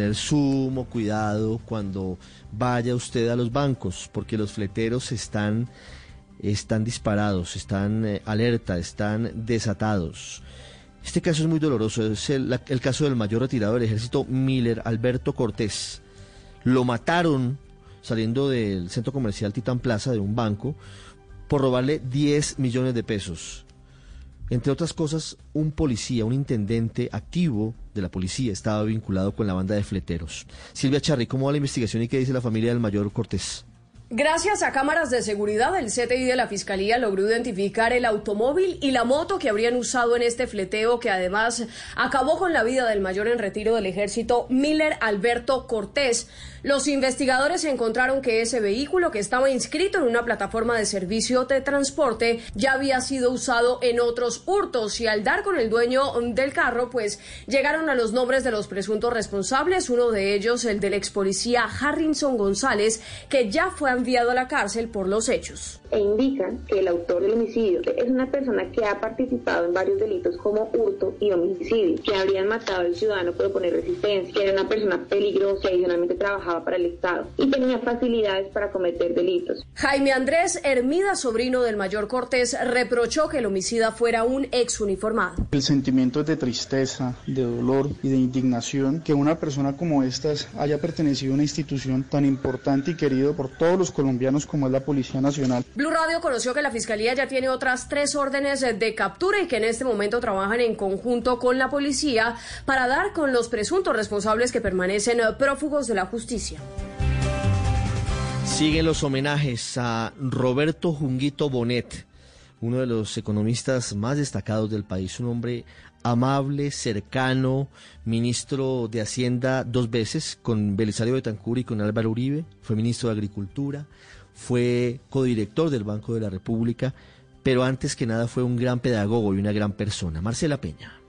Tener sumo cuidado cuando vaya usted a los bancos, porque los fleteros están, están disparados, están eh, alerta, están desatados. Este caso es muy doloroso, es el, el caso del mayor retirado del ejército Miller, Alberto Cortés. Lo mataron saliendo del centro comercial Titán Plaza de un banco por robarle 10 millones de pesos. Entre otras cosas, un policía, un intendente activo de la policía estaba vinculado con la banda de fleteros. Silvia Charri, ¿cómo va la investigación y qué dice la familia del mayor Cortés? Gracias a cámaras de seguridad, el CTI de la Fiscalía logró identificar el automóvil y la moto que habrían usado en este fleteo que además acabó con la vida del mayor en retiro del ejército Miller Alberto Cortés. Los investigadores encontraron que ese vehículo que estaba inscrito en una plataforma de servicio de transporte ya había sido usado en otros hurtos y al dar con el dueño del carro pues llegaron a los nombres de los presuntos responsables, uno de ellos el del ex policía Harrison González que ya fue enviado a la cárcel por los hechos. e indican que el autor del homicidio es una persona que ha participado en varios delitos como hurto y homicidio, que habrían matado al ciudadano por oponer resistencia, que era una persona peligrosa y adicionalmente trabajaba para el Estado y tenía facilidades para cometer delitos. Jaime Andrés Hermida, sobrino del mayor Cortés, reprochó que el homicida fuera un ex uniformado. El sentimiento de tristeza, de dolor y de indignación que una persona como estas haya pertenecido a una institución tan importante y querido por todos los colombianos como es la Policía Nacional. Blue Radio conoció que la Fiscalía ya tiene otras tres órdenes de captura y que en este momento trabajan en conjunto con la policía para dar con los presuntos responsables que permanecen prófugos de la justicia. Siguen los homenajes a Roberto Junguito Bonet, uno de los economistas más destacados del país, un hombre amable, cercano, ministro de Hacienda dos veces con Belisario Betancur y con Álvaro Uribe, fue ministro de Agricultura, fue codirector del Banco de la República, pero antes que nada fue un gran pedagogo y una gran persona. Marcela Peña.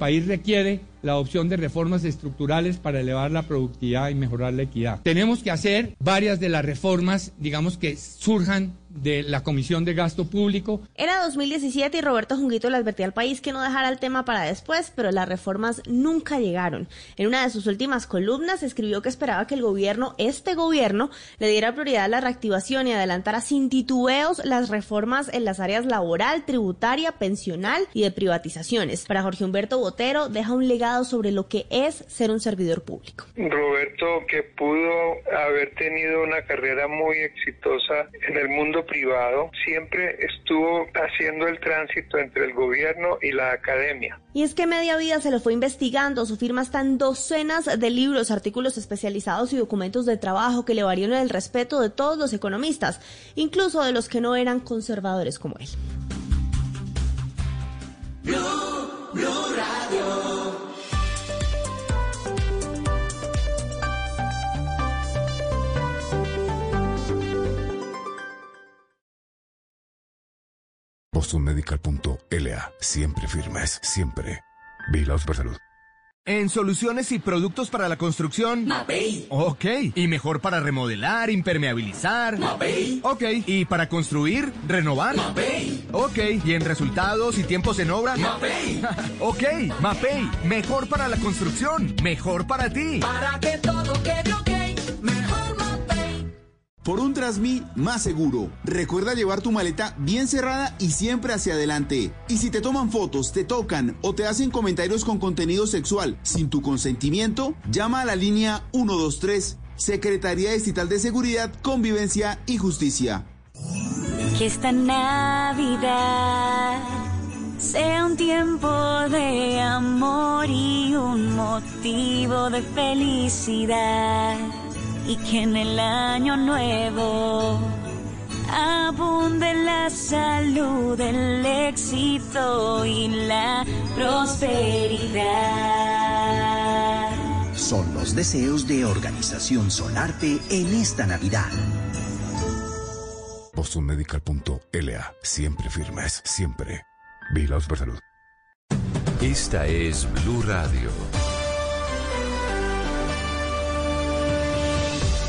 País requiere la adopción de reformas estructurales para elevar la productividad y mejorar la equidad. Tenemos que hacer varias de las reformas, digamos, que surjan de la Comisión de Gasto Público. Era 2017 y Roberto Junguito le advertía al país que no dejara el tema para después, pero las reformas nunca llegaron. En una de sus últimas columnas escribió que esperaba que el gobierno, este gobierno, le diera prioridad a la reactivación y adelantara sin titubeos las reformas en las áreas laboral, tributaria, pensional y de privatizaciones. Para Jorge Humberto Botero deja un legado sobre lo que es ser un servidor público. Roberto, que pudo haber tenido una carrera muy exitosa en el mundo privado, siempre estuvo haciendo el tránsito entre el gobierno y la academia. Y es que media vida se lo fue investigando, su firma está en docenas de libros, artículos especializados y documentos de trabajo que le valieron el respeto de todos los economistas, incluso de los que no eran conservadores como él. BostonMedical.la. Siempre firmes, siempre. Vigilados por salud. En soluciones y productos para la construcción. Mapei. Ok. Y mejor para remodelar, impermeabilizar. Mapei. Ok. Y para construir, renovar. Mapei. Ok. Y en resultados y tiempos en obra. Mapei. ok. Mapei. Mejor para la construcción. Mejor para ti. Para que todo quede ok. Por un Trasmi más seguro. Recuerda llevar tu maleta bien cerrada y siempre hacia adelante. Y si te toman fotos, te tocan o te hacen comentarios con contenido sexual sin tu consentimiento, llama a la línea 123, Secretaría Estatal de Seguridad, Convivencia y Justicia. Que esta Navidad sea un tiempo de amor y un motivo de felicidad. Y que en el año nuevo abunde la salud, el éxito y la prosperidad. son los deseos de Organización Solarte en esta Navidad. Bostonmedical.la. Siempre firmes, siempre. Vigilados por salud. Esta es Blue Radio.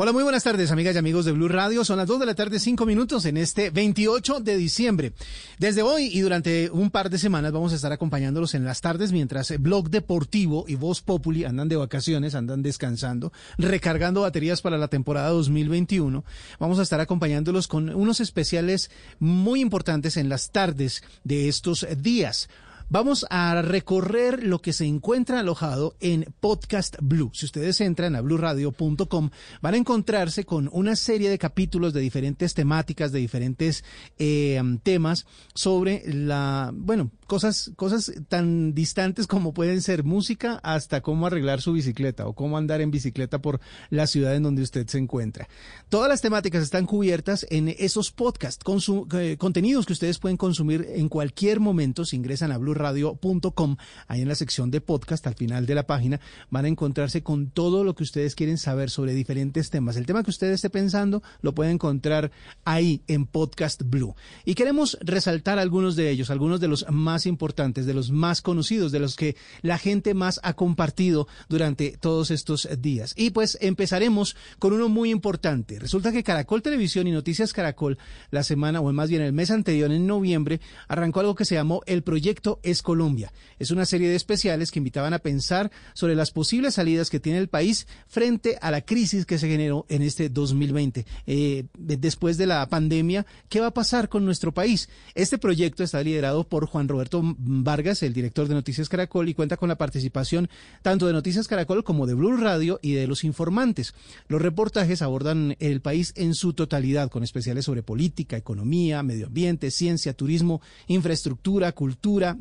Hola, muy buenas tardes, amigas y amigos de Blue Radio. Son las 2 de la tarde, 5 minutos en este 28 de diciembre. Desde hoy y durante un par de semanas vamos a estar acompañándolos en las tardes mientras Blog Deportivo y Voz Populi andan de vacaciones, andan descansando, recargando baterías para la temporada 2021. Vamos a estar acompañándolos con unos especiales muy importantes en las tardes de estos días. Vamos a recorrer lo que se encuentra alojado en Podcast Blue. Si ustedes entran a blueradio.com, van a encontrarse con una serie de capítulos de diferentes temáticas, de diferentes eh, temas sobre la, bueno, cosas, cosas tan distantes como pueden ser música hasta cómo arreglar su bicicleta o cómo andar en bicicleta por la ciudad en donde usted se encuentra. Todas las temáticas están cubiertas en esos podcasts, eh, contenidos que ustedes pueden consumir en cualquier momento si ingresan a Blue radio.com, ahí en la sección de podcast, al final de la página, van a encontrarse con todo lo que ustedes quieren saber sobre diferentes temas. El tema que usted esté pensando lo puede encontrar ahí en Podcast Blue. Y queremos resaltar algunos de ellos, algunos de los más importantes, de los más conocidos, de los que la gente más ha compartido durante todos estos días. Y pues empezaremos con uno muy importante. Resulta que Caracol Televisión y Noticias Caracol la semana, o más bien el mes anterior, en noviembre, arrancó algo que se llamó el Proyecto es Colombia. Es una serie de especiales que invitaban a pensar sobre las posibles salidas que tiene el país frente a la crisis que se generó en este 2020. Eh, después de la pandemia, ¿qué va a pasar con nuestro país? Este proyecto está liderado por Juan Roberto Vargas, el director de Noticias Caracol, y cuenta con la participación tanto de Noticias Caracol como de Blue Radio y de los informantes. Los reportajes abordan el país en su totalidad, con especiales sobre política, economía, medio ambiente, ciencia, turismo, infraestructura, cultura,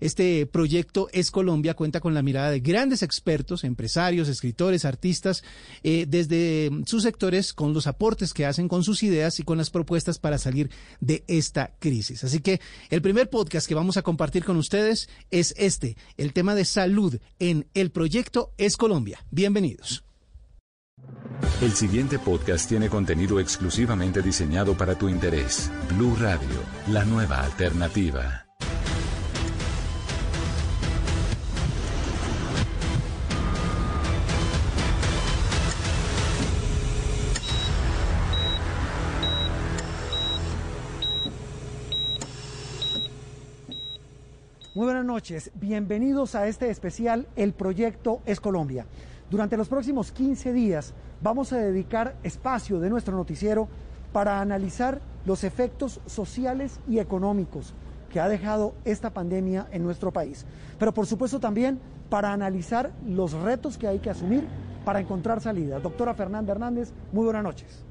Este proyecto Es Colombia cuenta con la mirada de grandes expertos, empresarios, escritores, artistas, eh, desde sus sectores, con los aportes que hacen con sus ideas y con las propuestas para salir de esta crisis. Así que el primer podcast que vamos a compartir con ustedes es este, el tema de salud en el proyecto Es Colombia. Bienvenidos. El siguiente podcast tiene contenido exclusivamente diseñado para tu interés. Blue Radio, la nueva alternativa. Muy buenas noches, bienvenidos a este especial El Proyecto es Colombia. Durante los próximos 15 días vamos a dedicar espacio de nuestro noticiero para analizar los efectos sociales y económicos que ha dejado esta pandemia en nuestro país. Pero por supuesto también para analizar los retos que hay que asumir para encontrar salidas. Doctora Fernanda Hernández, muy buenas noches.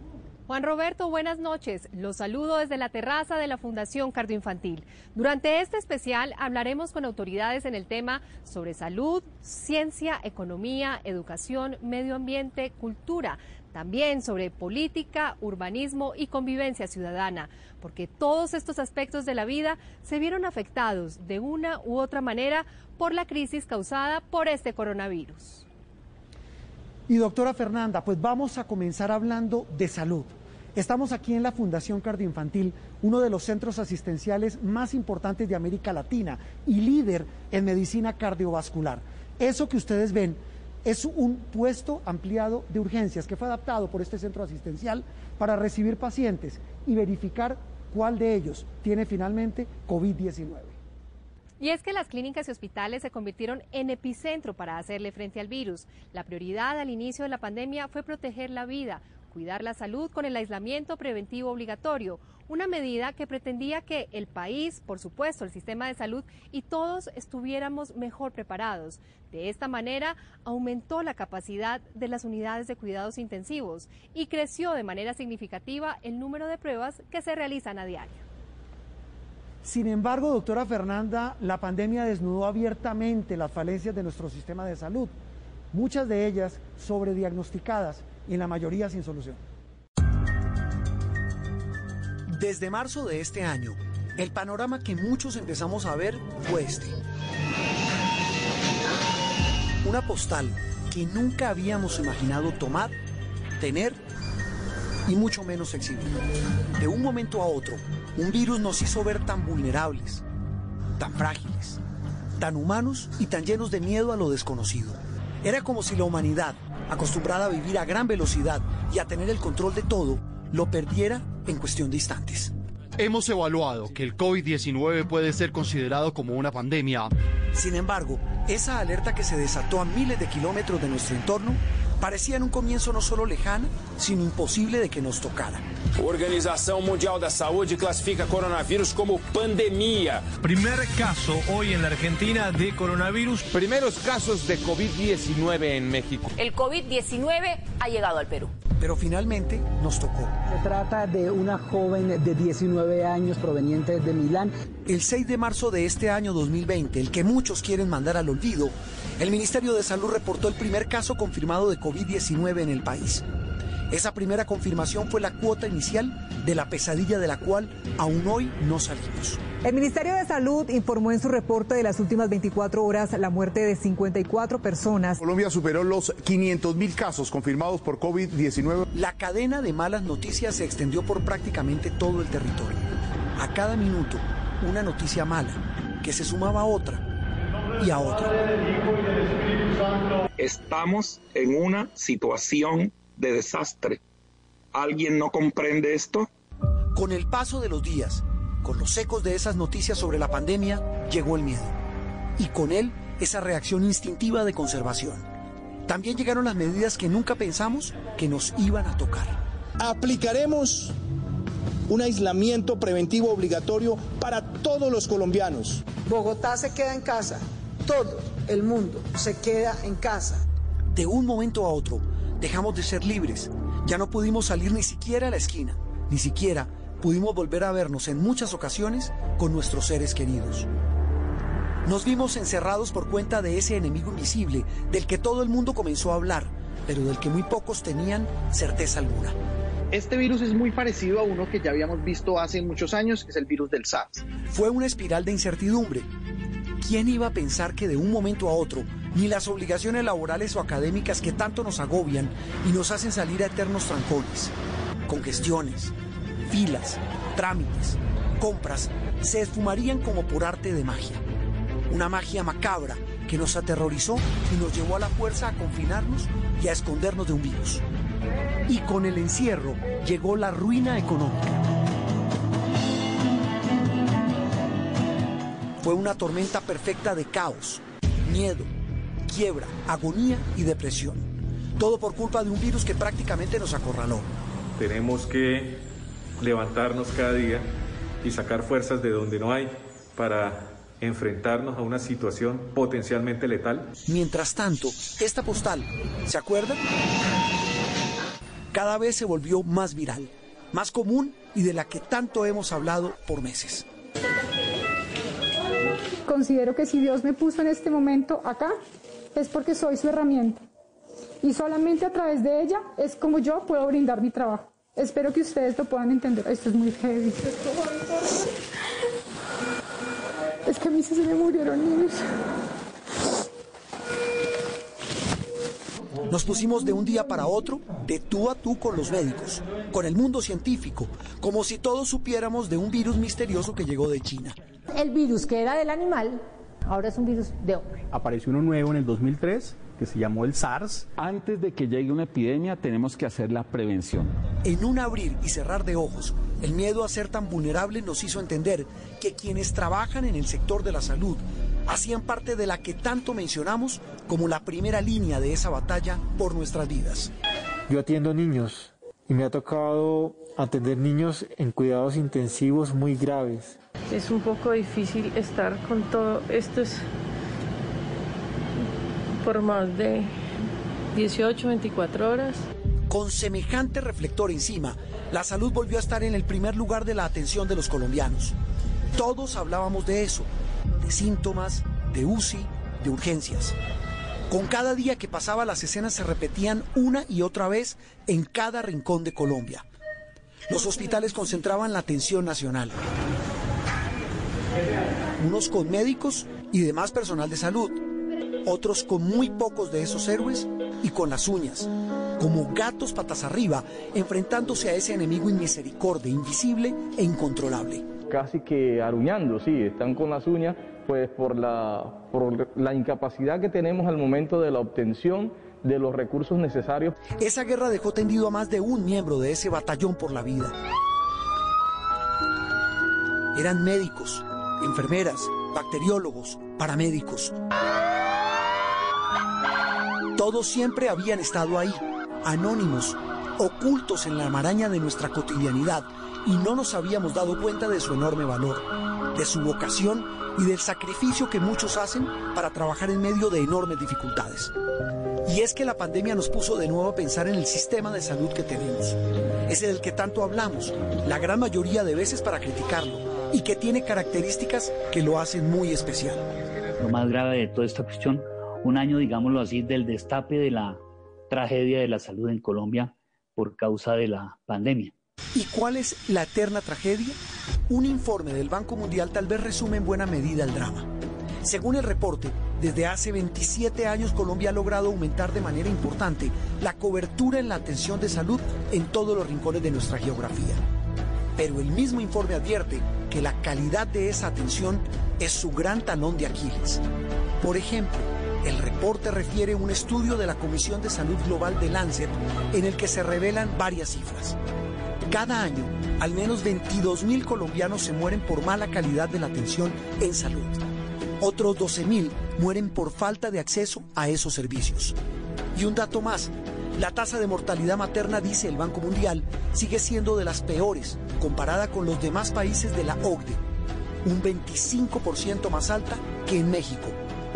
Juan Roberto, buenas noches. Los saludo desde la terraza de la Fundación Cardioinfantil. Durante este especial hablaremos con autoridades en el tema sobre salud, ciencia, economía, educación, medio ambiente, cultura. También sobre política, urbanismo y convivencia ciudadana, porque todos estos aspectos de la vida se vieron afectados de una u otra manera por la crisis causada por este coronavirus. Y doctora Fernanda, pues vamos a comenzar hablando de salud. Estamos aquí en la Fundación Cardioinfantil, uno de los centros asistenciales más importantes de América Latina y líder en medicina cardiovascular. Eso que ustedes ven es un puesto ampliado de urgencias que fue adaptado por este centro asistencial para recibir pacientes y verificar cuál de ellos tiene finalmente COVID-19. Y es que las clínicas y hospitales se convirtieron en epicentro para hacerle frente al virus. La prioridad al inicio de la pandemia fue proteger la vida, cuidar la salud con el aislamiento preventivo obligatorio, una medida que pretendía que el país, por supuesto, el sistema de salud y todos estuviéramos mejor preparados. De esta manera, aumentó la capacidad de las unidades de cuidados intensivos y creció de manera significativa el número de pruebas que se realizan a diario. Sin embargo, doctora Fernanda, la pandemia desnudó abiertamente las falencias de nuestro sistema de salud, muchas de ellas sobrediagnosticadas y en la mayoría sin solución. Desde marzo de este año, el panorama que muchos empezamos a ver fue este. Una postal que nunca habíamos imaginado tomar, tener y mucho menos exhibir. De un momento a otro, un virus nos hizo ver tan vulnerables, tan frágiles, tan humanos y tan llenos de miedo a lo desconocido. Era como si la humanidad, acostumbrada a vivir a gran velocidad y a tener el control de todo, lo perdiera en cuestión de instantes. Hemos evaluado que el COVID-19 puede ser considerado como una pandemia. Sin embargo, esa alerta que se desató a miles de kilómetros de nuestro entorno parecía en un comienzo no solo lejana, sino imposible de que nos tocara. Organización Mundial de Salud clasifica coronavirus como pandemia. Primer caso hoy en la Argentina de coronavirus. Primeros casos de COVID-19 en México. El COVID-19 ha llegado al Perú. Pero finalmente nos tocó. Se trata de una joven de 19 años proveniente de Milán. El 6 de marzo de este año 2020, el que muchos quieren mandar al olvido, el Ministerio de Salud reportó el primer caso confirmado de COVID-19 en el país. Esa primera confirmación fue la cuota inicial de la pesadilla de la cual aún hoy no salimos. El Ministerio de Salud informó en su reporte de las últimas 24 horas la muerte de 54 personas. Colombia superó los 500 mil casos confirmados por COVID-19. La cadena de malas noticias se extendió por prácticamente todo el territorio. A cada minuto, una noticia mala, que se sumaba a otra y a otra. Estamos en una situación de desastre. ¿Alguien no comprende esto? Con el paso de los días, con los ecos de esas noticias sobre la pandemia, llegó el miedo. Y con él, esa reacción instintiva de conservación. También llegaron las medidas que nunca pensamos que nos iban a tocar. Aplicaremos un aislamiento preventivo obligatorio para todos los colombianos. Bogotá se queda en casa, todo el mundo se queda en casa. De un momento a otro, dejamos de ser libres. Ya no pudimos salir ni siquiera a la esquina, ni siquiera pudimos volver a vernos en muchas ocasiones con nuestros seres queridos. Nos vimos encerrados por cuenta de ese enemigo invisible del que todo el mundo comenzó a hablar, pero del que muy pocos tenían certeza alguna. Este virus es muy parecido a uno que ya habíamos visto hace muchos años, que es el virus del SARS. Fue una espiral de incertidumbre. ¿Quién iba a pensar que de un momento a otro ni las obligaciones laborales o académicas que tanto nos agobian y nos hacen salir a eternos trancones, congestiones, filas, trámites, compras, se esfumarían como por arte de magia? Una magia macabra que nos aterrorizó y nos llevó a la fuerza a confinarnos y a escondernos de un virus. Y con el encierro llegó la ruina económica. Fue una tormenta perfecta de caos, miedo, quiebra, agonía y depresión. Todo por culpa de un virus que prácticamente nos acorraló. Tenemos que levantarnos cada día y sacar fuerzas de donde no hay para enfrentarnos a una situación potencialmente letal. Mientras tanto, esta postal, ¿se acuerdan? Cada vez se volvió más viral, más común y de la que tanto hemos hablado por meses. Considero que si Dios me puso en este momento acá, es porque soy su herramienta. Y solamente a través de ella es como yo puedo brindar mi trabajo. Espero que ustedes lo puedan entender. Esto es muy heavy. Es que a mí se me murieron niños. Nos pusimos de un día para otro de tú a tú con los médicos, con el mundo científico, como si todos supiéramos de un virus misterioso que llegó de China. El virus que era del animal, ahora es un virus de hombre. Apareció uno nuevo en el 2003 que se llamó el SARS. Antes de que llegue una epidemia tenemos que hacer la prevención. En un abrir y cerrar de ojos, el miedo a ser tan vulnerable nos hizo entender que quienes trabajan en el sector de la salud hacían parte de la que tanto mencionamos como la primera línea de esa batalla por nuestras vidas. Yo atiendo niños y me ha tocado atender niños en cuidados intensivos muy graves. Es un poco difícil estar con todo esto por más de 18, 24 horas. Con semejante reflector encima, la salud volvió a estar en el primer lugar de la atención de los colombianos. Todos hablábamos de eso, de síntomas, de UCI, de urgencias. Con cada día que pasaba las escenas se repetían una y otra vez en cada rincón de Colombia. Los hospitales concentraban la atención nacional. Unos con médicos y demás personal de salud, otros con muy pocos de esos héroes y con las uñas, como gatos patas arriba, enfrentándose a ese enemigo inmisericordia, invisible e incontrolable. Casi que aruñando, sí, están con las uñas, pues por la, por la incapacidad que tenemos al momento de la obtención de los recursos necesarios. Esa guerra dejó tendido a más de un miembro de ese batallón por la vida. Eran médicos, enfermeras, bacteriólogos, paramédicos. Todos siempre habían estado ahí, anónimos, ocultos en la maraña de nuestra cotidianidad, y no nos habíamos dado cuenta de su enorme valor, de su vocación y del sacrificio que muchos hacen para trabajar en medio de enormes dificultades. Y es que la pandemia nos puso de nuevo a pensar en el sistema de salud que tenemos, ese del que tanto hablamos, la gran mayoría de veces para criticarlo, y que tiene características que lo hacen muy especial. Lo más grave de toda esta cuestión un año, digámoslo así, del destape de la tragedia de la salud en Colombia por causa de la pandemia. ¿Y cuál es la eterna tragedia? Un informe del Banco Mundial tal vez resume en buena medida el drama. Según el reporte, desde hace 27 años Colombia ha logrado aumentar de manera importante la cobertura en la atención de salud en todos los rincones de nuestra geografía. Pero el mismo informe advierte que la calidad de esa atención es su gran talón de Aquiles. Por ejemplo, el reporte refiere un estudio de la Comisión de Salud Global de Lancet en el que se revelan varias cifras. Cada año, al menos 22.000 colombianos se mueren por mala calidad de la atención en salud. Otros 12.000 mueren por falta de acceso a esos servicios. Y un dato más, la tasa de mortalidad materna, dice el Banco Mundial, sigue siendo de las peores comparada con los demás países de la OCDE, un 25% más alta que en México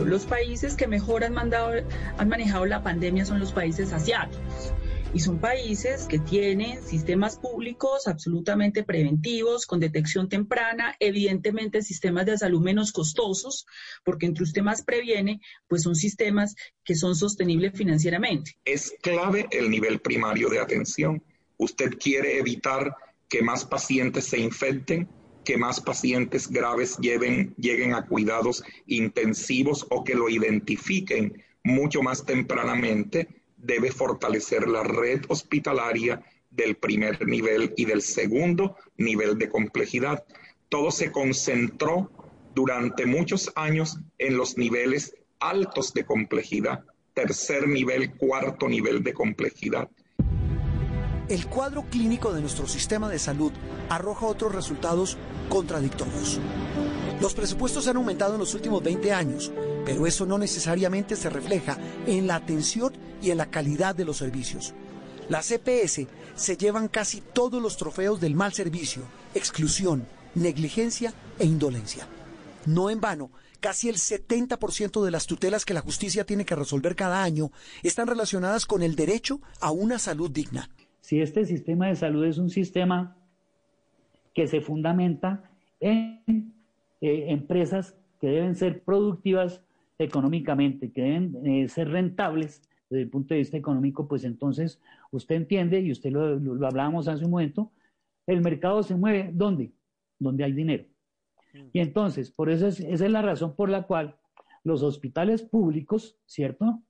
los países que mejor han, manejado la pandemia son los países asiáticos. Y son países que tienen sistemas públicos absolutamente preventivos, con detección temprana, evidentemente sistemas de salud menos costosos, porque entre usted más previene, pues son sistemas que son sostenibles financieramente. Es clave el nivel primario de atención. Usted quiere evitar que más pacientes se infecten, que más pacientes graves lleven, lleguen a cuidados intensivos o que lo identifiquen mucho más tempranamente, debe fortalecer la red hospitalaria del primer nivel y del segundo nivel de complejidad. Todo se concentró durante muchos años en los niveles altos de complejidad, tercer nivel, cuarto nivel de complejidad. El cuadro clínico de nuestro sistema de salud arroja otros resultados contradictorios. Los presupuestos han aumentado en los últimos 20 años, pero eso no necesariamente se refleja en la atención y en la calidad de los servicios. Las CPS e se llevan casi todos los trofeos del mal servicio, exclusión, negligencia e indolencia. No en vano, casi el 70% de las tutelas que la justicia tiene que resolver cada año están relacionadas con el derecho a una salud digna. Si este sistema de salud es un sistema que se fundamenta en eh, empresas que deben ser productivas económicamente, que deben eh, ser rentables desde el punto de vista económico, pues entonces usted entiende, y usted lo, hablábamos hace un momento, el mercado se mueve ¿dónde? Donde hay dinero. Mm. Y entonces, por eso esa es la razón por la cual los hospitales públicos, ¿cierto?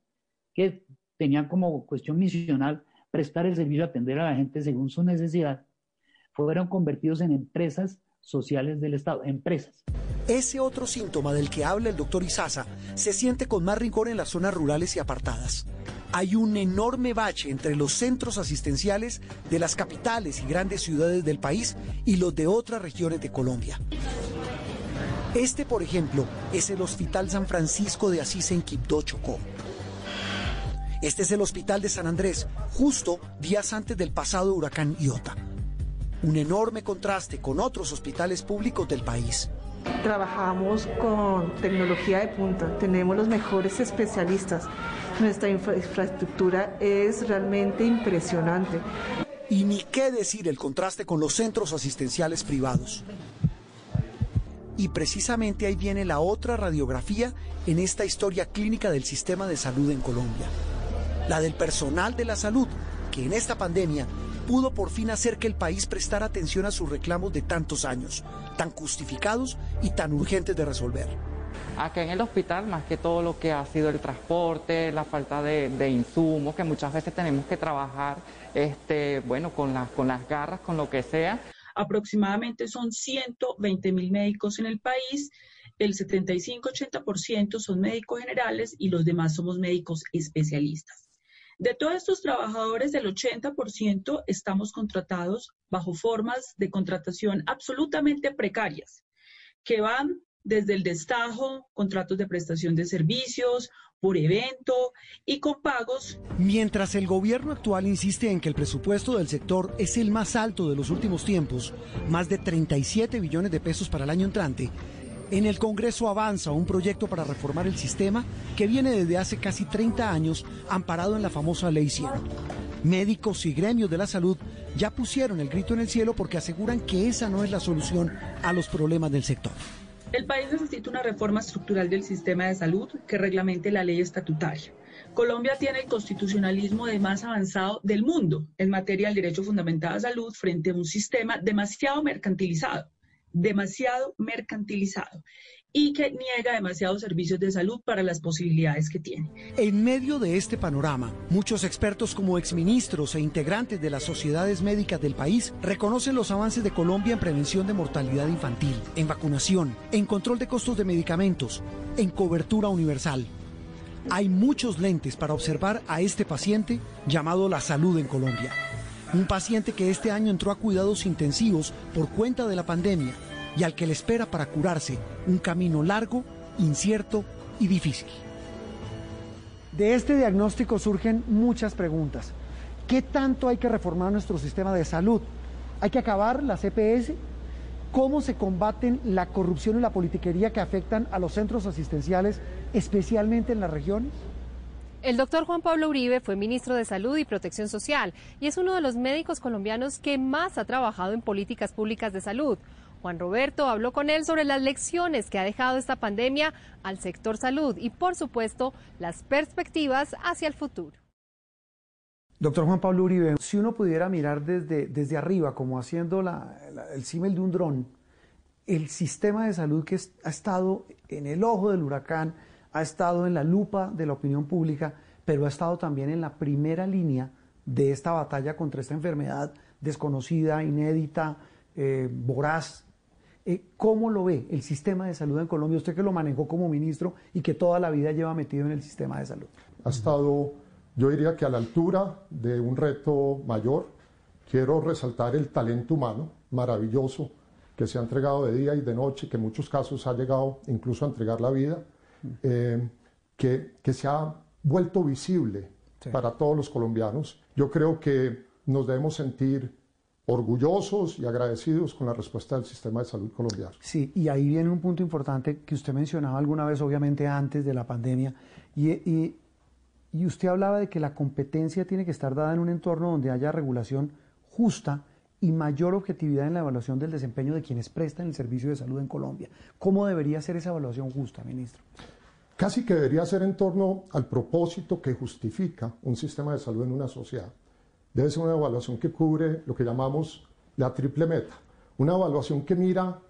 Que tenían como cuestión misional prestar el servicio, atender a la gente según su necesidad, fueron convertidos en empresas sociales del Estado, empresas. Ese otro síntoma del que habla el doctor Izaza se siente con más rigor en las zonas rurales y apartadas. Hay un enorme bache entre los centros asistenciales de las capitales y grandes ciudades del país y los de otras regiones de Colombia. Este, por ejemplo, es el Hospital San Francisco de Asís en Quibdó, Chocó. Este es el Hospital de San Andrés, justo días antes del pasado huracán Iota. Un enorme contraste con otros hospitales públicos del país. Trabajamos con tecnología de punta, tenemos los mejores especialistas. Nuestra infraestructura es realmente impresionante. Y ni qué decir el contraste con los centros asistenciales privados. Y precisamente ahí viene la otra radiografía en esta historia clínica del sistema de salud en Colombia. La del personal de la salud, que en esta pandemia pudo por fin hacer que el país prestara atención a sus reclamos de tantos años, tan justificados y tan urgentes de resolver. Acá en el hospital, más que todo lo que ha sido el transporte, la falta de, insumos, que muchas veces tenemos que trabajar, este, bueno, con, con las garras, con lo que sea. Aproximadamente son 120 mil médicos en el país, el 75-80% son médicos generales y los demás somos médicos especialistas. De todos estos trabajadores, el 80% estamos contratados bajo formas de contratación absolutamente precarias, que van desde el destajo, contratos de prestación de servicios, por evento y con pagos. Mientras el gobierno actual insiste en que el presupuesto del sector es el más alto de los últimos tiempos, más de 37 billones de pesos para el año entrante, en el Congreso avanza un proyecto para reformar el sistema que viene desde hace casi 30 años amparado en la famosa Ley 100. Médicos y gremios de la salud ya pusieron el grito en el cielo porque aseguran que esa no es la solución a los problemas del sector. El país necesita una reforma estructural del sistema de salud que reglamente la ley estatutaria. Colombia tiene el constitucionalismo de más avanzado del mundo en materia del derecho fundamental a salud frente a un sistema demasiado mercantilizado, demasiado mercantilizado y que niega demasiados servicios de salud para las posibilidades que tiene. En medio de este panorama, muchos expertos como exministros e integrantes de las sociedades médicas del país reconocen los avances de Colombia en prevención de mortalidad infantil, en vacunación, en control de costos de medicamentos, en cobertura universal. Hay muchos lentes para observar a este paciente llamado la salud en Colombia. Un paciente que este año entró a cuidados intensivos por cuenta de la pandemia y al que le espera para curarse un camino largo, incierto y difícil. De este diagnóstico surgen muchas preguntas. ¿Qué tanto hay que reformar nuestro sistema de salud? ¿Hay que acabar la CPS? ¿Cómo se combaten la corrupción y la politiquería que afectan a los centros asistenciales, especialmente en las regiones? El doctor Juan Pablo Uribe fue ministro de Salud y Protección Social y es uno de los médicos colombianos que más ha trabajado en políticas públicas de salud. Juan Roberto habló con él sobre las lecciones que ha dejado esta pandemia al sector salud y, por supuesto, las perspectivas hacia el futuro. Doctor Juan Pablo Uribe, si uno pudiera mirar desde, desde arriba, como haciendo el símil de un dron, el sistema de salud que ha estado en el ojo del huracán, ha estado en la lupa de la opinión pública, pero ha estado también en la primera línea de esta batalla contra esta enfermedad desconocida, inédita, eh, voraz, eh, ¿Cómo lo ve el sistema de salud en Colombia? Usted que lo manejó como ministro y que toda la vida lleva metido en el sistema de salud. Ha estado, yo diría que a la altura de un reto mayor. Quiero resaltar el talento humano maravilloso que se ha entregado de día y de noche, que en muchos casos ha llegado incluso a entregar la vida, eh, que, que, se ha vuelto visible para todos los colombianos. Yo creo que nos debemos sentir orgullosos y agradecidos con la respuesta del sistema de salud colombiano. Sí, y ahí viene un punto importante que usted mencionaba alguna vez, obviamente antes de la pandemia, y, y, y, usted hablaba de que la competencia tiene que estar dada en un entorno donde haya regulación justa y mayor objetividad en la evaluación del desempeño de quienes prestan el servicio de salud en Colombia. ¿Cómo debería ser esa evaluación justa, ministro? Casi que debería ser en torno al propósito que justifica un sistema de salud en una sociedad debe ser una evaluación que cubre lo que llamamos la triple meta, una evaluación que mira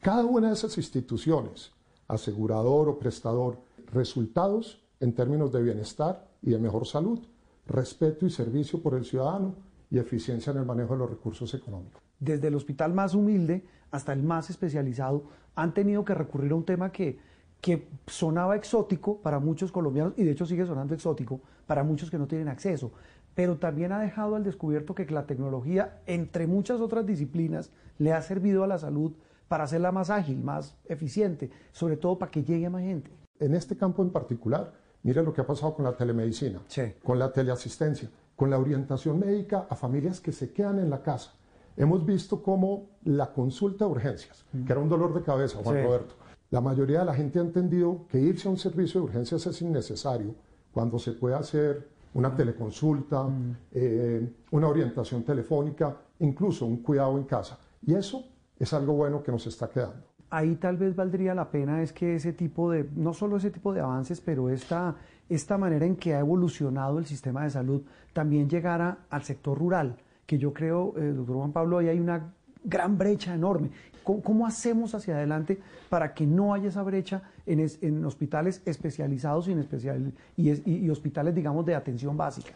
cada una de esas instituciones, asegurador o prestador, resultados en términos de bienestar, y de mejor salud, respeto y servicio por el ciudadano y eficiencia en el manejo de los recursos económicos. Desde el hospital más humilde hasta el más especializado han tenido que recurrir a un tema que, que sonaba exótico para muchos colombianos y de hecho sigue sonando exótico para muchos que no tienen acceso, pero también ha dejado al descubierto que la tecnología, entre muchas otras disciplinas, le ha servido a la salud para hacerla más ágil, más eficiente, sobre todo para que llegue a más gente. En este campo en particular, mire lo que ha pasado con la telemedicina, con la teleasistencia, con la orientación médica a familias que se quedan en la casa. Hemos visto cómo la consulta de urgencias, que era un dolor de cabeza, Juan Roberto, la mayoría de la gente ha entendido que irse a un servicio de urgencias es innecesario cuando se puede hacer una teleconsulta, eh, una orientación telefónica, incluso un cuidado en casa. Y eso es algo bueno que nos está quedando. Ahí tal vez valdría la pena es que ese tipo de, no solo ese tipo de avances, pero esta, esta manera en que ha evolucionado el sistema de salud también llegara al sector rural, que yo creo, eh, doctor Juan Pablo, ahí hay una gran brecha enorme. ¿Cómo, hacemos hacia adelante para que no haya esa brecha en, en hospitales especializados y, en especial, y, y hospitales, digamos, de atención básica?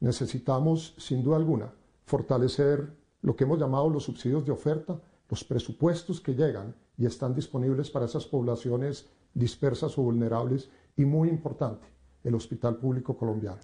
Necesitamos, sin duda alguna, fortalecer lo que hemos llamado los subsidios de oferta, los presupuestos que llegan y están disponibles para esas poblaciones dispersas o vulnerables y muy importante, el Hospital Público Colombiano.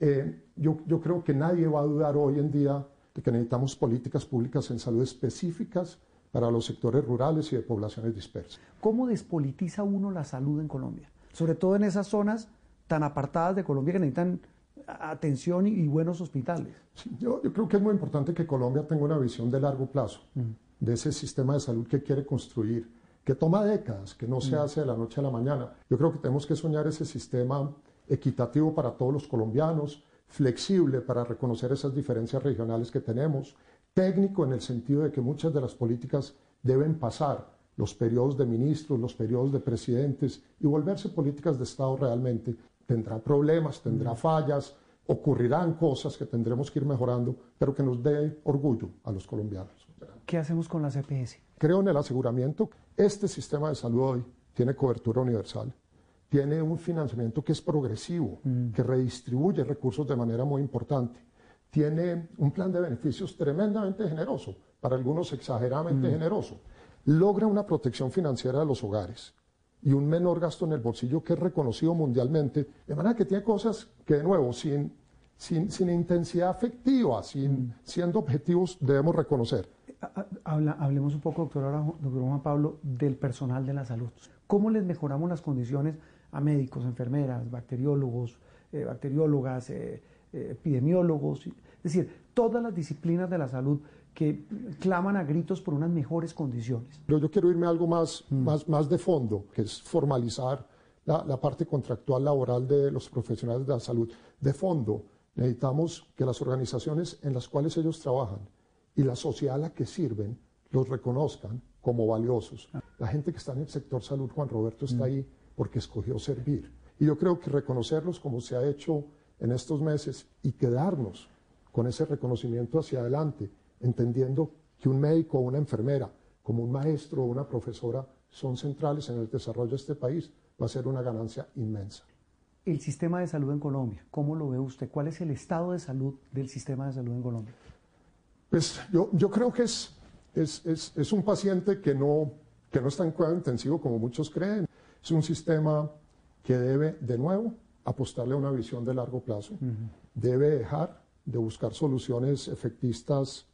Eh, yo, yo creo que nadie va a dudar hoy en día de que necesitamos políticas públicas en salud específicas para los sectores rurales y de poblaciones dispersas. ¿Cómo despolitiza uno la salud en Colombia? Sobre todo en esas zonas tan apartadas de Colombia que necesitan atención y, buenos hospitales. yo, creo que es muy importante que Colombia tenga una visión de largo plazo mm. de ese sistema de salud que quiere construir, que toma décadas, que no se mm. hace de la noche a la mañana. Yo creo que tenemos que soñar ese sistema equitativo para todos los colombianos, flexible para reconocer esas diferencias regionales que tenemos, técnico en el sentido de que muchas de las políticas deben pasar los periodos de ministros, los periodos de presidentes y volverse políticas de Estado realmente tendrá problemas, tendrá mm. fallas, ocurrirán cosas que tendremos que ir mejorando, pero que nos dé orgullo a los colombianos. ¿Qué hacemos con las EPS? Creo en el aseguramiento. Este sistema de salud hoy tiene cobertura universal, tiene un financiamiento que es progresivo, mm. que redistribuye recursos de manera muy importante, tiene un plan de beneficios tremendamente generoso, para algunos exageradamente mm. generoso, logra una protección financiera de los hogares, y un menor gasto en el bolsillo que es reconocido mundialmente, de manera que tiene cosas que, de nuevo, sin, sin, sin intensidad afectiva, sin, siendo objetivos, debemos reconocer. hablemos un poco, doctor, doctor Juan Pablo, del personal de la salud. ¿Cómo les mejoramos las condiciones a médicos, enfermeras, bacteriólogos, eh, bacteriólogas, eh, eh, epidemiólogos? Es decir, todas las disciplinas de la salud que claman a gritos por unas mejores condiciones. Pero yo quiero irme a algo más, mm. más, más de fondo, que es formalizar la, la, parte contractual laboral de los profesionales de la salud. De fondo, necesitamos que las organizaciones en las cuales ellos trabajan y la sociedad a la que sirven los reconozcan como valiosos. La gente que está en el sector salud, Juan Roberto, está mm. ahí porque escogió servir. Y yo creo que reconocerlos como se ha hecho en estos meses y quedarnos con ese reconocimiento hacia adelante entendiendo que un médico o una enfermera, como un maestro o una profesora, son centrales en el desarrollo de este país, va a ser una ganancia inmensa. El sistema de salud en Colombia, ¿cómo lo ve usted? ¿Cuál es el estado de salud del sistema de salud en Colombia? Pues yo, yo creo que es, es, es, es, un paciente que no, que no está en cuidado intensivo como muchos creen. Es un sistema que debe, de nuevo, apostarle a una visión de largo plazo. Debe dejar de buscar soluciones efectistas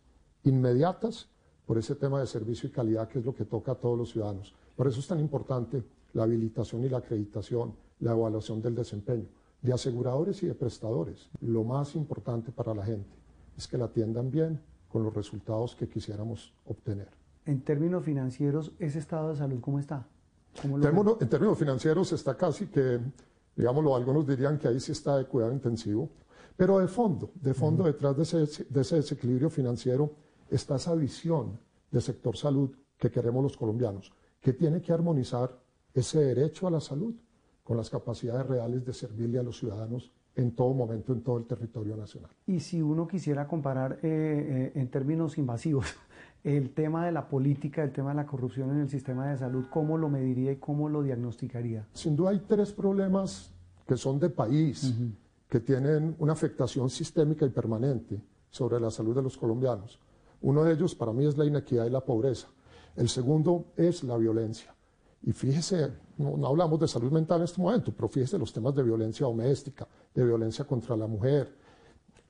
inmediatas por ese tema de servicio y calidad que es lo que toca a todos los ciudadanos. Por eso es tan importante la habilitación y la acreditación, la evaluación del desempeño de aseguradores y de prestadores. Lo más importante para la gente es que la atiendan bien con los resultados que quisiéramos obtener. En términos financieros, ¿ese estado de salud cómo está? en, términos, financieros está casi que, digámoslo, algunos dirían que ahí sí está de cuidado intensivo, pero de fondo, de fondo detrás de ese, de ese desequilibrio financiero está esa visión del sector salud que queremos los colombianos, que tiene que armonizar ese derecho a la salud con las capacidades reales de servirle a los ciudadanos en todo momento, en todo el territorio nacional. Y si uno quisiera comparar eh, eh, en términos invasivos el tema de la política, el tema de la corrupción en el sistema de salud, ¿cómo lo mediría y cómo lo diagnosticaría? Sin duda hay tres problemas que son de país, que tienen una afectación sistémica y permanente sobre la salud de los colombianos. Uno de ellos para mí es la inequidad y la pobreza. El segundo es la violencia. Y fíjese, no, hablamos de salud mental en este momento, pero fíjese los temas de violencia doméstica, de violencia contra la mujer.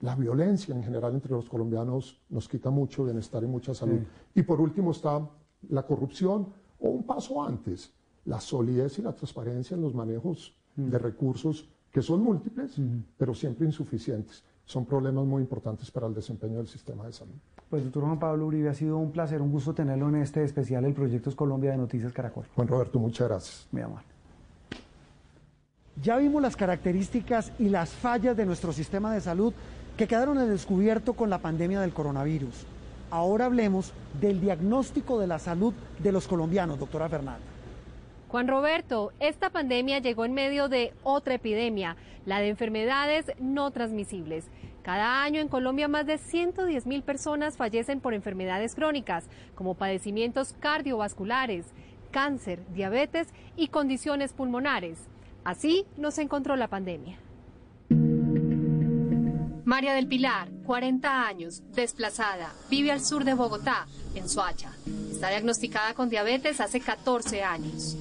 La violencia en general entre los colombianos nos quita mucho bienestar y mucha salud. Y por último está la corrupción o un paso antes, la solidez y la transparencia en los manejos de recursos que son múltiples, pero siempre insuficientes. Son problemas muy importantes para el desempeño del sistema de salud. Pues doctor Juan Pablo Uribe, ha sido un placer, un gusto tenerlo en este especial El Proyectos Colombia de Noticias Caracol. Juan Roberto, muchas gracias. Mi amor. Ya vimos las características y las fallas de nuestro sistema de salud que quedaron al descubierto con la pandemia del coronavirus. Ahora hablemos del diagnóstico de la salud de los colombianos, doctora Fernanda. Juan Roberto, esta pandemia llegó en medio de otra epidemia, la de enfermedades no transmisibles. Cada año en Colombia más de 110 mil personas fallecen por enfermedades crónicas, como padecimientos cardiovasculares, cáncer, diabetes y condiciones pulmonares. Así nos encontró la pandemia. María del Pilar, 40 años, desplazada, vive al sur de Bogotá, en Soacha. Está diagnosticada con diabetes hace 14 años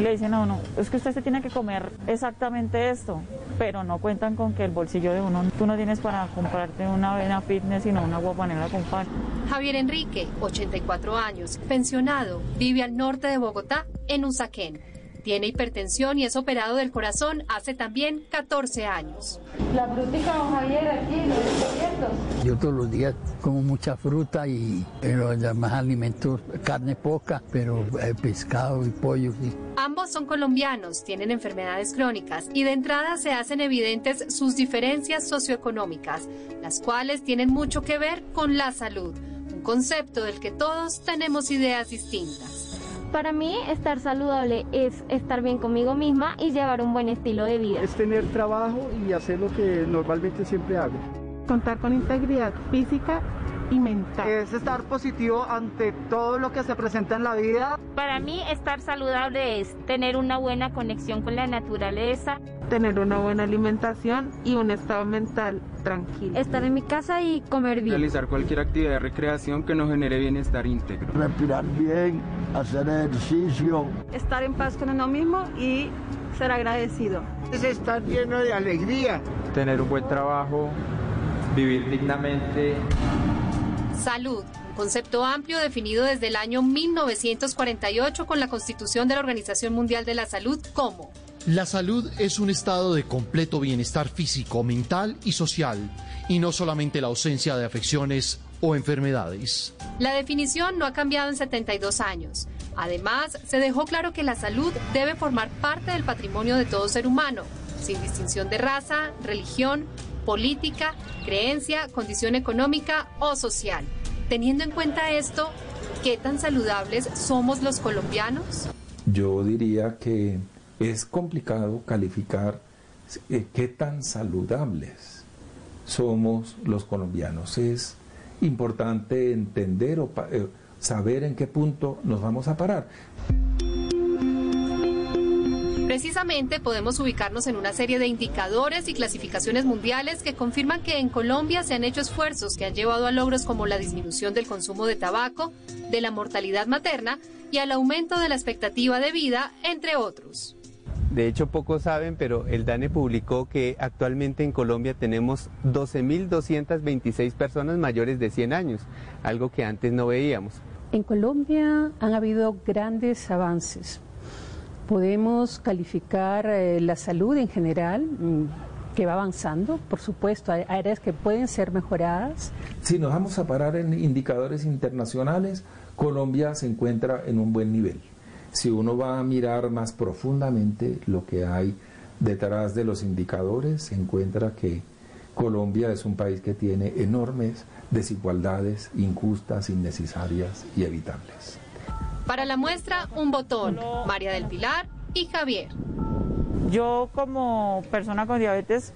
le dicen a uno, es que usted se tiene que comer exactamente esto, pero no cuentan con que el bolsillo de uno, tú no tienes para comprarte una avena fitness, sino una guapanela con pan. Javier Enrique, 84 años, pensionado, vive al norte de Bogotá, en Usaquén. Tiene hipertensión y es operado del corazón hace también 14 años. La frutica, don Javier, aquí, los. Yo todos los días como mucha fruta y los demás alimentos, carne poca, pero eh, pescado y pollo. Sí. Ambos son colombianos, tienen enfermedades crónicas y de entrada se hacen evidentes sus diferencias socioeconómicas, las cuales tienen mucho que ver con la salud, un concepto del que todos tenemos ideas distintas. Para mí estar saludable es estar bien conmigo misma y llevar un buen estilo de vida. Es tener trabajo y hacer lo que normalmente siempre hago. Contar con integridad física y mental. Es estar positivo ante todo lo que se presenta en la vida. Para mí estar saludable es tener una buena conexión con la naturaleza, tener una buena alimentación y un estado mental tranquilo. Estar en mi casa y comer bien. Realizar cualquier actividad de recreación que nos genere bienestar íntegro. Respirar bien, hacer ejercicio. Estar en paz con uno mismo y ser agradecido. Es estar lleno de alegría. Tener un buen trabajo, vivir dignamente. Salud, un concepto amplio definido desde el año 1948 con la Constitución de la Organización Mundial de la Salud como la salud es un estado de completo bienestar físico, mental y social, y no solamente la ausencia de afecciones o enfermedades. La definición no ha cambiado en 72 años. Además, se dejó claro que la salud debe formar parte del patrimonio de todo ser humano, sin distinción de raza, religión, política, creencia, condición económica o social. Teniendo en cuenta esto, ¿qué tan saludables somos los colombianos? Yo diría que es complicado calificar eh, qué tan saludables somos los colombianos. Es importante entender o eh, saber en qué punto nos vamos a parar. Precisamente podemos ubicarnos en una serie de indicadores y clasificaciones mundiales que confirman que en Colombia se han hecho esfuerzos que han llevado a logros como la disminución del consumo de tabaco, de la mortalidad materna y al aumento de la expectativa de vida, entre otros. De hecho, pocos saben, pero el DANE publicó que actualmente en Colombia tenemos 12.226 personas mayores de 100 años, algo que antes no veíamos. En Colombia han habido grandes avances. Podemos calificar eh, la salud en general, mm, que va avanzando, por supuesto, hay áreas que pueden ser mejoradas. Si nos vamos a parar en indicadores internacionales, Colombia se encuentra en un buen nivel si uno va a mirar más profundamente lo que hay detrás de los indicadores, se encuentra que Colombia es un país que tiene enormes desigualdades injustas, innecesarias y evitables. Para la muestra, un botón, María del Pilar y Javier. Yo como persona con diabetes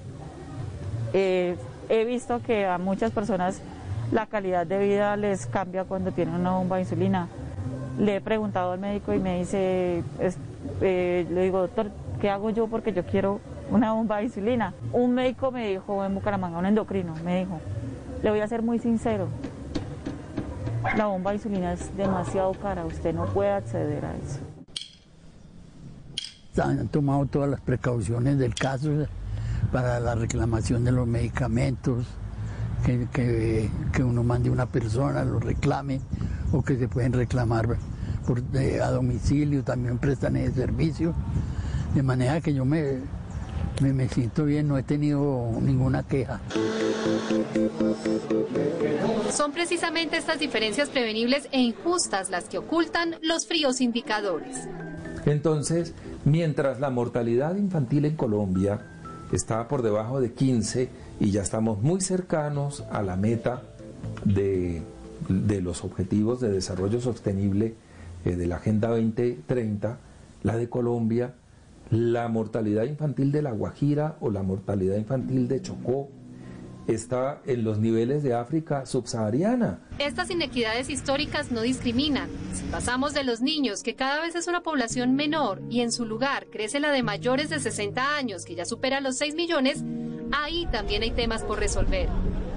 eh, he visto que a muchas personas la calidad de vida les cambia cuando tienen una bomba de insulina le he preguntado al médico y me dice, eh, le digo, doctor, ¿qué hago yo? Porque yo quiero una bomba de insulina. Un médico me dijo en Bucaramanga, un endocrino, me dijo, le voy a ser muy sincero, la bomba de insulina es demasiado cara, usted no puede acceder a eso. Han tomado todas las precauciones del caso para la reclamación de los medicamentos, que, que, uno mande una persona, lo reclame, o que se pueden reclamar por, a domicilio, también prestan ese servicio. De manera que yo me, me, me siento bien, no he tenido ninguna queja. Son precisamente estas diferencias prevenibles e injustas las que ocultan los fríos indicadores. Entonces, mientras la mortalidad infantil en Colombia está por debajo de 15 y ya estamos muy cercanos a la meta de, los objetivos de desarrollo sostenible eh, de la Agenda 2030, la de Colombia, la mortalidad infantil de La Guajira o la mortalidad infantil de Chocó está en los niveles de África subsahariana. Estas inequidades históricas no discriminan. Si pasamos de los niños, que cada vez es una población menor, y en su lugar crece la de mayores de 60 años, que ya supera los 6 millones, ahí también hay temas por resolver.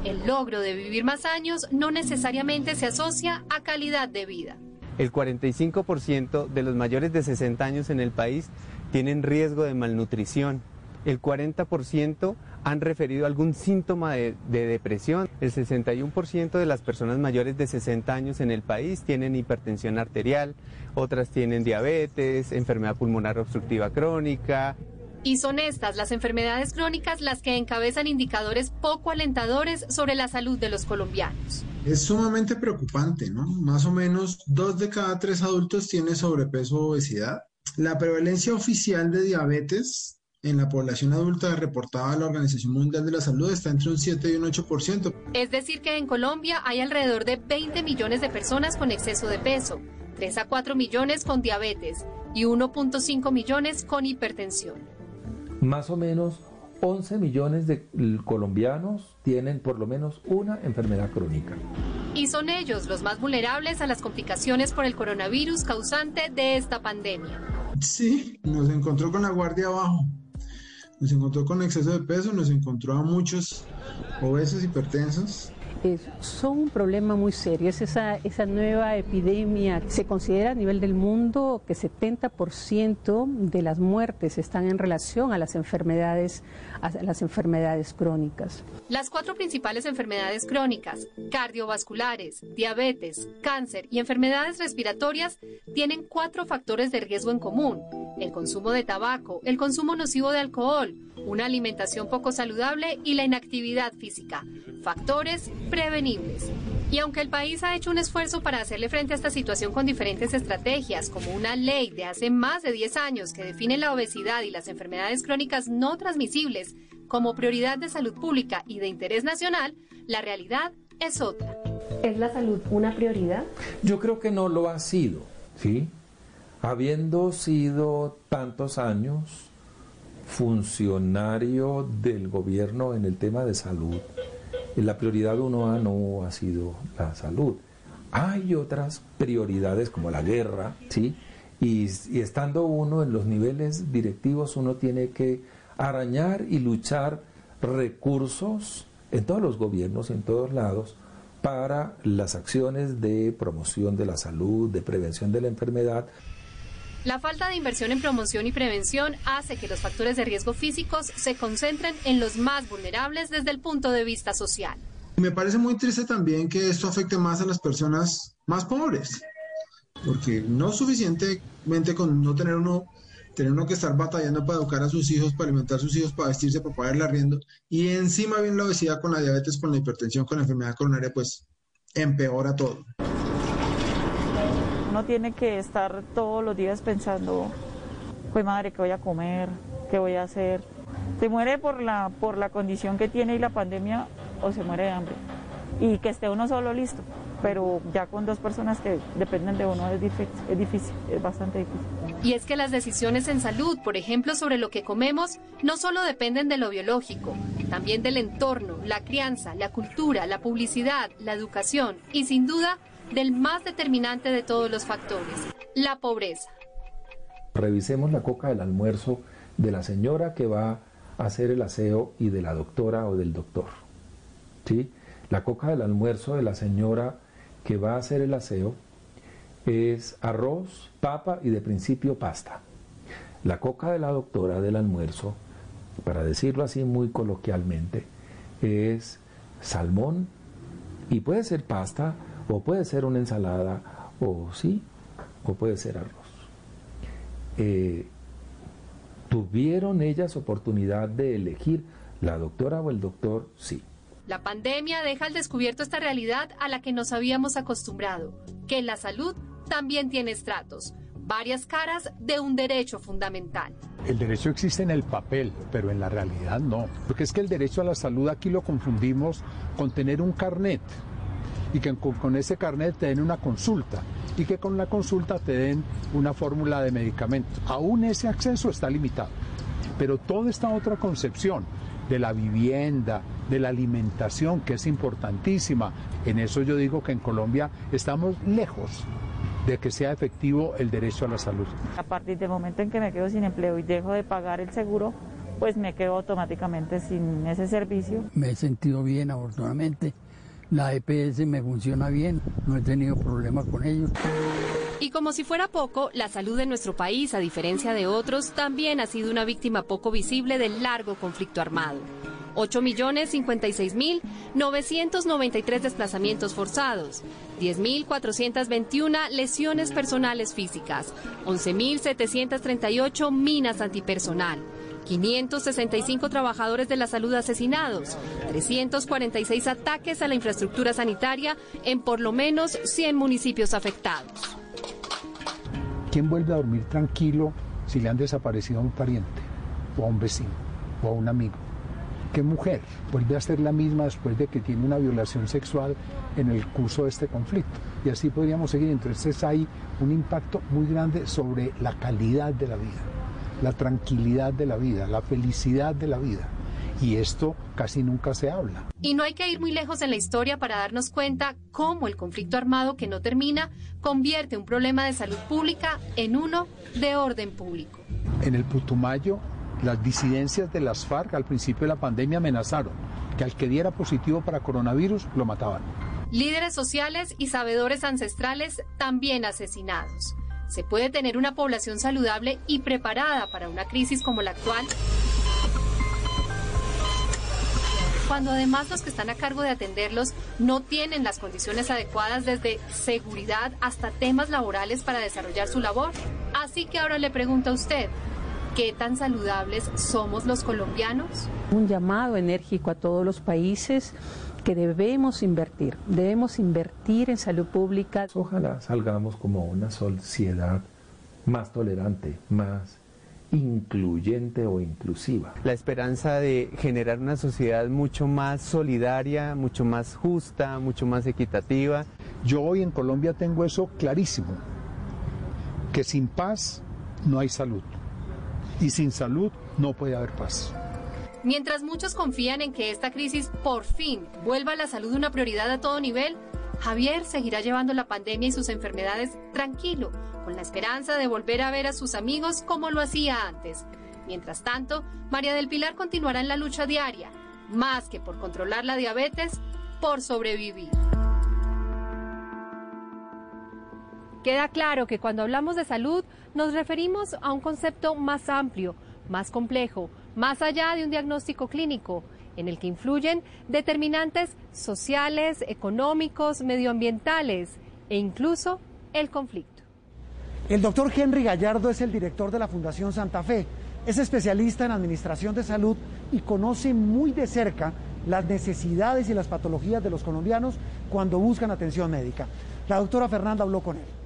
El logro de vivir más años no necesariamente se asocia a calidad de vida. El 45% de los mayores de 60 años en el país tienen riesgo de malnutrición. El 40% han referido algún síntoma de, depresión. El 61% de las personas mayores de 60 años en el país tienen hipertensión arterial, otras tienen diabetes, enfermedad pulmonar obstructiva crónica. Y son estas las enfermedades crónicas las que encabezan indicadores poco alentadores sobre la salud de los colombianos. Es sumamente preocupante, ¿no? Más o menos dos de cada tres adultos tienen sobrepeso o obesidad. La prevalencia oficial de diabetes en la población adulta reportada a la Organización Mundial de la Salud está entre un 7 y un 8%. Es decir, que en Colombia hay alrededor de 20 millones de personas con exceso de peso, 3 a 4 millones con diabetes y 1.5 millones con hipertensión. Más o menos 11 millones de colombianos tienen por lo menos una enfermedad crónica. Y son ellos los más vulnerables a las complicaciones por el coronavirus causante de esta pandemia. Sí, nos encontró con la guardia abajo nos encontró con exceso de peso, nos encontró a muchos obesos, hipertensos, son un problema muy serio. Es esa, esa nueva epidemia. Se considera a nivel del mundo que 70% de las muertes están en relación a las enfermedades, a las enfermedades crónicas. Las cuatro principales enfermedades crónicas, cardiovasculares, diabetes, cáncer y enfermedades respiratorias, tienen cuatro factores de riesgo en común. El consumo de tabaco, el consumo nocivo de alcohol, una alimentación poco saludable y la inactividad física. Factores prevenibles. Y aunque el país ha hecho un esfuerzo para hacerle frente a esta situación con diferentes estrategias, como una ley de hace más de 10 años que define la obesidad y las enfermedades crónicas no transmisibles como prioridad de salud pública y de interés nacional, la realidad es otra. ¿Es la salud una prioridad? Yo creo que no lo ha sido, ¿sí? Habiendo sido tantos años funcionario del gobierno en el tema de salud, la prioridad uno A no ha sido la salud. Hay otras prioridades como la guerra, ¿sí? Y, y, estando uno en los niveles directivos, uno tiene que arañar y luchar recursos en todos los gobiernos, en todos lados, para las acciones de promoción de la salud, de prevención de la enfermedad. La falta de inversión en promoción y prevención hace que los factores de riesgo físicos se concentren en los más vulnerables desde el punto de vista social. Me parece muy triste también que esto afecte más a las personas más pobres, porque no suficientemente con no tener uno tener uno que estar batallando para educar a sus hijos, para alimentar a sus hijos, para vestirse, para pagar el arriendo, y encima bien la obesidad con la diabetes, con la hipertensión, con la enfermedad coronaria, pues empeora todo. Uno tiene que estar todos los días pensando, pues madre, ¿qué voy a comer? ¿Qué voy a hacer? Se muere por la, por la condición que tiene y la pandemia o se muere de hambre. Y que esté uno solo listo, pero ya con dos personas que dependen de uno es difícil, es, difícil, es bastante difícil. Y es que las decisiones en salud, por ejemplo, sobre lo que comemos, no solo dependen de lo biológico, también del entorno, la crianza, la cultura, la publicidad, la educación y sin duda del más determinante de todos los factores, la pobreza. Revisemos la coca del almuerzo de la señora que va hacer el aseo y de la doctora o del doctor. ¿sí? La coca del almuerzo de la señora que va a hacer el aseo es arroz, papa y de principio pasta. La coca de la doctora del almuerzo, para decirlo así muy coloquialmente, es salmón y puede ser pasta o puede ser una ensalada o sí, o puede ser arroz. Eh, ¿Tuvieron ellas oportunidad de elegir la doctora o el doctor? Sí. La pandemia deja al descubierto esta realidad a la que nos habíamos acostumbrado, que la salud también tiene estratos, varias caras de un derecho fundamental. El derecho existe en el papel, pero en la realidad no. Porque es que el derecho a la salud aquí lo confundimos con tener un carnet y que con, ese carnet te den una consulta y que con la consulta te den una fórmula de medicamento. Aún ese acceso está limitado. Pero toda esta otra concepción de la vivienda, de la alimentación, que es importantísima, en eso yo digo que en Colombia estamos lejos de que sea efectivo el derecho a la salud. A partir del momento en que me quedo sin empleo y dejo de pagar el seguro, pues me quedo automáticamente sin ese servicio. Me he sentido bien, afortunadamente. La EPS me funciona bien, no he tenido problemas con ellos. Y como si fuera poco, la salud de nuestro país, a diferencia de otros, también ha sido una víctima poco visible del largo conflicto armado. 8.056.993 desplazamientos forzados, 10.421 lesiones personales físicas, 11.738 minas antipersonal. 565 trabajadores de la salud asesinados, 346 ataques a la infraestructura sanitaria en por lo menos 100 municipios afectados. ¿Quién vuelve a dormir tranquilo si le han desaparecido a un pariente, o a un vecino, o a un amigo? ¿Qué mujer vuelve a ser la misma después de que tiene una violación sexual en el curso de este conflicto? Y así podríamos seguir. Entonces hay un impacto muy grande sobre la calidad de la vida, la tranquilidad de la vida, la felicidad de la vida. Y esto casi nunca se habla. Y no hay que ir muy lejos en la historia para darnos cuenta cómo el conflicto armado que no termina convierte un problema de salud pública en uno de orden público. En el Putumayo las disidencias de las FARC al principio de la pandemia amenazaron que al que diera positivo para coronavirus lo mataban. Líderes sociales y sabedores ancestrales también asesinados. ¿Se puede tener una población saludable y preparada para una crisis como la actual? Cuando además los que están a cargo de atenderlos no tienen las condiciones adecuadas desde seguridad hasta temas laborales para desarrollar su labor. Así que ahora le pregunto a usted, ¿Qué tan saludables somos los colombianos? Un llamado enérgico a todos los países que debemos invertir, debemos invertir en salud pública. Ojalá salgamos como una sociedad más tolerante, más incluyente o inclusiva. La esperanza de generar una sociedad mucho más solidaria, mucho más justa, mucho más equitativa. Yo hoy en Colombia tengo eso clarísimo, que sin paz no hay salud y sin salud no puede haber paz. Mientras muchos confían en que esta crisis por fin vuelva a la salud una prioridad a todo nivel, Javier seguirá llevando la pandemia y sus enfermedades tranquilo, con la esperanza de volver a ver a sus amigos como lo hacía antes. Mientras tanto, María del Pilar continuará en la lucha diaria, más que por controlar la diabetes, por sobrevivir. Queda claro que cuando hablamos de salud nos referimos a un concepto más amplio, más complejo, más allá de un diagnóstico clínico, en el que influyen determinantes sociales, económicos, medioambientales e incluso el conflicto. El doctor Henry Gallardo es el director de la Fundación Santa Fe. Es especialista en administración de salud y conoce muy de cerca las necesidades y las patologías de los colombianos cuando buscan atención médica. La doctora Fernanda habló con él.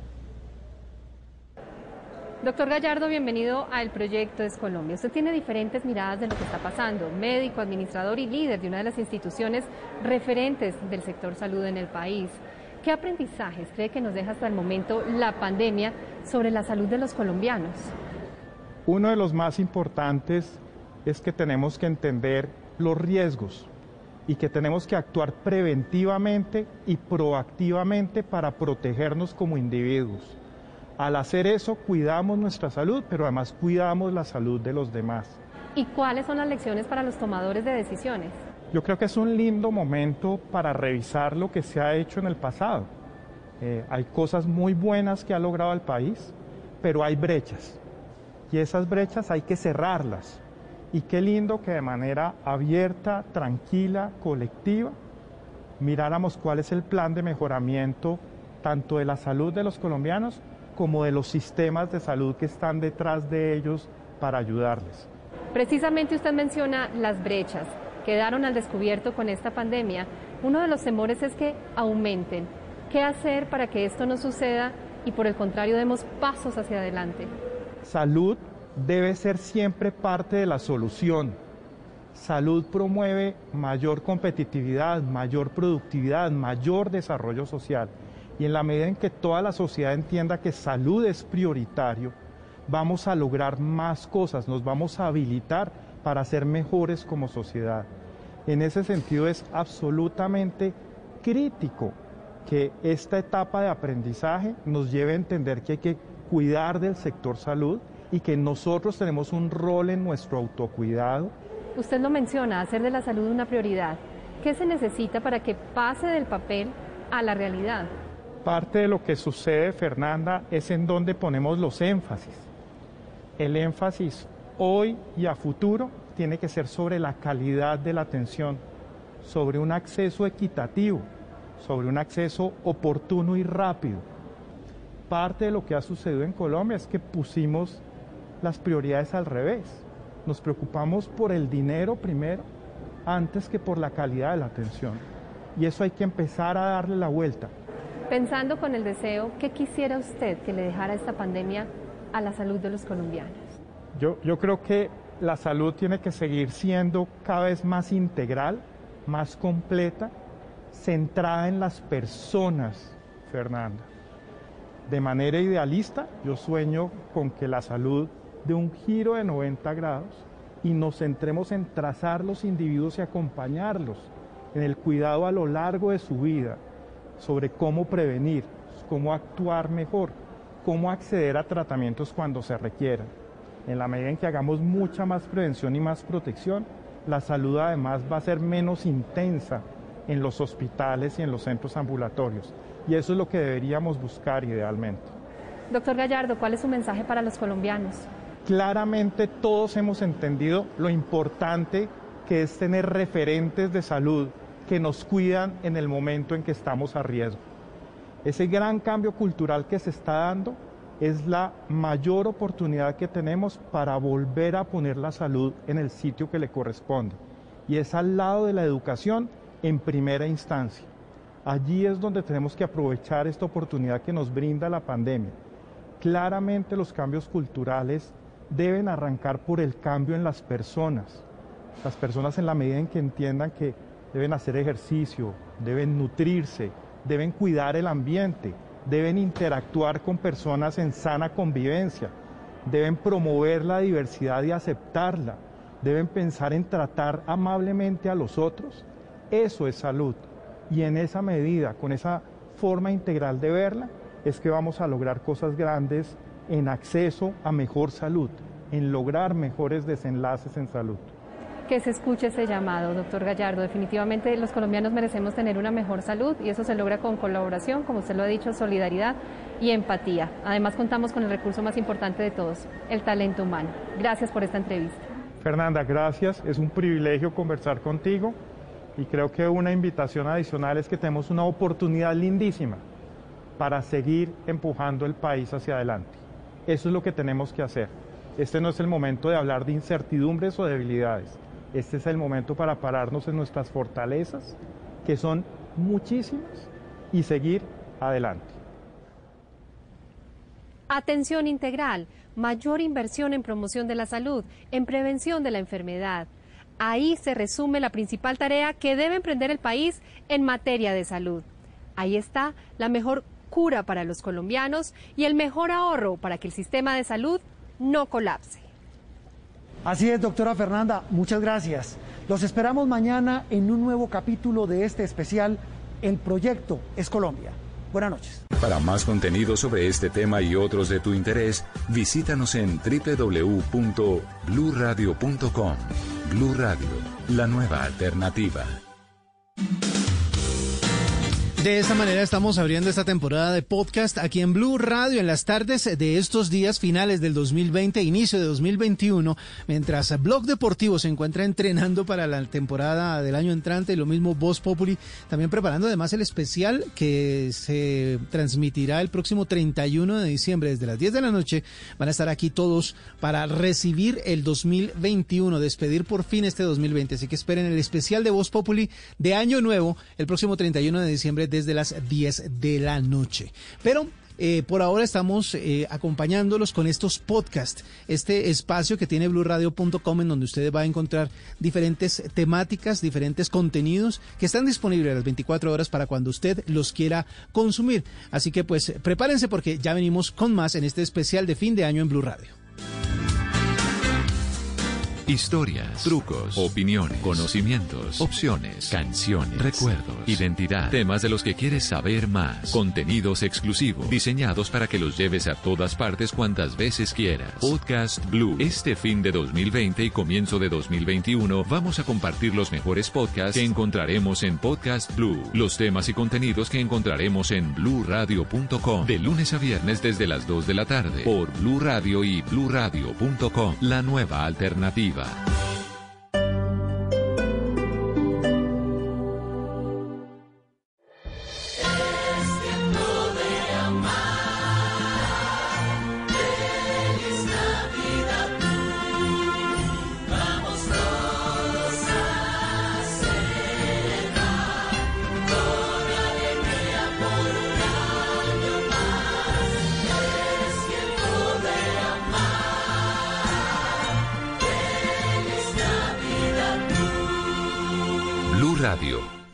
Doctor Gallardo, bienvenido al proyecto Es Colombia. Usted tiene diferentes miradas de lo que está pasando, médico, administrador y líder de una de las instituciones referentes del sector salud en el país. ¿Qué aprendizajes cree que nos deja hasta el momento la pandemia sobre la salud de los colombianos? Uno de los más importantes es que tenemos que entender los riesgos y que tenemos que actuar preventivamente y proactivamente para protegernos como individuos. Al hacer eso, cuidamos nuestra salud, pero además cuidamos la salud de los demás. ¿Y cuáles son las lecciones para los tomadores de decisiones? Yo creo que es un lindo momento para revisar lo que se ha hecho en el pasado. Eh, hay cosas muy buenas que ha logrado el país, pero hay brechas. Y esas brechas hay que cerrarlas. Y qué lindo que de manera abierta, tranquila, colectiva, miráramos cuál es el plan de mejoramiento tanto de la salud de los colombianos como de los sistemas de salud que están detrás de ellos para ayudarles. Precisamente usted menciona las brechas quedaron al descubierto con esta pandemia. Uno de los temores es que aumenten. ¿Qué hacer para que esto no suceda y por el contrario demos pasos hacia adelante? Salud debe ser siempre parte de la solución. Salud promueve mayor competitividad, mayor productividad, mayor desarrollo social. Y en la medida en que toda la sociedad entienda que salud es prioritario, vamos a lograr más cosas, nos vamos a habilitar para ser mejores como sociedad. En ese sentido es absolutamente crítico que esta etapa de aprendizaje nos lleve a entender que hay que cuidar del sector salud y que nosotros tenemos un rol en nuestro autocuidado. Usted lo menciona, hacer de la salud una prioridad. ¿Qué se necesita para que pase del papel a la realidad? Parte de lo que sucede, Fernanda, es en donde ponemos los énfasis. El énfasis hoy y a futuro tiene que ser sobre la calidad de la atención, sobre un acceso equitativo, sobre un acceso oportuno y rápido. Parte de lo que ha sucedido en Colombia es que pusimos las prioridades al revés. Nos preocupamos por el dinero primero antes que por la calidad de la atención. Y eso hay que empezar a darle la vuelta. Pensando con el deseo, ¿qué quisiera usted que le dejara esta pandemia a la salud de los colombianos? Yo, yo creo que la salud tiene que seguir siendo cada vez más integral, más completa, centrada en las personas, Fernanda. De manera idealista, yo sueño con que la salud dé un giro de 90 grados y nos centremos en trazar los individuos y acompañarlos en el cuidado a lo largo de su vida, sobre cómo prevenir, cómo actuar mejor, cómo acceder a tratamientos cuando se requieran. En la medida en que hagamos mucha más prevención y más protección, la salud además va a ser menos intensa en los hospitales y en los centros ambulatorios. Y eso es lo que deberíamos buscar idealmente. Doctor Gallardo, ¿cuál es su mensaje para los colombianos? Claramente todos hemos entendido lo importante que es tener referentes de salud que nos cuidan en el momento en que estamos a riesgo. Ese gran cambio cultural que se está dando es la mayor oportunidad que tenemos para volver a poner la salud en el sitio que le corresponde. Y es al lado de la educación en primera instancia. Allí es donde tenemos que aprovechar esta oportunidad que nos brinda la pandemia. Claramente los cambios culturales deben arrancar por el cambio en las personas. Las personas en la medida en que entiendan que deben hacer ejercicio, deben nutrirse, deben cuidar el ambiente, deben interactuar con personas en sana convivencia, deben promover la diversidad y aceptarla, deben pensar en tratar amablemente a los otros. Eso es salud. Y en esa medida, con esa forma integral de verla, es que vamos a lograr cosas grandes en acceso a mejor salud, en lograr mejores desenlaces en salud que se escuche ese llamado, doctor Gallardo. Definitivamente los colombianos merecemos tener una mejor salud y eso se logra con colaboración, como usted lo ha dicho, solidaridad y empatía. Además contamos con el recurso más importante de todos, el talento humano. Gracias por esta entrevista. Fernanda, gracias. Es un privilegio conversar contigo y creo que una invitación adicional es que tenemos una oportunidad lindísima para seguir empujando el país hacia adelante. Eso es lo que tenemos que hacer. Este no es el momento de hablar de incertidumbres o debilidades este es el momento para pararnos en nuestras fortalezas, que son muchísimas, y seguir adelante. Atención integral, mayor inversión en promoción de la salud, en prevención de la enfermedad. Ahí se resume la principal tarea que debe emprender el país en materia de salud. Ahí está la mejor cura para los colombianos y el mejor ahorro para que el sistema de salud no colapse. Así es, doctora Fernanda, muchas gracias. Los esperamos mañana en un nuevo capítulo de este especial El Proyecto es Colombia. Buenas noches. Para más contenido sobre este tema y otros de tu interés, visítanos en www.bluradio.com. Blu Radio, la nueva alternativa. De esta manera estamos abriendo esta temporada de podcast aquí en Blue Radio en las tardes de estos días finales del 2020, inicio de 2021, mientras Blog Deportivo se encuentra entrenando para la temporada del año entrante y lo mismo Voz Populi, también preparando además el especial que se transmitirá el próximo 31 de diciembre desde las 10 de la noche. Van a estar aquí todos para recibir el 2021, despedir por fin este 2020. Así que esperen el especial de Voz Populi de Año Nuevo el próximo 31 de diciembre desde las 10 de la noche. Pero eh, por ahora estamos eh, acompañándolos con estos podcasts, este espacio que tiene blurradio.com en donde ustedes va a encontrar diferentes temáticas, diferentes contenidos que están disponibles a las 24 horas para cuando usted los quiera consumir. Así que pues prepárense porque ya venimos con más en este especial de fin de año en Blue Radio. Historias, trucos, opiniones, conocimientos, opciones, canciones, recuerdos, identidad, temas de los que quieres saber más, contenidos exclusivos, diseñados para que los lleves a todas partes cuantas veces quieras. Podcast Blue. Este fin de 2020 y comienzo de 2021 vamos a compartir los mejores podcasts que encontraremos en Podcast Blue. Los temas y contenidos que encontraremos en bluradio.com de lunes a viernes desde las 2 de la tarde por Blue Radio y bluradio.com. La nueva alternativa. Vamos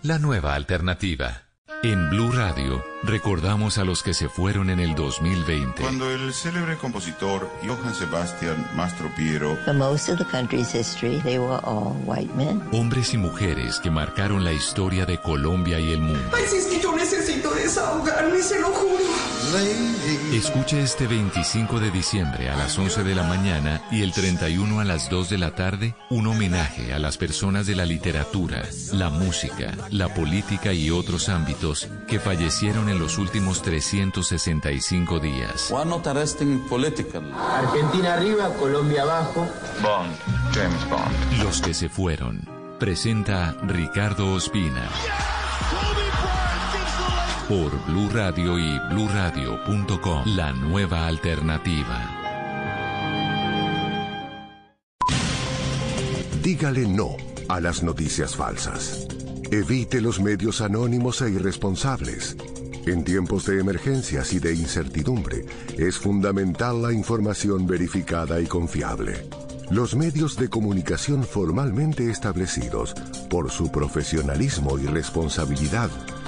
la nueva alternativa. En Blue Radio, recordamos a los que se fueron en el 2020. Cuando el célebre compositor Johann Sebastian Mastropiero For most of the country's history, they were all white men. Hombres y mujeres que marcaron la historia de Colombia y el mundo. Ay, si es que yo necesito desahogarme, se lo juro. Escuche este 25 de diciembre a las 11 de la mañana y el 31 a las 2 de la tarde un homenaje a las personas de la literatura, la música, la política y otros ámbitos que fallecieron en los últimos 365 días. One not. Argentina arriba, Colombia abajo. Bond, James Bond. Los que se fueron. Presenta Ricardo Ospina. Por Blue Radio y bluradio.com. La nueva alternativa. Dígale no a las noticias falsas. Evite los medios anónimos e irresponsables. En tiempos de emergencias y de incertidumbre, es fundamental la información verificada y confiable. Los medios de comunicación formalmente establecidos, por su profesionalismo y responsabilidad,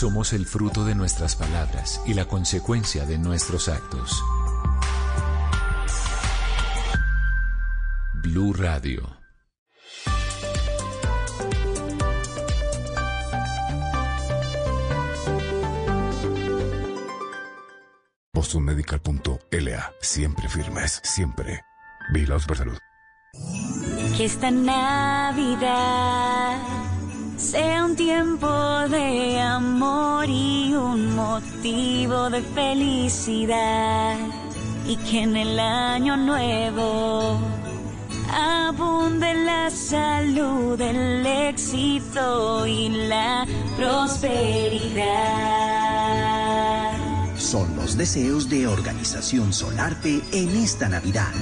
Somos el fruto de nuestras palabras y la consecuencia de nuestros actos. Blue Radio. BostonMedical.la. Siempre firmes, siempre. Vigilados por salud. Que esta Navidad sea un tiempo de amor y un motivo de felicidad. Y que en el año nuevo abunde la salud, el éxito y la prosperidad. Son los deseos de Organización Solarte en esta Navidad.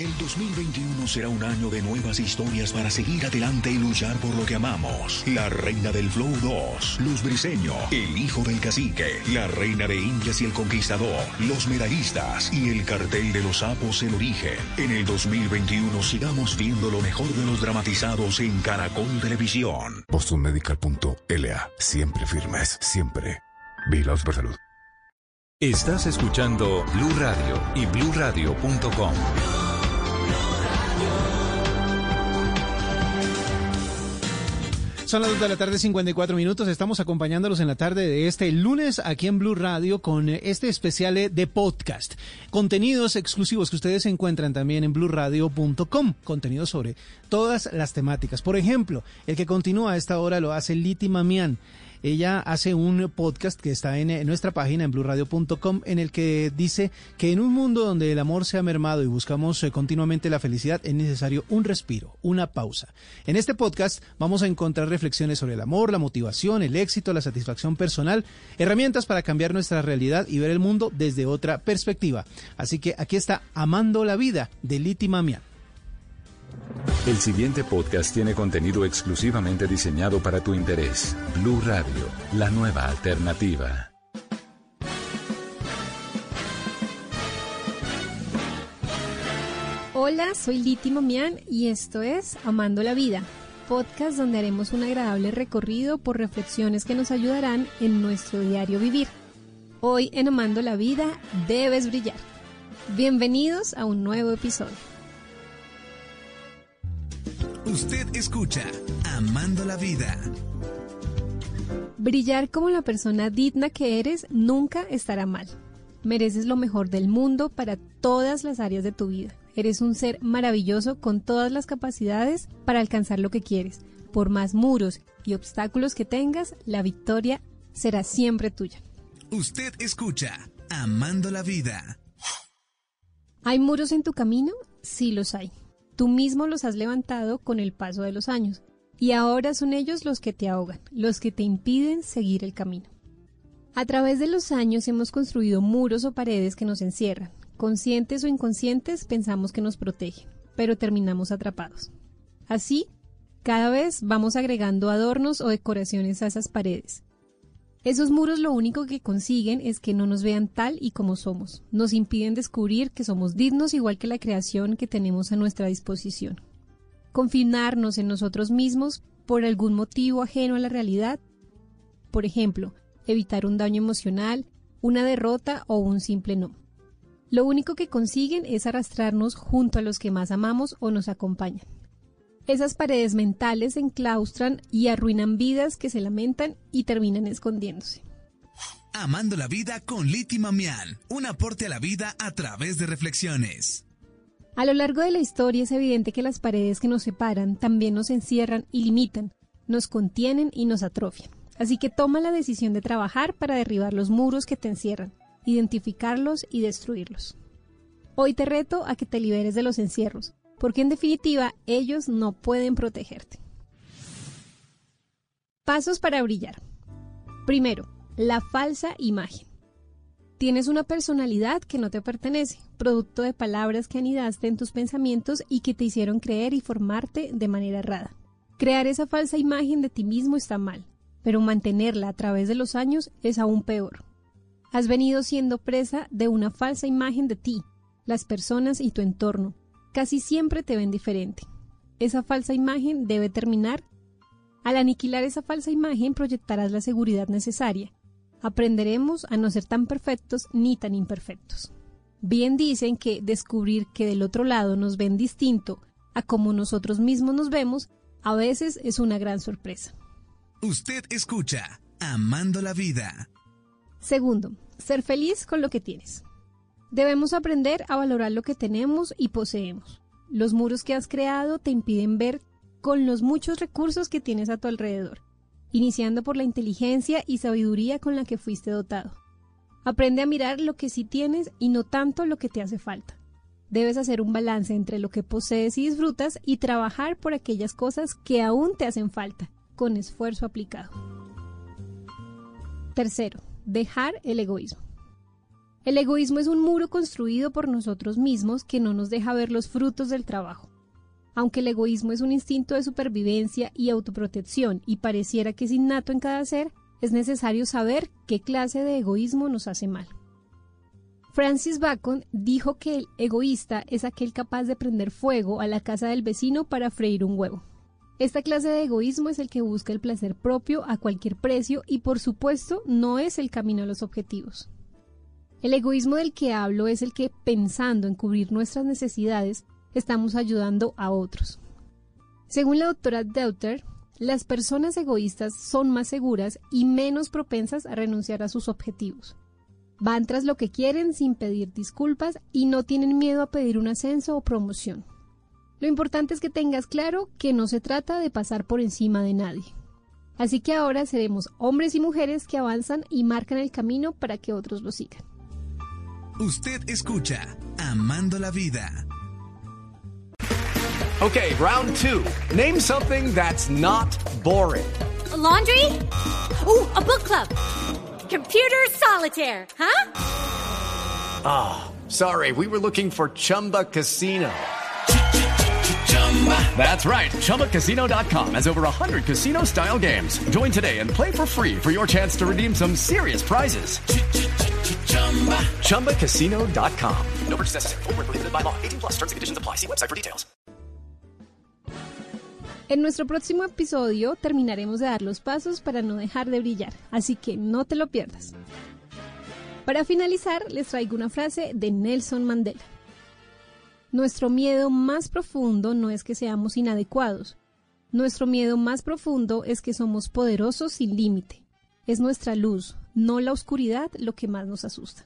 El 2021 será un año de nuevas historias para seguir adelante y luchar por lo que amamos. La reina del Flow 2, Luz Briseño, el hijo del cacique, la reina de Indias y el conquistador, los medallistas y el cartel de los sapos El Origen. En el 2021 sigamos viendo lo mejor de los dramatizados en Caracol Televisión. BostonMedical.la. Siempre firmes, siempre. Vigilados por salud. Estás escuchando Blue Radio y bluradio.com. Son las 2 de la tarde, 54 minutos. Estamos acompañándolos en la tarde de este lunes aquí en Blue Radio con este especial de podcast. Contenidos exclusivos que ustedes encuentran también en bluradio.com. Contenidos sobre todas las temáticas. Por ejemplo, el que continúa a esta hora lo hace Liti Mamián. Ella hace un podcast que está en, nuestra página en blurradio.com en el que dice que en un mundo donde el amor se ha mermado y buscamos eh, continuamente la felicidad es necesario un respiro, una pausa. En este podcast vamos a encontrar reflexiones sobre el amor, la motivación, el éxito, la satisfacción personal, herramientas para cambiar nuestra realidad y ver el mundo desde otra perspectiva. Así que aquí está Amando la vida de Liti Mamián. El siguiente podcast tiene contenido exclusivamente diseñado para tu interés. Blue Radio, la nueva alternativa. Hola, soy Liti Mamián y esto es Amando la Vida, podcast donde haremos un agradable recorrido por reflexiones que nos ayudarán en nuestro diario vivir. Hoy en Amando la Vida debes brillar. Bienvenidos a un nuevo episodio. Usted escucha Amando la Vida. Brillar como la persona digna que eres nunca estará mal. Mereces lo mejor del mundo para todas las áreas de tu vida. Eres un ser maravilloso con todas las capacidades para alcanzar lo que quieres. Por más muros y obstáculos que tengas, la victoria será siempre tuya. Usted escucha Amando la Vida. ¿Hay muros en tu camino? Sí los hay. Tú mismo los has levantado con el paso de los años y ahora son ellos los que te ahogan, los que te impiden seguir el camino. A través de los años hemos construido muros o paredes que nos encierran. Conscientes o inconscientes pensamos que nos protegen, pero terminamos atrapados. Así, cada vez vamos agregando adornos o decoraciones a esas paredes. Esos muros lo único que consiguen es que no nos vean tal y como somos. Nos impiden descubrir que somos dignos igual que la creación que tenemos a nuestra disposición. Confinarnos en nosotros mismos por algún motivo ajeno a la realidad. Por ejemplo, evitar un daño emocional, una derrota o un simple no. Lo único que consiguen es arrastrarnos junto a los que más amamos o nos acompañan. Esas paredes mentales se enclaustran y arruinan vidas que se lamentan y terminan escondiéndose. Amando la vida con Liti Mamián, un aporte a la vida a través de reflexiones. A lo largo de la historia es evidente que las paredes que nos separan también nos encierran y limitan, nos contienen y nos atrofian. Así que toma la decisión de trabajar para derribar los muros que te encierran, identificarlos y destruirlos. Hoy te reto a que te liberes de los encierros, porque en definitiva ellos no pueden protegerte. Pasos para brillar. Primero, la falsa imagen. Tienes una personalidad que no te pertenece, producto de palabras que anidaste en tus pensamientos y que te hicieron creer y formarte de manera errada. Crear esa falsa imagen de ti mismo está mal, pero mantenerla a través de los años es aún peor. Has venido siendo presa de una falsa imagen de ti, las personas y tu entorno, casi siempre te ven diferente. Esa falsa imagen debe terminar. Al aniquilar esa falsa imagen proyectarás la seguridad necesaria. Aprenderemos a no ser tan perfectos ni tan imperfectos. Bien dicen que descubrir que del otro lado nos ven distinto a como nosotros mismos nos vemos, a veces es una gran sorpresa. Usted escucha Amando la Vida. Segundo, ser feliz con lo que tienes. Debemos aprender a valorar lo que tenemos y poseemos. Los muros que has creado te impiden ver con los muchos recursos que tienes a tu alrededor, iniciando por la inteligencia y sabiduría con la que fuiste dotado. Aprende a mirar lo que sí tienes y no tanto lo que te hace falta. Debes hacer un balance entre lo que posees y disfrutas y trabajar por aquellas cosas que aún te hacen falta, con esfuerzo aplicado. Tercero, dejar el egoísmo. El egoísmo es un muro construido por nosotros mismos que no nos deja ver los frutos del trabajo. Aunque el egoísmo es un instinto de supervivencia y autoprotección y pareciera que es innato en cada ser, es necesario saber qué clase de egoísmo nos hace mal. Francis Bacon dijo que el egoísta es aquel capaz de prender fuego a la casa del vecino para freír un huevo. Esta clase de egoísmo es el que busca el placer propio a cualquier precio y por supuesto no es el camino a los objetivos. El egoísmo del que hablo es el que, pensando en cubrir nuestras necesidades, estamos ayudando a otros. Según la doctora Deuter, las personas egoístas son más seguras y menos propensas a renunciar a sus objetivos. Van tras lo que quieren sin pedir disculpas y no tienen miedo a pedir un ascenso o promoción. Lo importante es que tengas claro que no se trata de pasar por encima de nadie. Así que ahora seremos hombres y mujeres que avanzan y marcan el camino para que otros lo sigan. Usted escucha Amando la Vida. Okay, round two. Name something that's not boring. A laundry? Ooh, a book club. Computer solitaire, huh? Ah, sorry, we were looking for Chumba Casino. That's right. ChumbaCasino.com has over 100 casino style games. Join today and play for free for your chance to redeem some serious prizes. ChumbaCasino.com. No purchase necessary. Full prohibited by law. 18 plus terms and conditions apply. See website for details. En nuestro próximo episodio terminaremos de dar los pasos para no dejar de brillar, así que no te lo pierdas. Para finalizar, les traigo una frase de Nelson Mandela. Nuestro miedo más profundo no es que seamos inadecuados. Nuestro miedo más profundo es que somos poderosos sin límite. Es nuestra luz, no la oscuridad, lo que más nos asusta.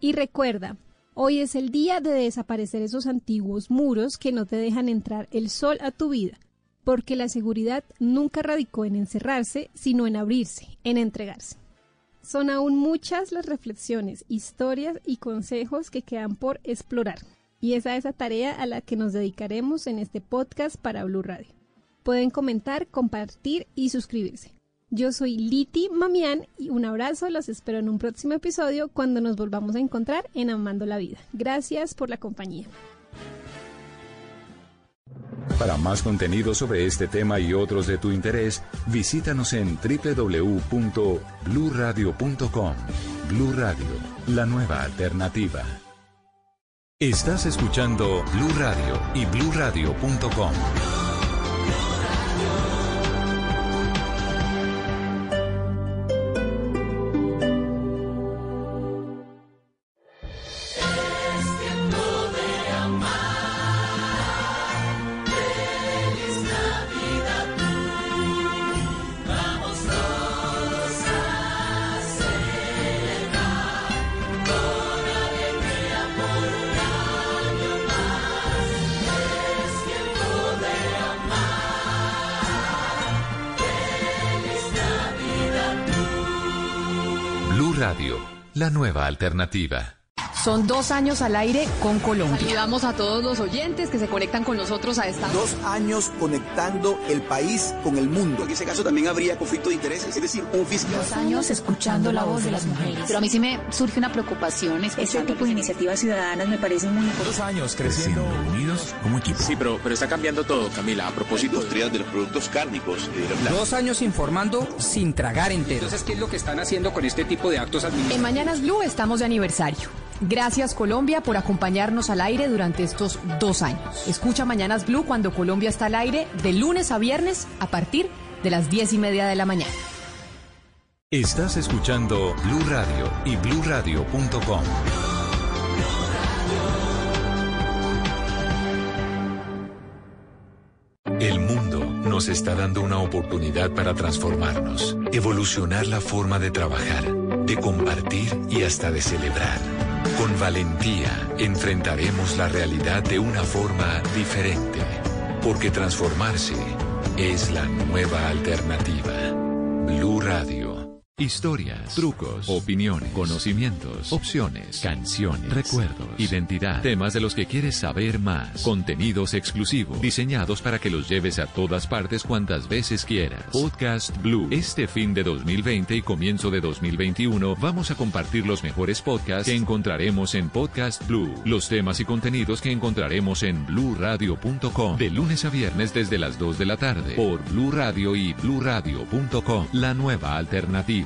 Y recuerda, hoy es el día de desaparecer esos antiguos muros que no te dejan entrar el sol a tu vida, porque la seguridad nunca radicó en encerrarse, sino en abrirse, en entregarse. Son aún muchas las reflexiones, historias y consejos que quedan por explorar. Y es a esa tarea a la que nos dedicaremos en este podcast para Blue Radio. Pueden comentar, compartir y suscribirse. Yo soy Liti Mamián y un abrazo, los espero en un próximo episodio cuando nos volvamos a encontrar en Amando la Vida. Gracias por la compañía. Para más contenido sobre este tema y otros de tu interés, visítanos en www.bluradio.com. Blu Radio, la nueva alternativa. Estás escuchando Blue Radio y bluradio.com. alternativa. Son dos años al aire con Colombia. Ayudamos a todos los oyentes que se conectan con nosotros a esta Dos años conectando el país con el mundo. En ese caso también habría conflicto de intereses, es decir, un fiscal. Dos años escuchando la voz de las mujeres. Pero a mí sí me surge una preocupación. Este tipo de iniciativas ciudadanas me parecen muy importantes. Dos años creciendo unidos como equipo. Sí, pero, pero está cambiando todo, Camila. A propósito. Industria de los productos cárnicos. Dos años informando sin tragar entero. Entonces, ¿qué es lo que están haciendo con este tipo de actos En administrativos? Mañanas Blue estamos de aniversario. Gracias Colombia por acompañarnos al aire durante estos dos años. Escucha Mañanas Blue cuando Colombia está al aire de lunes a viernes a partir de las diez y media de la mañana. Estás escuchando Blue Radio y bluradio.com. El mundo nos está dando una oportunidad para transformarnos, evolucionar la forma de trabajar, de compartir y hasta de celebrar. Con valentía enfrentaremos la realidad de una forma diferente, porque transformarse es la nueva alternativa. Blue Radio. Historias, trucos, opiniones, conocimientos, opciones, canciones, recuerdos, identidad, temas de los que quieres saber más, contenidos exclusivos, diseñados para que los lleves a todas partes cuantas veces quieras. Podcast Blue. Este fin de 2020 y comienzo de 2021 vamos a compartir los mejores podcasts que encontraremos en Podcast Blue. Los temas y contenidos que encontraremos en bluradio.com de lunes a viernes desde las 2 de la tarde por Blue Radio y bluradio.com. La nueva alternativa.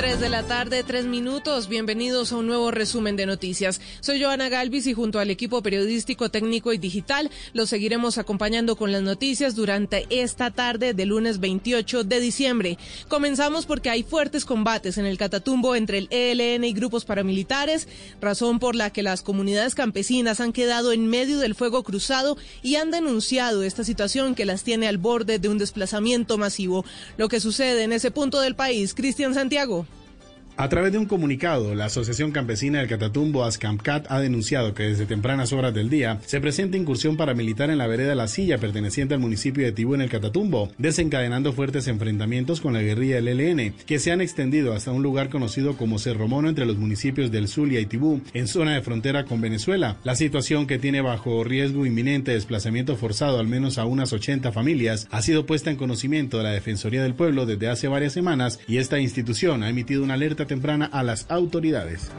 3 de la tarde, 3 minutos. Bienvenidos a un nuevo resumen de noticias. Soy Joana Galvis y junto al equipo periodístico, técnico y digital los seguiremos acompañando con las noticias durante esta tarde de lunes 28 de diciembre. Comenzamos porque hay fuertes combates en el Catatumbo entre el ELN y grupos paramilitares, razón por la que las comunidades campesinas han quedado en medio del fuego cruzado y han denunciado esta situación que las tiene al borde de un desplazamiento masivo. Lo que sucede en ese punto del país, Cristian Santiago. A través de un comunicado, la Asociación Campesina del Catatumbo, ASCAMCAT, ha denunciado que desde tempranas horas del día se presenta incursión paramilitar en la vereda La Silla, perteneciente al municipio de Tibú en el Catatumbo, desencadenando fuertes enfrentamientos con la guerrilla del ELN, que se han extendido hasta un lugar conocido como Cerro Mono entre los municipios del Zulia y Tibú, en zona de frontera con Venezuela. La situación que tiene bajo riesgo inminente de desplazamiento forzado al menos a unas 80 familias ha sido puesta en conocimiento de la Defensoría del Pueblo desde hace varias semanas y esta institución ha emitido una alerta temprana a las autoridades.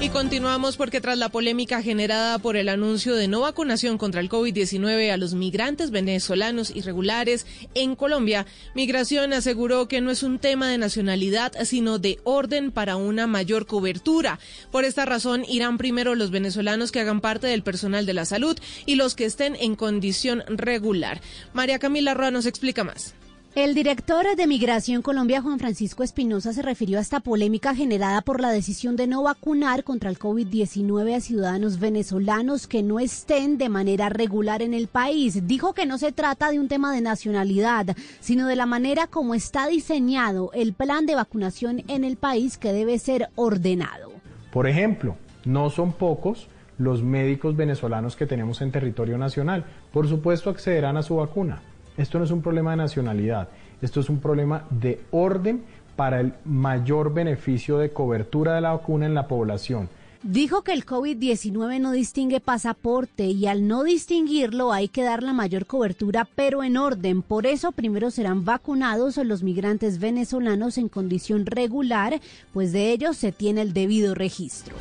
Y continuamos porque tras la polémica generada por el anuncio de no vacunación contra el COVID-19 a los migrantes venezolanos irregulares en Colombia, Migración aseguró que no es un tema de nacionalidad, sino de orden para una mayor cobertura. Por esta razón, irán primero los venezolanos que hagan parte del personal de la salud y los que estén en condición regular. María Camila Roa nos explica más. El director de Migración Colombia, Juan Francisco Espinosa, se refirió a esta polémica generada por la decisión de no vacunar contra el COVID-19 a ciudadanos venezolanos que no estén de manera regular en el país. Dijo que no se trata de un tema de nacionalidad, sino de la manera como está diseñado el plan de vacunación en el país que debe ser ordenado. Por ejemplo, no son pocos los médicos venezolanos que tenemos en territorio nacional. Por supuesto, accederán a su vacuna. Esto no es un problema de nacionalidad, esto es un problema de orden para el mayor beneficio de cobertura de la vacuna en la población. Dijo que el COVID-19 no distingue pasaporte y al no distinguirlo hay que dar la mayor cobertura, pero en orden. Por eso primero serán vacunados los migrantes venezolanos en condición regular, pues de ellos se tiene el debido registro.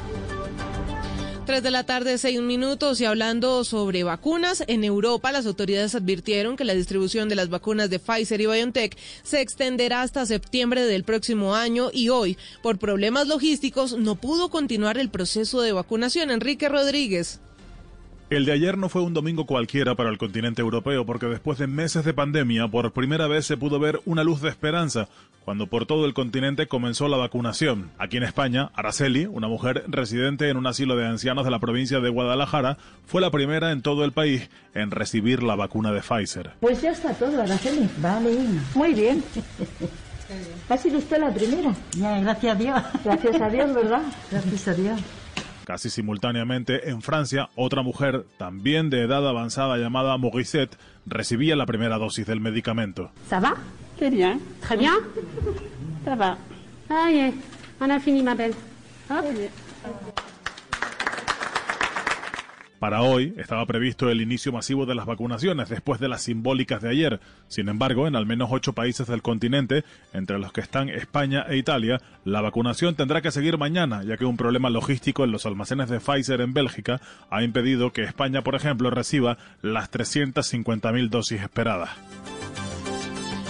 3 de la tarde, 6 minutos. Y hablando sobre vacunas, en Europa las autoridades advirtieron que la distribución de las vacunas de Pfizer y BioNTech se extenderá hasta septiembre del próximo año y hoy, por problemas logísticos, no pudo continuar el proceso de vacunación. Enrique Rodríguez. El de ayer no fue un domingo cualquiera para el continente europeo porque después de meses de pandemia por primera vez se pudo ver una luz de esperanza cuando por todo el continente comenzó la vacunación. Aquí en España, Araceli, una mujer residente en un asilo de ancianos de la provincia de Guadalajara, fue la primera en todo el país en recibir la vacuna de Pfizer. Pues ya está todo, Araceli. Vale, muy bien. ¿Ha sido usted la primera? gracias a Dios. Gracias a Dios, ¿verdad? Gracias a Dios. Casi simultáneamente, en Francia, otra mujer, también de edad avanzada llamada Morissette, recibía la primera dosis del medicamento. ¿Ça va? Très bien. Très bien? Ça va. Ah, yeah. On a fini, ma belle. Hop. Para hoy estaba previsto el inicio masivo de las vacunaciones después de las simbólicas de ayer. Sin embargo, en al menos ocho países del continente, entre los que están España e Italia, la vacunación tendrá que seguir mañana, ya que un problema logístico en los almacenes de Pfizer en Bélgica ha impedido que España, por ejemplo, reciba las 350.000 dosis esperadas.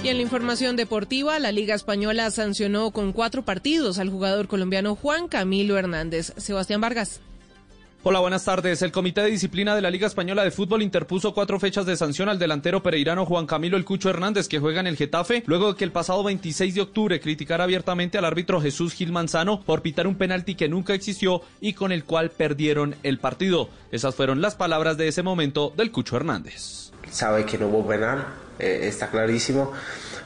Y en la información deportiva, la Liga Española sancionó con cuatro partidos al jugador colombiano Juan Camilo Hernández. Sebastián Vargas. Hola, buenas tardes. El Comité de Disciplina de la Liga Española de Fútbol interpuso cuatro fechas de sanción al delantero pereirano Juan Camilo El Cucho Hernández, que juega en el Getafe, luego de que el pasado 26 de octubre criticara abiertamente al árbitro Jesús Gil Manzano por pitar un penalti que nunca existió y con el cual perdieron el partido. Esas fueron las palabras de ese momento del Cucho Hernández. Sabe que no hubo penal, eh, está clarísimo.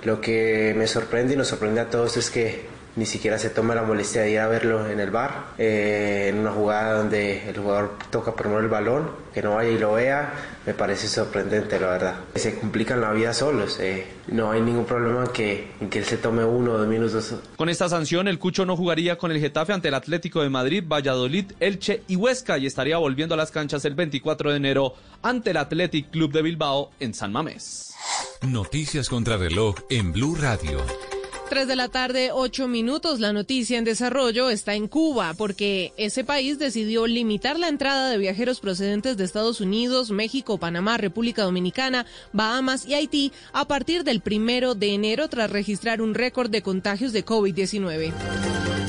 Lo que me sorprende y nos sorprende a todos es que ni siquiera se toma la molestia de ir a verlo en el bar, eh, en una jugada donde el jugador toca primero el balón, que no vaya y lo vea, me parece sorprendente la verdad. Se complican la vida solos, eh, no hay ningún problema en que, en que él se tome uno o dos minutos. Con esta sanción, el Cucho no jugaría con el Getafe ante el Atlético de Madrid, Valladolid, Elche y Huesca y estaría volviendo a las canchas el 24 de enero ante el Athletic Club de Bilbao en San Mamés. Noticias contra reloj en Blue Radio. 3 de la tarde, 8 minutos. La noticia en desarrollo está en Cuba porque ese país decidió limitar la entrada de viajeros procedentes de Estados Unidos, México, Panamá, República Dominicana, Bahamas y Haití a partir del primero de enero tras registrar un récord de contagios de COVID-19.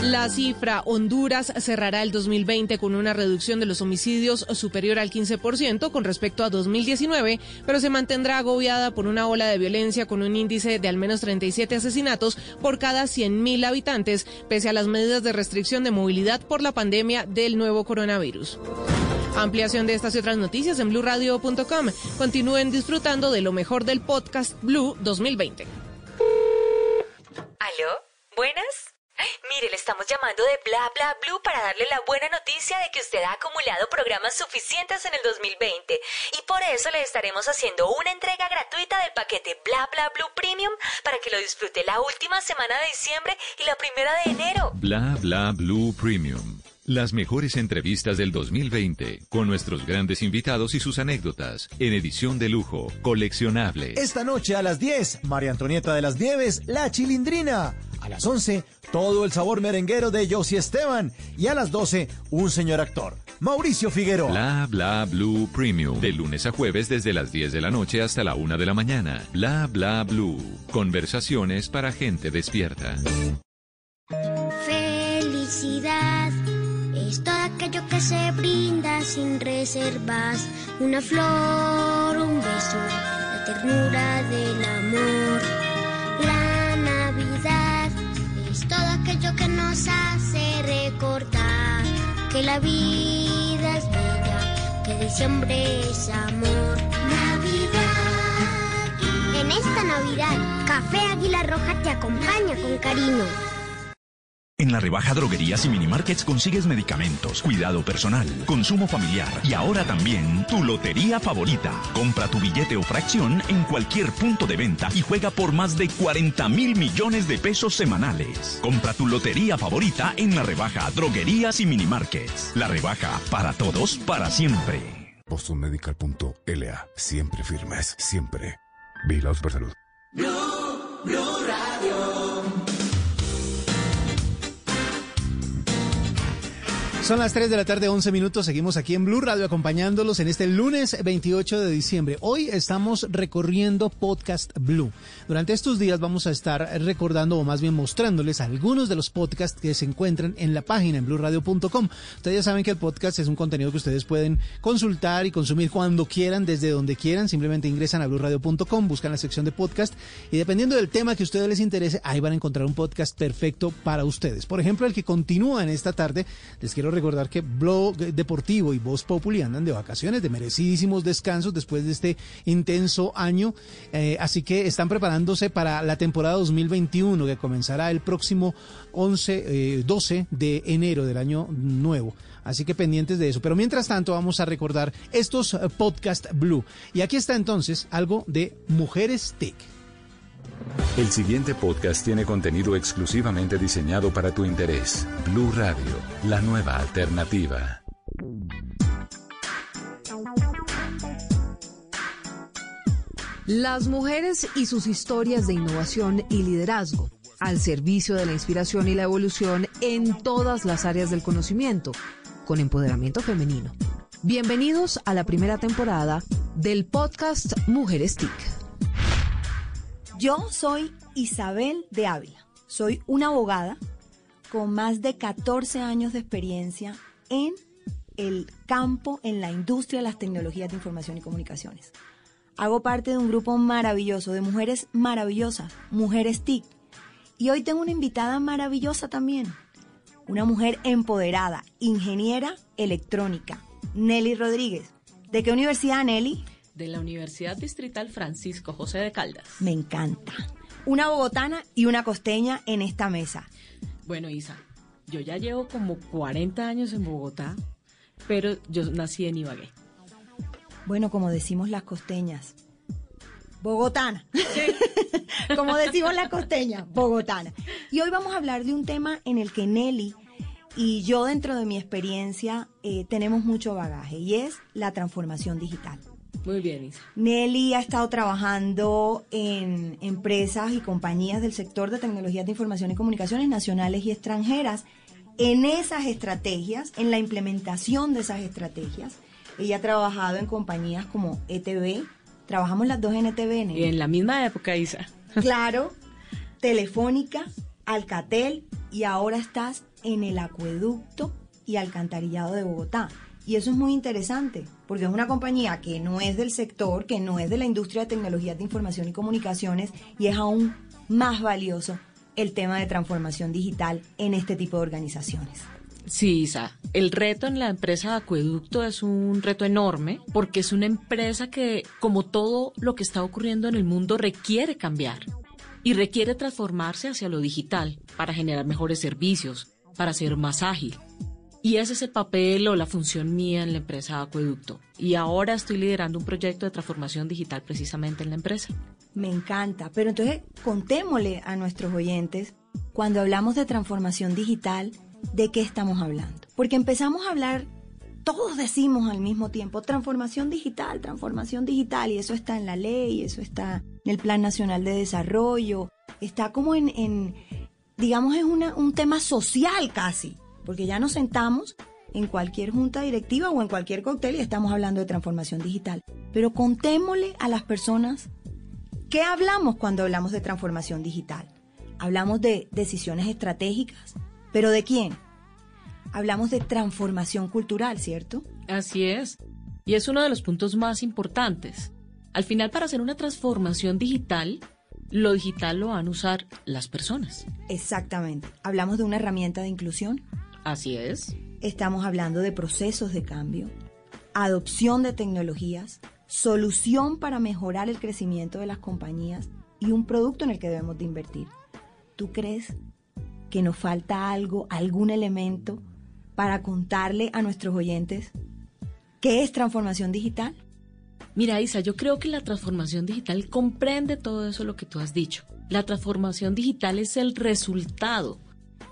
La cifra Honduras cerrará el 2020 con una reducción de los homicidios superior al 15% con respecto a 2019, pero se mantendrá agobiada por una ola de violencia con un índice de al menos 37 asesinatos por cada 100.000 habitantes, pese a las medidas de restricción de movilidad por la pandemia del nuevo coronavirus. Ampliación de estas y otras noticias en blurradio.com. Continúen disfrutando de lo mejor del podcast Blue 2020. ¿Aló? ¿Buenas? Mire, le estamos llamando de Bla Bla Blue para darle la buena noticia de que usted ha acumulado programas suficientes en el 2020 y por eso le estaremos haciendo una entrega gratuita del paquete Bla Bla Blue Premium para que lo disfrute la última semana de diciembre y la primera de enero. Bla Bla Blue Premium. Las mejores entrevistas del 2020 con nuestros grandes invitados y sus anécdotas en edición de lujo, coleccionable. Esta noche a las 10, María Antonieta de las Nieves, La Chilindrina. A las 11, todo el sabor merenguero de Josie Esteban. Y a las 12, un señor actor, Mauricio Figueroa. Bla Bla Blue Premium. De lunes a jueves desde las 10 de la noche hasta la 1 de la mañana. Bla Bla Blue. Conversaciones para gente despierta. Felicidad es todo aquello que se brinda sin reservas. Una flor, un beso, la ternura del amor. Aquello que nos hace recordar que la vida es bella, que diciembre es amor. Navidad. En esta Navidad, Café Águila Roja te acompaña con cariño. En la rebaja Droguerías y Minimarkets consigues medicamentos, cuidado personal, consumo familiar y ahora también tu lotería favorita. Compra tu billete o fracción en cualquier punto de venta y juega por más de 40 mil millones de pesos semanales. Compra tu lotería favorita en la rebaja Droguerías y Minimarkets. La rebaja para todos, para siempre. BostonMedical.la. Siempre firmes, siempre. Vigilados por salud. Blue, Blue Son las 3 de la tarde, 11 minutos. Seguimos aquí en Blue Radio acompañándolos en este lunes 28 de diciembre. Hoy estamos recorriendo Podcast Blue. Durante estos días vamos a estar recordando o más bien mostrándoles algunos de los podcasts que se encuentran en la página en bluradio.com. Ustedes ya saben que el podcast es un contenido que ustedes pueden consultar y consumir cuando quieran, desde donde quieran. Simplemente ingresan a bluradio.com, buscan la sección de podcast y dependiendo del tema que a ustedes les interese, ahí van a encontrar un podcast perfecto para ustedes. Por ejemplo, el que continúa en esta tarde, les quiero recordar que Blog Deportivo y Voz Populi andan de vacaciones, de merecidísimos descansos después de este intenso año. Eh, así que están preparándose para la temporada 2021 que comenzará el próximo 11, eh, 12 de enero del año nuevo. Así que pendientes de eso. Pero mientras tanto vamos a recordar estos eh, podcast Blue. Y aquí está entonces algo de Mujeres TIC. El siguiente podcast tiene contenido exclusivamente diseñado para tu interés. Blue Radio, la nueva alternativa. Las mujeres y sus historias de innovación y liderazgo al servicio de la inspiración y la evolución en todas las áreas del conocimiento, con empoderamiento femenino. Bienvenidos a la primera temporada del podcast Mujeres TIC. Yo soy Isabel de Ávila. Soy una abogada con más de 14 años de experiencia en el campo en la industria de las tecnologías de información y comunicaciones. Hago parte de un grupo maravilloso, de mujeres maravillosas, mujeres TIC. Y hoy tengo una invitada maravillosa también, una mujer empoderada, ingeniera electrónica, Nelly Rodríguez. ¿De qué universidad, Nelly? De la Universidad Distrital Francisco José de Caldas. Me encanta. Una bogotana y una costeña en esta mesa. Bueno, Isa, yo ya llevo como 40 años en Bogotá, pero yo nací en Ibagué. Bueno, como decimos las costeñas, bogotana. como decimos las costeñas, bogotana. Y hoy vamos a hablar de un tema en el que Nelly y yo dentro de mi experiencia eh, tenemos mucho bagaje y es la transformación digital. Muy bien, Isa. Nelly ha estado trabajando en empresas y compañías del sector de tecnologías de información y comunicaciones nacionales y extranjeras. En esas estrategias, en la implementación de esas estrategias, ella ha trabajado en compañías como ETV, trabajamos las dos en ETV. Y en la misma época, Isa. Claro, Telefónica, Alcatel y ahora estás en el acueducto y alcantarillado de Bogotá. Y eso es muy interesante, porque es una compañía que no es del sector, que no es de la industria de tecnologías de información y comunicaciones, y es aún más valioso el tema de transformación digital en este tipo de organizaciones. Sí, Isa. El reto en la empresa de acueducto es un reto enorme porque es una empresa que, como todo lo que está ocurriendo en el mundo, requiere cambiar y requiere transformarse hacia lo digital para generar mejores servicios, para ser más ágil. Y ese es el papel o la función mía en la empresa Acueducto. Y ahora estoy liderando un proyecto de transformación digital precisamente en la empresa. Me encanta. Pero entonces contémosle a nuestros oyentes, cuando hablamos de transformación digital, ¿de qué estamos hablando? Porque empezamos a hablar, todos decimos al mismo tiempo, transformación digital, transformación digital, y eso está en la ley, eso está en el Plan Nacional de Desarrollo, está como en, en digamos, es una, un tema social casi porque ya nos sentamos en cualquier junta directiva o en cualquier cóctel y estamos hablando de transformación digital. Pero contémosle a las personas qué hablamos cuando hablamos de transformación digital. Hablamos de decisiones estratégicas, pero ¿de quién? Hablamos de transformación cultural, ¿cierto? Así es. Y es uno de los puntos más importantes. Al final, para hacer una transformación digital, lo digital lo van a usar las personas. Exactamente. Hablamos de una herramienta de inclusión, Así es. Estamos hablando de procesos de cambio, adopción de tecnologías, solución para mejorar el crecimiento de las compañías y un producto en el que debemos de invertir. ¿Tú crees que nos falta algo, algún elemento para contarle a nuestros oyentes qué es transformación digital? Mira, Isa, yo creo que la transformación digital comprende todo eso lo que tú has dicho. La transformación digital es el resultado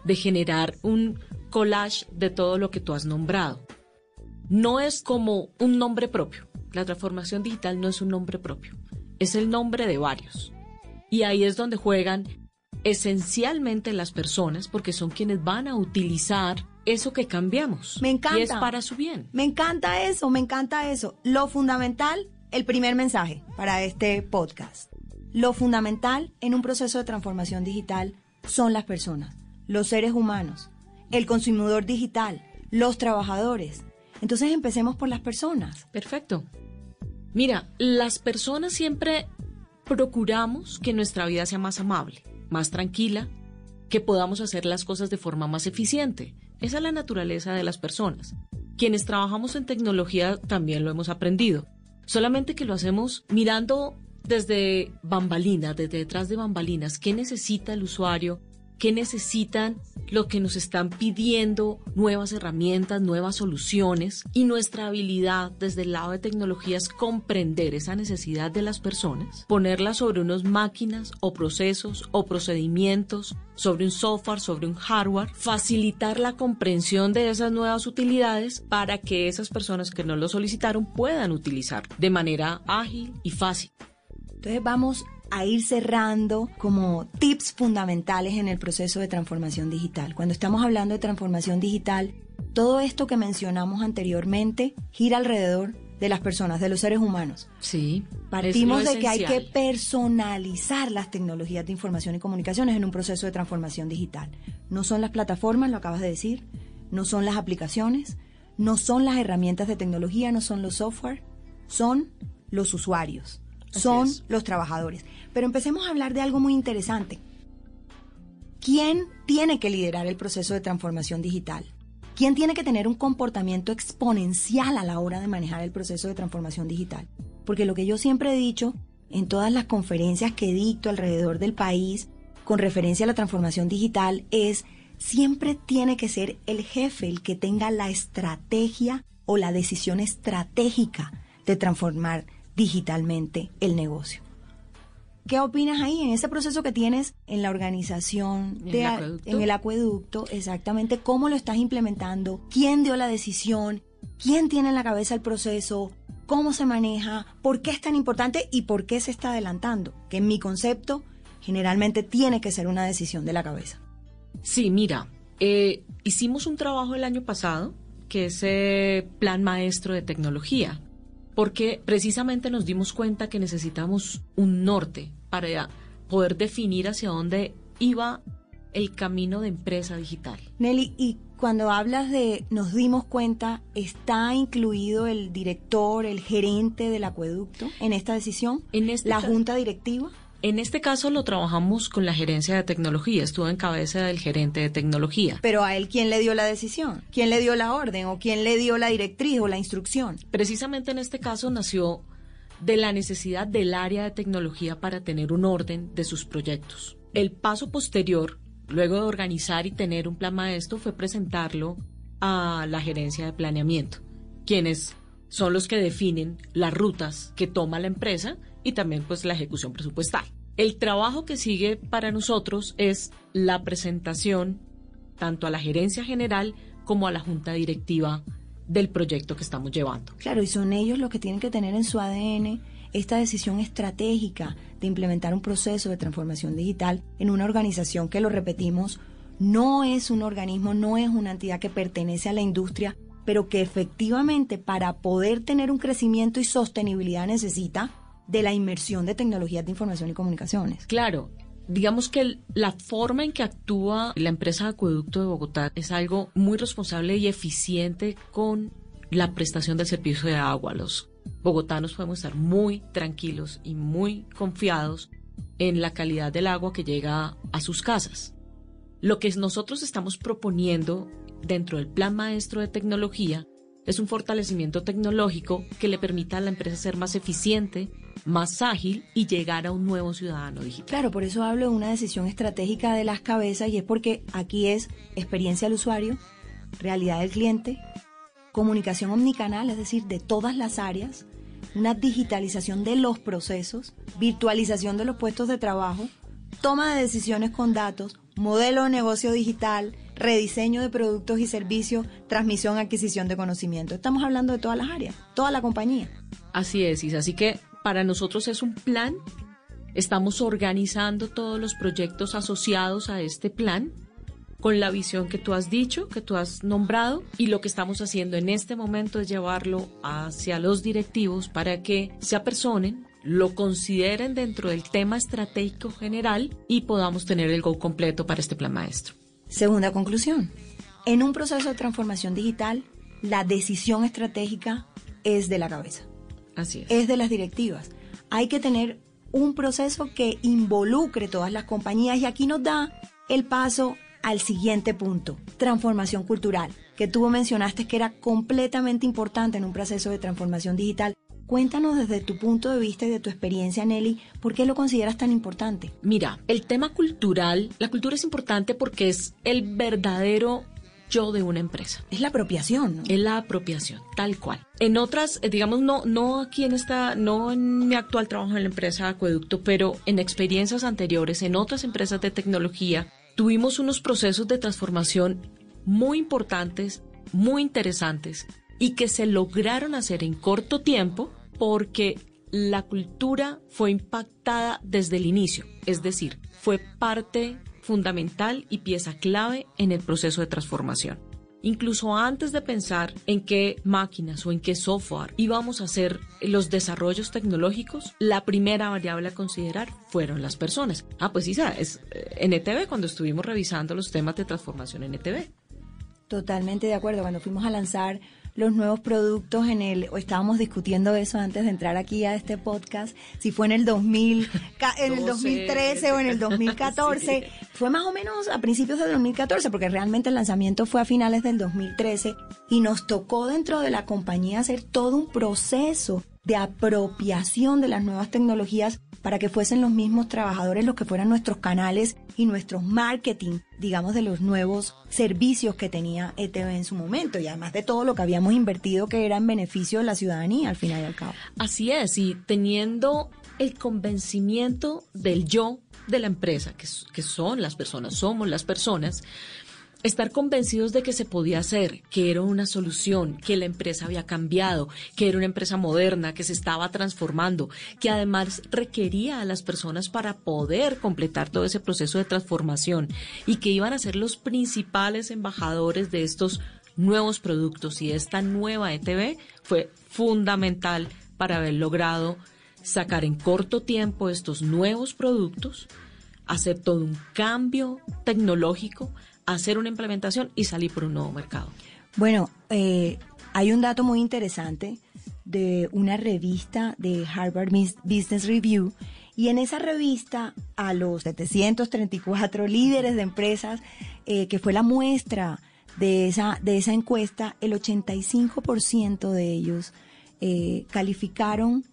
de generar un collage de todo lo que tú has nombrado. No es como un nombre propio. La transformación digital no es un nombre propio. Es el nombre de varios. Y ahí es donde juegan esencialmente las personas porque son quienes van a utilizar eso que cambiamos. Me encanta. Y es para su bien. Me encanta eso, me encanta eso. Lo fundamental, el primer mensaje para este podcast. Lo fundamental en un proceso de transformación digital son las personas, los seres humanos, el consumidor digital, los trabajadores. Entonces empecemos por las personas. Perfecto. Mira, las personas siempre procuramos que nuestra vida sea más amable, más tranquila, que podamos hacer las cosas de forma más eficiente. Esa es la naturaleza de las personas. Quienes trabajamos en tecnología también lo hemos aprendido. Solamente que lo hacemos mirando desde bambalinas, desde detrás de bambalinas, qué necesita el usuario, qué necesitan, lo que nos están pidiendo, nuevas herramientas, nuevas soluciones y nuestra habilidad desde el lado de tecnología es comprender esa necesidad de las personas, ponerla sobre unas máquinas o procesos o procedimientos, sobre un software, sobre un hardware, facilitar la comprensión de esas nuevas utilidades para que esas personas que no lo solicitaron puedan utilizar de manera ágil y fácil. Entonces vamos a ir cerrando como tips fundamentales en el proceso de transformación digital. Cuando estamos hablando de transformación digital, todo esto que mencionamos anteriormente gira alrededor de las personas, de los seres humanos. Sí. Partimos de que hay que personalizar las tecnologías de información y comunicaciones en un proceso de transformación digital. No son las plataformas, lo acabas de decir, no son las aplicaciones, no son las herramientas de tecnología, no son los software, son los usuarios, son los trabajadores. Pero empecemos a hablar de algo muy interesante. ¿Quién tiene que liderar el proceso de transformación digital? ¿Quién tiene que tener un comportamiento exponencial a la hora de manejar el proceso de transformación digital? Porque lo que yo siempre he dicho en todas las conferencias que dicto alrededor del país con referencia a la transformación digital es siempre tiene que ser el jefe el que tenga la estrategia o la decisión estratégica de transformar digitalmente el negocio. ¿Qué opinas ahí en ese proceso que tienes en la organización, ¿En de, el a- acueducto? en el acueducto? Exactamente, ¿cómo lo estás implementando? ¿Quién dio la decisión? ¿Quién tiene en la cabeza el proceso? ¿Cómo se maneja? ¿Por qué es tan importante? ¿Y por qué se está adelantando? Que en mi concepto, generalmente tiene que ser una decisión de la cabeza. Sí, mira, eh, hicimos un trabajo el año pasado, que es eh, Plan Maestro de Tecnología, porque precisamente nos dimos cuenta que necesitamos un norte para poder definir hacia dónde iba el camino de empresa digital. Nelly, y cuando hablas de nos dimos cuenta, ¿está incluido el director, el gerente del acueducto en esta decisión? En este ¿La junta directiva? En este caso lo trabajamos con la gerencia de tecnología, estuvo en cabeza del gerente de tecnología. Pero a él, ¿quién le dio la decisión? ¿Quién le dio la orden? ¿O quién le dio la directriz o la instrucción? Precisamente en este caso nació de la necesidad del área de tecnología para tener un orden de sus proyectos. El paso posterior, luego de organizar y tener un plan maestro, fue presentarlo a la gerencia de planeamiento, quienes son los que definen las rutas que toma la empresa y también pues la ejecución presupuestal. El trabajo que sigue para nosotros es la presentación tanto a la gerencia general como a la junta directiva del proyecto que estamos llevando. Claro, y son ellos los que tienen que tener en su ADN esta decisión estratégica de implementar un proceso de transformación digital en una organización que, lo repetimos, no es un organismo, no es una entidad que pertenece a la industria, pero que efectivamente para poder tener un crecimiento y sostenibilidad necesita de la inmersión de tecnologías de información y comunicaciones. Claro, digamos que la forma en que actúa la empresa de Acueducto de Bogotá es algo muy responsable y eficiente con la prestación del servicio de agua. Los bogotanos podemos estar muy tranquilos y muy confiados en la calidad del agua que llega a sus casas. Lo que nosotros estamos proponiendo dentro del Plan Maestro de Tecnología es un fortalecimiento tecnológico que le permita a la empresa ser más eficiente, más ágil y llegar a un nuevo ciudadano digital. Claro, por eso hablo de una decisión estratégica de las cabezas y es porque aquí es experiencia del usuario, realidad del cliente, comunicación omnicanal, es decir, de todas las áreas, una digitalización de los procesos, virtualización de los puestos de trabajo, toma de decisiones con datos, modelo de negocio digital, rediseño de productos y servicios, transmisión, adquisición de conocimiento. Estamos hablando de todas las áreas, toda la compañía. Así es, Isa. Así que para nosotros es un plan. Estamos organizando todos los proyectos asociados a este plan con la visión que tú has dicho, que tú has nombrado, y lo que estamos haciendo en este momento es llevarlo hacia los directivos para que se apersonen, lo consideren dentro del tema estratégico general y podamos tener el go completo para este plan maestro. Segunda conclusión. En un proceso de transformación digital, la decisión estratégica es de la cabeza, Así es. es de las directivas. Hay que tener un proceso que involucre todas las compañías y aquí nos da el paso al siguiente punto, transformación cultural, que tú mencionaste que era completamente importante en un proceso de transformación digital. Cuéntanos desde tu punto de vista y de tu experiencia, Nelly, ¿por qué lo consideras tan importante? Mira, el tema cultural, la cultura es importante porque es el verdadero yo de una empresa. Es la apropiación, ¿no? Es la apropiación, tal cual. En otras, eh, digamos, no, no aquí en esta, no en mi actual trabajo en la empresa Acueducto, pero en experiencias anteriores, en otras empresas de tecnología, tuvimos unos procesos de transformación muy importantes, muy interesantes y que se lograron hacer en corto tiempo porque la cultura fue impactada desde el inicio, es decir, fue parte fundamental y pieza clave en el proceso de transformación. Incluso antes de pensar en qué máquinas o en qué software íbamos a hacer los desarrollos tecnológicos, la primera variable a considerar fueron las personas. Ah, pues Isa, es eh, NTV cuando estuvimos revisando los temas de transformación NTV. Totalmente de acuerdo. Cuando fuimos a lanzar los nuevos productos en el, estábamos discutiendo eso antes de entrar aquí a este podcast, si fue en el 2000, en el 2013 o en el 2014, fue más o menos a principios del 2014, porque realmente el lanzamiento fue a finales del 2013 y nos tocó dentro de la compañía hacer todo un proceso de apropiación de las nuevas tecnologías para que fuesen los mismos trabajadores los que fueran nuestros canales y nuestros marketing, digamos, de los nuevos servicios que tenía ETV en su momento y además de todo lo que habíamos invertido que era en beneficio de la ciudadanía al final y al cabo. Así es, y teniendo el convencimiento del yo de la empresa, que, que son las personas, somos las personas, estar convencidos de que se podía hacer, que era una solución, que la empresa había cambiado, que era una empresa moderna, que se estaba transformando, que además requería a las personas para poder completar todo ese proceso de transformación y que iban a ser los principales embajadores de estos nuevos productos. Y esta nueva ETV fue fundamental para haber logrado sacar en corto tiempo estos nuevos productos, hacer todo un cambio tecnológico, hacer una implementación y salir por un nuevo mercado. Bueno, eh, hay un dato muy interesante de una revista de Harvard Business Review y en esa revista a los 734 líderes de empresas eh, que fue la muestra de esa, de esa encuesta, el 85% de ellos eh, calificaron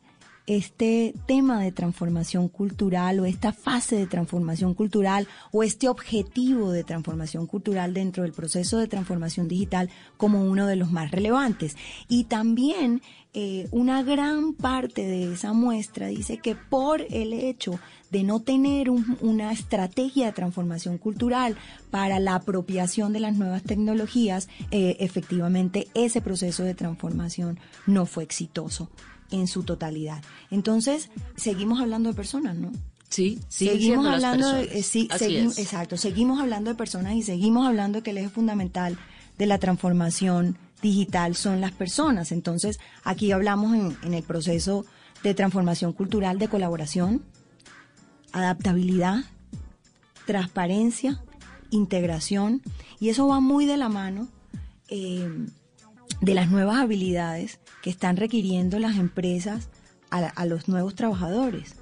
este tema de transformación cultural o esta fase de transformación cultural o este objetivo de transformación cultural dentro del proceso de transformación digital como uno de los más relevantes. Y también eh, una gran parte de esa muestra dice que por el hecho de no tener una estrategia de transformación cultural para la apropiación de las nuevas tecnologías, eh, efectivamente ese proceso de transformación no fue exitoso en su totalidad. Entonces, seguimos hablando de personas, ¿no? Sí, seguimos hablando de, eh, sí, exacto, seguimos hablando de personas y seguimos hablando de que el eje fundamental de la transformación digital son las personas. Entonces, aquí hablamos en, en el proceso de transformación cultural de colaboración, adaptabilidad, transparencia, integración, y eso va muy de la mano eh, de las nuevas habilidades que están requiriendo las empresas a, los nuevos trabajadores.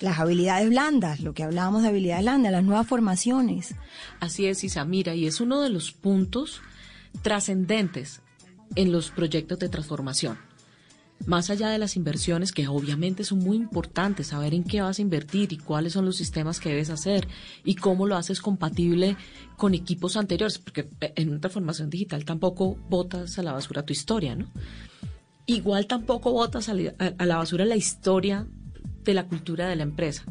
Las habilidades blandas, lo que hablábamos de habilidades blandas, las nuevas formaciones. Así es, Isamira, y es uno de los puntos trascendentes en los proyectos de transformación más allá de las inversiones, que obviamente son muy importantes, saber en qué vas a invertir y cuáles son los sistemas que debes hacer y cómo lo haces compatible con equipos anteriores, porque en una transformación digital tampoco botas a la basura tu historia, ¿no? Igual tampoco botas a la basura la historia de la cultura de la empresa,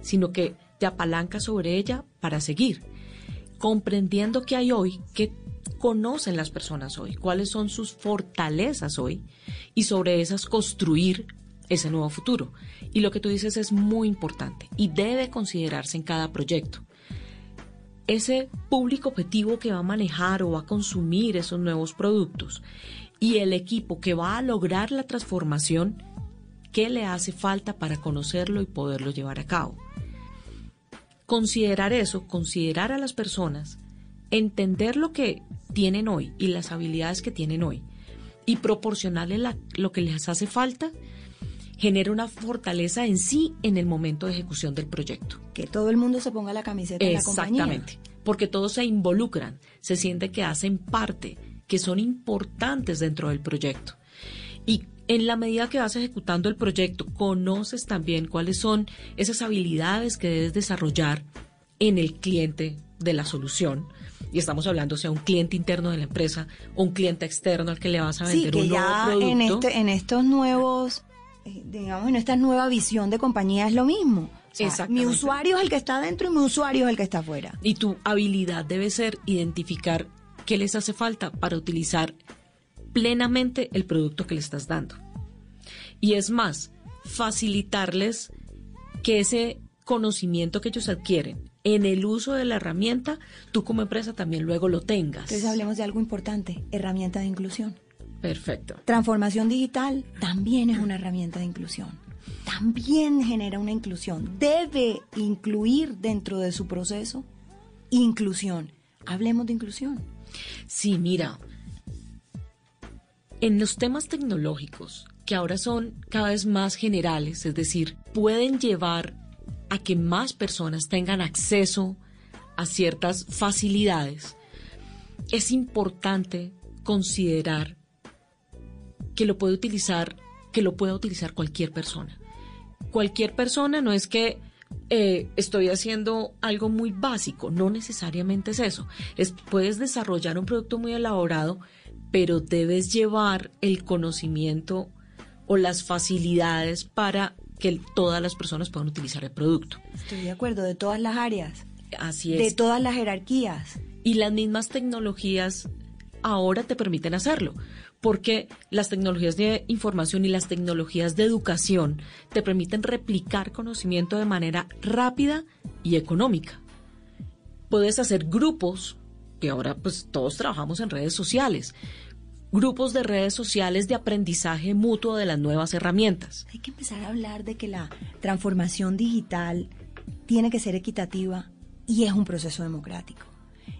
sino que te apalancas sobre ella para seguir, comprendiendo que hay hoy, que conocen las personas hoy, cuáles son sus fortalezas hoy y sobre esas construir ese nuevo futuro. Y lo que tú dices es muy importante y debe considerarse en cada proyecto. Ese público objetivo que va a manejar o va a consumir esos nuevos productos y el equipo que va a lograr la transformación, ¿qué le hace falta para conocerlo y poderlo llevar a cabo? Considerar eso, considerar a las personas, entender lo que tienen hoy y las habilidades que tienen hoy y proporcionarle lo que les hace falta, genera una fortaleza en sí en el momento de ejecución del proyecto. Que todo el mundo se ponga la camiseta de la compañía. Exactamente, porque todos se involucran, se siente que hacen parte, que son importantes dentro del proyecto. Y en la medida que vas ejecutando el proyecto, conoces también cuáles son esas habilidades que debes desarrollar en el cliente de la solución y estamos hablando sea un cliente interno de la empresa o un cliente externo al que le vas a vender sí, que un ya nuevo En, este, en estos nuevos, eh, digamos, en esta nueva visión de compañía es lo mismo. mi usuario es el que está dentro y mi usuario es el que está afuera. Y tu habilidad debe ser identificar qué les hace falta para utilizar plenamente el producto que le estás dando. Y es más, facilitarles que ese conocimiento que ellos adquieren en el uso de la herramienta, tú como empresa también luego lo tengas. Entonces hablemos de algo importante, herramienta de inclusión. Perfecto. Transformación digital también es una herramienta de inclusión. También genera una inclusión. Debe incluir dentro de su proceso inclusión. Hablemos de inclusión. Sí, mira, En los temas tecnológicos, que ahora son cada vez más generales, es decir, pueden llevar a que más personas tengan acceso a ciertas facilidades, es importante considerar que lo puede utilizar, que lo pueda utilizar cualquier persona. Cualquier persona no es que eh, estoy haciendo algo muy básico, no necesariamente es eso. Es, puedes desarrollar un producto muy elaborado, pero debes llevar el conocimiento o las facilidades para que todas las personas puedan utilizar el producto. Estoy de acuerdo, de todas las áreas. Así es. De todas las jerarquías. Y las mismas tecnologías ahora te permiten hacerlo, porque las tecnologías de información y las tecnologías de educación te permiten replicar conocimiento de manera rápida y económica. Puedes hacer grupos, que ahora pues todos trabajamos en redes sociales, grupos de redes sociales de aprendizaje mutuo de las nuevas herramientas. Hay que empezar a hablar de que la transformación digital tiene que ser equitativa y es un proceso democrático.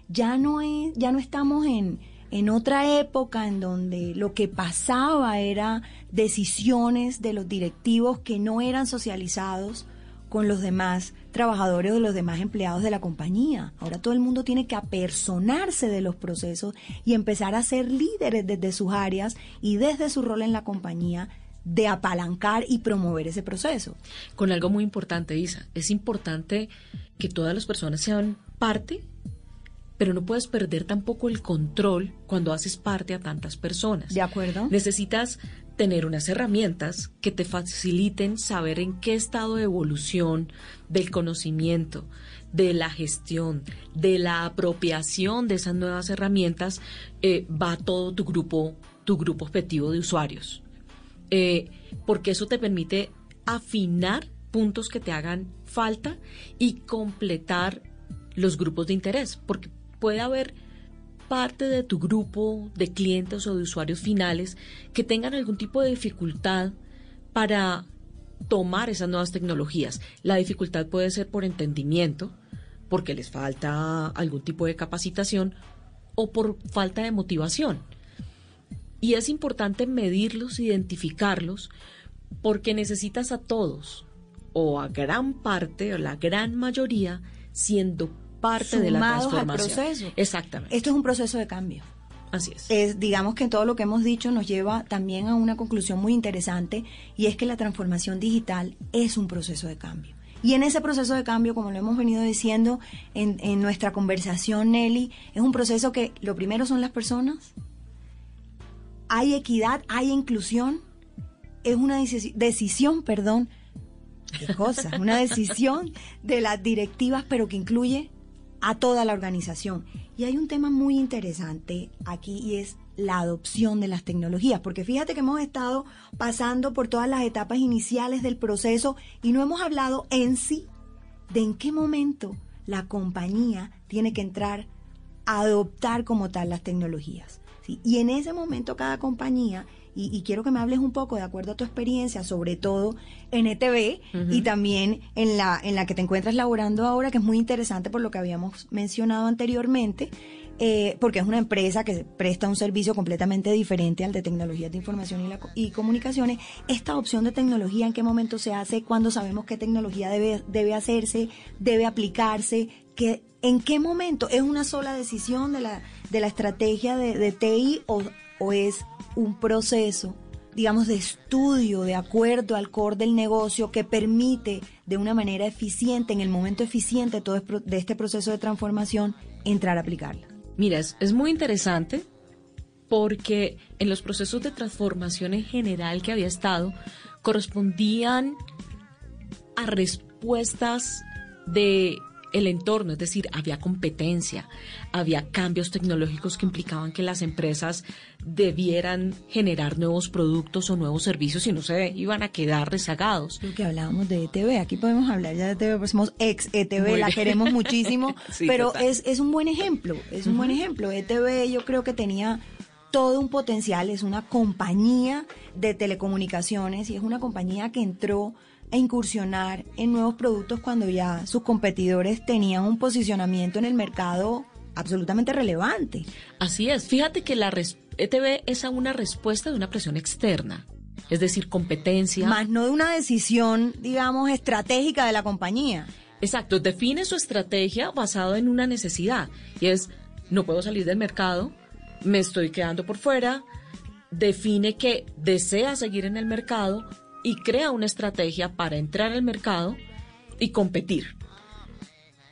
Ya no es, ya no estamos en, en otra época en donde lo que pasaba era decisiones de los directivos que no eran socializados con los demás trabajadores o los demás empleados de la compañía. Ahora todo el mundo tiene que apersonarse de los procesos y empezar a ser líderes desde sus áreas y desde su rol en la compañía de apalancar y promover ese proceso. Con algo muy importante, Isa, es importante que todas las personas sean parte pero no puedes perder tampoco el control cuando haces parte a tantas personas. De acuerdo. Necesitas tener unas herramientas que te faciliten saber en qué estado de evolución del conocimiento, de la gestión, de la apropiación de esas nuevas herramientas eh, va todo tu grupo, tu grupo objetivo de usuarios. Eh, porque eso te permite afinar puntos que te hagan falta y completar los grupos de interés, porque puede haber parte de tu grupo de clientes o de usuarios finales que tengan algún tipo de dificultad para tomar esas nuevas tecnologías. La dificultad puede ser por entendimiento, porque les falta algún tipo de capacitación o por falta de motivación. Y es importante medirlos, identificarlos, porque necesitas a todos, o a gran parte, o la gran mayoría, siendo parte de la transformación. proceso. Exactamente. Esto es un proceso de cambio. Así es. es. Digamos que todo lo que hemos dicho nos lleva también a una conclusión muy interesante y es que la transformación digital es un proceso de cambio. Y en ese proceso de cambio, como lo hemos venido diciendo en, en nuestra conversación, Nelly, es un proceso que lo primero son las personas, hay equidad, hay inclusión, es una decisión, perdón, de cosas, una decisión de las directivas, pero que incluye a toda la organización. Y hay un tema muy interesante aquí y es la adopción de las tecnologías, porque fíjate que hemos estado pasando por todas las etapas iniciales del proceso y no hemos hablado en sí de en qué momento la compañía tiene que entrar a adoptar como tal las tecnologías. Y en ese momento cada compañía y, quiero que me hables un poco, de acuerdo a tu experiencia, sobre todo en ETV y también en la, en la que te encuentras laborando ahora, que es muy interesante por lo que habíamos mencionado anteriormente. Eh, porque es una empresa que presta un servicio completamente diferente al de tecnologías de información y, y, comunicaciones. Esta opción de tecnología, ¿en qué momento se hace? ¿Cuándo sabemos qué tecnología debe, debe hacerse? ¿Debe aplicarse? ¿Qué, ¿En qué momento? ¿Es una sola decisión de la, de la estrategia de, de TI o, o es un proceso, digamos, de estudio de acuerdo al core del negocio que permite de una manera eficiente, en el momento eficiente todo de este proceso de transformación, entrar a aplicarla. Mira, es, es muy interesante porque en los procesos de transformación en general que había estado, correspondían a respuestas de el entorno, es decir, había competencia, había cambios tecnológicos que implicaban que las empresas debieran generar nuevos productos o nuevos servicios y no se iban a quedar rezagados. Lo que hablábamos de ETV, aquí podemos hablar ya de ETV, pues somos ex ETV, la queremos muchísimo, pero es, es, un buen ejemplo, es un buen ejemplo. ETV yo creo que tenía todo un potencial, es una compañía de telecomunicaciones y es una compañía que entró a incursionar en nuevos productos cuando ya sus competidores tenían un posicionamiento en el mercado absolutamente relevante. Así es, fíjate que la, ETV es a una respuesta de una presión externa, es decir, competencia. Más no de una decisión, digamos, estratégica de la compañía. Exacto, define su estrategia basado en una necesidad y es no puedo salir del mercado, me estoy quedando por fuera, define que desea seguir en el mercado y crea una estrategia para entrar al mercado y competir.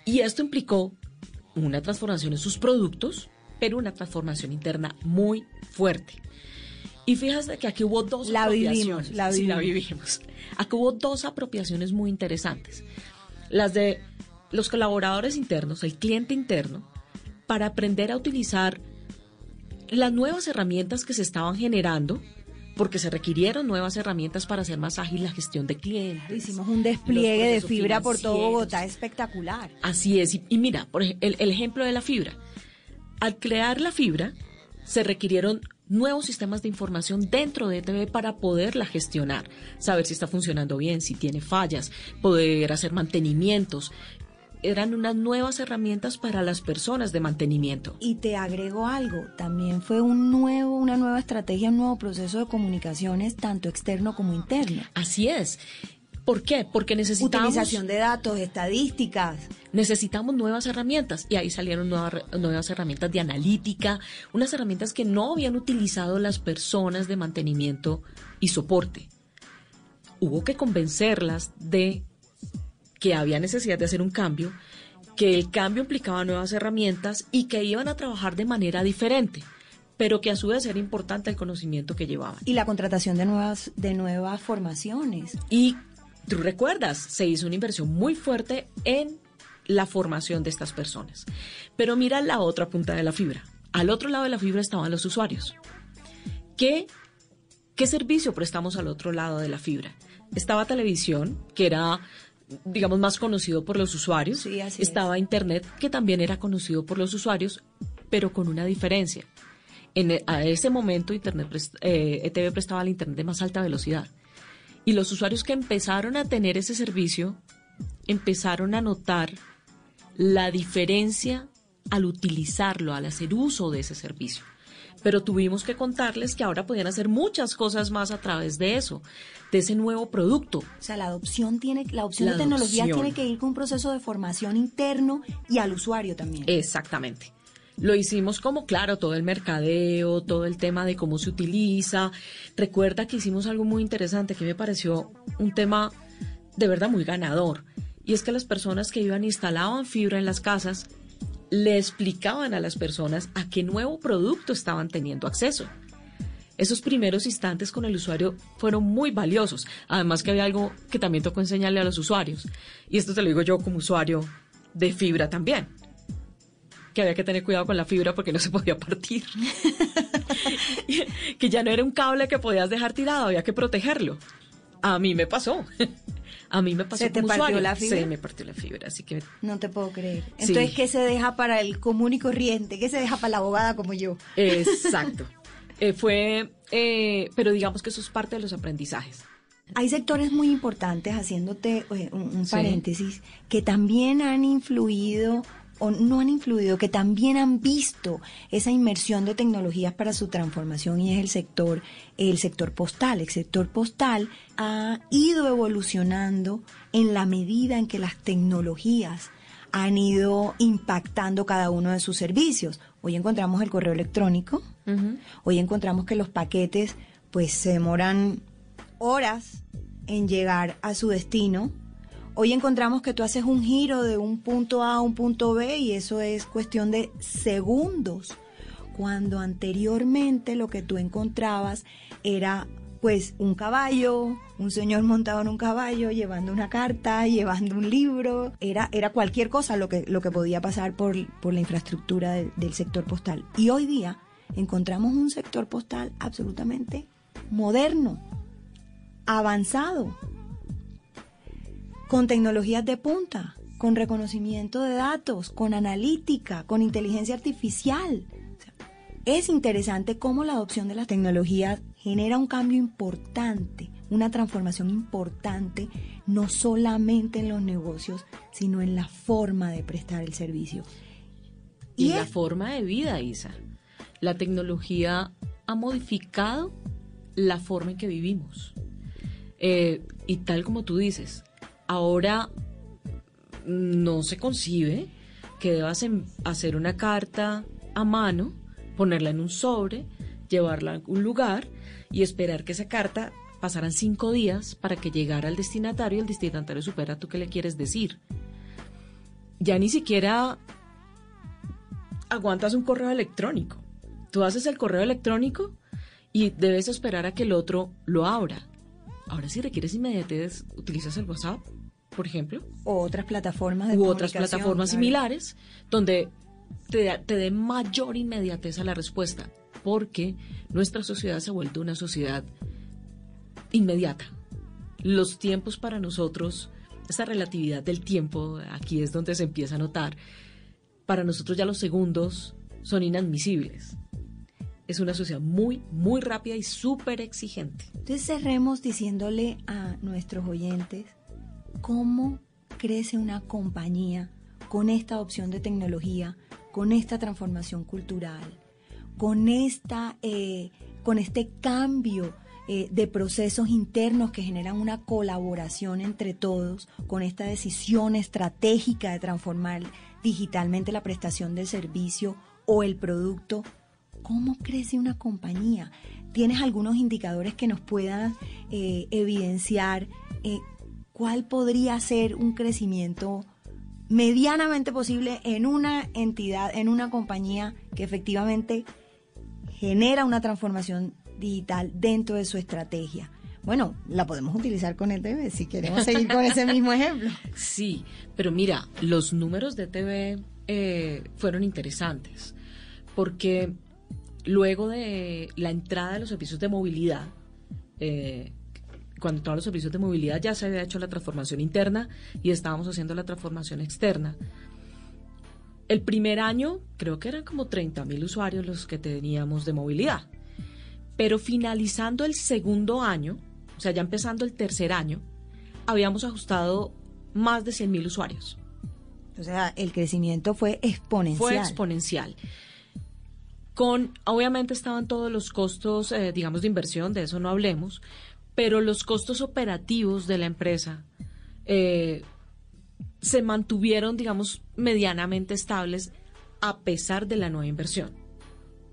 Y esto implicó una transformación en sus productos, pero una transformación interna muy fuerte. Y fíjate que aquí hubo dos la apropiaciones. Vivimos, la Sí, vivimos. la vivimos. Aquí hubo dos apropiaciones muy interesantes. Las de los colaboradores internos, el cliente interno, para aprender a utilizar las nuevas herramientas que se estaban generando, porque se requirieron nuevas herramientas para hacer más ágil la gestión de clientes. Hicimos un despliegue de fibra por todo. Bogotá espectacular. Así es. Y, y mira, por el, el ejemplo de la fibra. Al crear la fibra, se requirieron nuevos sistemas de información dentro de ETV para poderla gestionar, saber si está funcionando bien, si tiene fallas, poder hacer mantenimientos. Eran unas nuevas herramientas para las personas de mantenimiento. Y te agrego algo, también fue un nuevo, una nueva estrategia, un nuevo proceso de comunicaciones, tanto externo como interno. Así es. ¿Por qué? Porque necesitamos Utilización de datos, estadísticas. necesitamos nuevas herramientas y ahí salieron nuevas, nuevas herramientas de analítica, unas herramientas que no habían utilizado las personas de mantenimiento y soporte. Hubo que convencerlas de que había necesidad de hacer un cambio, que el cambio implicaba nuevas herramientas y que iban a trabajar de manera diferente, pero que a su vez era importante el conocimiento que llevaban. Y la contratación de nuevas, de nuevas formaciones. Y tú recuerdas, se hizo una inversión muy fuerte en la formación de estas personas. Pero mira la otra punta de la fibra. Al otro lado de la fibra estaban los usuarios. ¿Qué, qué servicio prestamos al otro lado de la fibra? Estaba televisión, que era digamos más conocido por los usuarios. Sí, así Estaba internet, que también era conocido por los usuarios, pero con una diferencia. En, e- a ese momento internet eh, ETV prestaba el internet de más alta velocidad. Y los usuarios que empezaron a tener ese servicio empezaron a notar la diferencia al utilizarlo, al hacer uso de ese servicio. Pero tuvimos que contarles que ahora podían hacer muchas cosas más a través de eso, de ese nuevo producto. O sea, la adopción tiene, la opción La de tecnología adopción. tiene que ir con un proceso de formación interno y al usuario también. Exactamente. Lo hicimos como, claro, todo el mercadeo, todo el tema de cómo se utiliza. Recuerda que hicimos algo muy interesante que me pareció un tema de verdad muy ganador. Y es que las personas que iban instalaban fibra en las casas le explicaban a las personas a qué nuevo producto estaban teniendo acceso. Esos primeros instantes con el usuario fueron muy valiosos. Además que había algo que también tocó enseñarle a los usuarios. Y esto te lo digo yo como usuario de fibra también. Que había que tener cuidado con la fibra porque no se podía partir. que ya no era un cable que podías dejar tirado, había que protegerlo. A mí me pasó. A mí me pasó ¿Se te como partió usuario. la fibra? Se me partió la fibra, así que No te puedo creer. Sí. Entonces, ¿qué se deja para el común y corriente? ¿Qué se deja para la abogada como yo? Exacto. Eh, fue, eh, pero digamos que eso es parte de los aprendizajes. Hay sectores muy importantes, haciéndote eh, un, Sí. paréntesis, que también han influido o no han influido, que también han visto esa inmersión de tecnologías para su transformación y es el sector, el sector postal. El sector postal ha ido evolucionando en la medida en que las tecnologías han ido impactando cada uno de sus servicios. Hoy encontramos el correo electrónico, hoy encontramos que los paquetes pues se demoran horas en llegar a su destino. Hoy encontramos que tú haces un giro de un punto A a un punto B y eso es cuestión de segundos. Cuando anteriormente lo que tú encontrabas era pues un caballo, un señor montado en un caballo, llevando una carta, llevando un libro, era, era cualquier cosa lo que, lo que podía pasar por, por la infraestructura de- del sector postal. Y hoy día encontramos un sector postal absolutamente moderno, avanzado, con tecnologías de punta, con reconocimiento de datos, con analítica, con inteligencia artificial. Es interesante cómo la adopción de las tecnologías genera un cambio importante, una transformación importante, no solamente en los negocios, sino en la forma de prestar el servicio. Y, Y la forma de vida, Isa. La tecnología ha modificado la forma en que vivimos. Eh, y tal como tú dices, ahora no se concibe que debas em, hacer una carta a mano, ponerla en un sobre, llevarla a un lugar y esperar que esa carta pasaran cinco días para que llegara al destinatario y el destinatario supera tú qué le quieres decir. Ya ni siquiera aguantas un correo electrónico. Tú haces el correo electrónico y debes esperar a que el otro lo abra. Ahora si requieres inmediatez, utilizas el WhatsApp, por ejemplo. O otras plataformas de U otras plataformas similares donde te, te dé mayor inmediatez a la respuesta. Porque nuestra sociedad se ha vuelto una sociedad inmediata. Los tiempos para nosotros, esa relatividad del tiempo, aquí es donde se empieza a notar. Para nosotros ya los segundos son inadmisibles es una sociedad muy, muy rápida y súper exigente. Entonces cerremos diciéndole a nuestros oyentes cómo crece una compañía con esta opción de tecnología, con esta transformación cultural, con, esta, eh, con este cambio eh, de procesos internos que generan una colaboración entre todos, con esta decisión estratégica de transformar digitalmente la prestación del servicio o el producto ¿Cómo crece una compañía? ¿Tienes algunos indicadores que nos puedan eh, evidenciar eh, cuál podría ser un crecimiento medianamente posible en una entidad, en una compañía que efectivamente genera una transformación digital dentro de su estrategia? Bueno, la podemos utilizar con el TV si queremos seguir con ese mismo ejemplo. Sí, pero mira, los números de TV eh, fueron interesantes porque Luego de la entrada de los servicios de movilidad, eh, cuando todos los servicios de movilidad ya se había hecho la transformación interna y estábamos haciendo la transformación externa. El primer año creo que eran como 30 mil usuarios los que teníamos de movilidad. Pero finalizando el segundo año, o sea, ya empezando el tercer año, habíamos ajustado más de 100 mil usuarios. O sea, el crecimiento fue exponencial. Fue exponencial con, obviamente estaban todos los costos, eh, digamos, de inversión, de eso no hablemos, pero los costos operativos de la empresa eh, se mantuvieron, digamos, medianamente estables a pesar de la nueva inversión.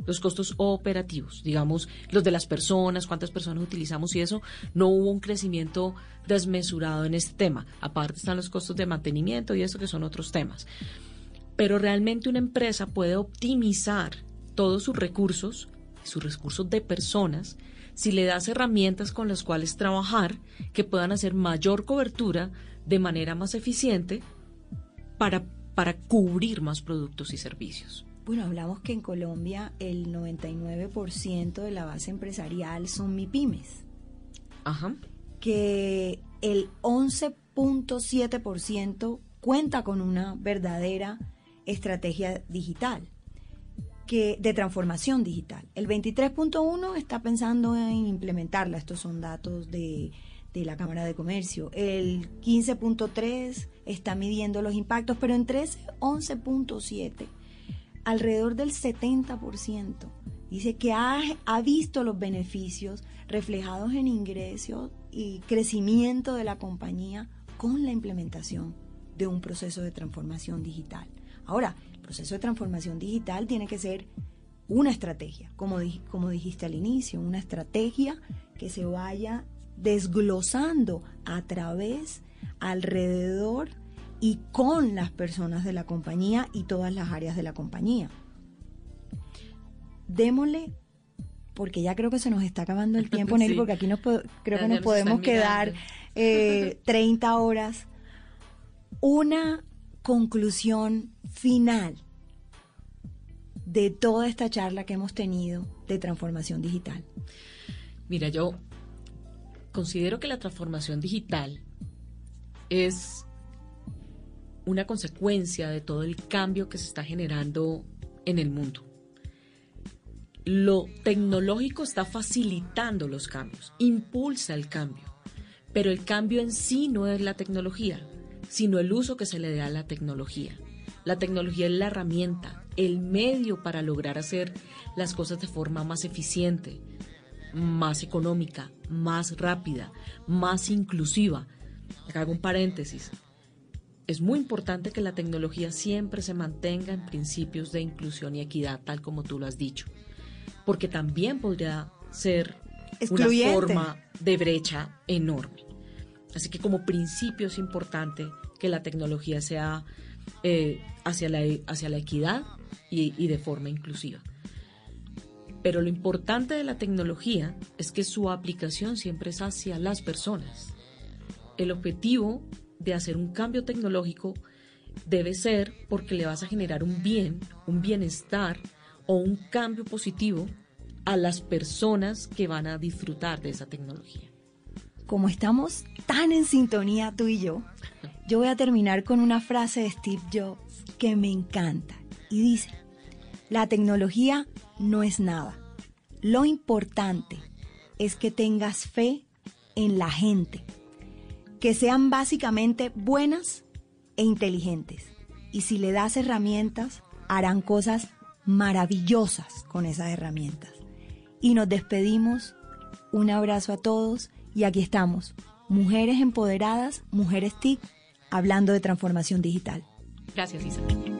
Los costos operativos, digamos, los de las personas, cuántas personas utilizamos y eso, no hubo un crecimiento desmesurado en este tema. Aparte están los costos de mantenimiento y eso que son otros temas. Pero realmente una empresa puede optimizar todos sus recursos, sus recursos de personas, si le das herramientas con las cuales trabajar que puedan hacer mayor cobertura de manera más eficiente para, para cubrir más productos y servicios. Bueno, hablamos que en Colombia el 99% de la base empresarial son MIPIMES. Ajá. Que el 11.7% cuenta con una verdadera estrategia digital de transformación digital. El 23.1 está pensando en implementarla, estos son datos de, de la Cámara de Comercio. El 15.3 está midiendo los impactos, pero entre ese 11.7, alrededor del 70% dice que ha, ha visto los beneficios reflejados en ingresos y crecimiento de la compañía con la implementación de un proceso de transformación digital. Ahora, proceso de transformación digital tiene que ser una estrategia, como dijiste al inicio, una estrategia que se vaya desglosando a través, alrededor y con las personas de la compañía y todas las áreas de la compañía. Démosle, porque ya creo que se nos está acabando el tiempo, Nelly, porque aquí nos creo que nos podemos quedar eh, 30 horas. Una conclusión final de toda esta charla que hemos tenido de transformación digital? Mira, yo considero que la transformación digital es una consecuencia de todo el cambio que se está generando en el mundo. Lo tecnológico está facilitando los cambios, impulsa el cambio, pero el cambio en sí no es la tecnología, sino el uso que se le da a la tecnología. La tecnología es la herramienta, el medio para lograr hacer las cosas de forma más eficiente, más económica, más rápida, más inclusiva. Acá hago un paréntesis. Es muy importante que la tecnología siempre se mantenga en principios de inclusión y equidad, tal como tú lo has dicho, porque también podría ser una forma de brecha enorme. Así que como principio es importante que la tecnología sea eh, hacia, la, hacia la equidad y, y de forma inclusiva. Pero lo importante de la tecnología es que su aplicación siempre es hacia las personas. El objetivo de hacer un cambio tecnológico debe ser porque le vas a generar un bien, un bienestar o un cambio positivo a las personas que van a disfrutar de esa tecnología. Como estamos tan en sintonía tú y yo, yo voy a terminar con una frase de Steve Jobs que me encanta y dice, la tecnología no es nada. Lo importante es que tengas fe en la gente, que sean básicamente buenas e inteligentes. Y si le das herramientas, harán cosas maravillosas con esas herramientas. Y nos despedimos. Un abrazo a todos y aquí estamos, mujeres empoderadas, mujeres TIC, hablando de transformación digital. Gracias, Isabel.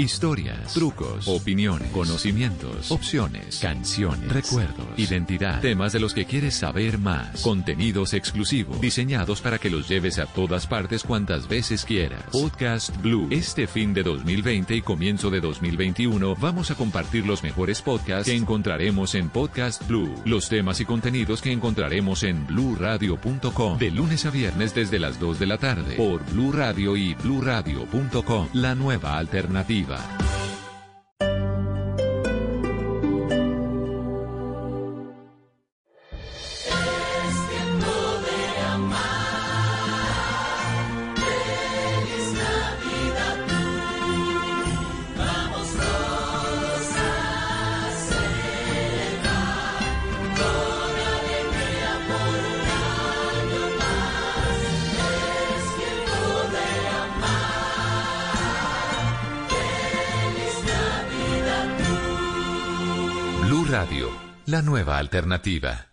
Historias, trucos, opiniones, conocimientos, opciones, canciones, recuerdos, identidad, temas de los que quieres saber más, contenidos exclusivos, diseñados para que los lleves a todas partes cuantas veces quieras. Podcast Blue. Este fin de 2020 y comienzo de 2021 vamos a compartir los mejores podcasts que encontraremos en Podcast Blue, los temas y contenidos que encontraremos en bluradio.com de lunes a viernes desde las 2 de la tarde por Blue Radio y bluradio.com, la nueva alternativa. Es nueva alternativa.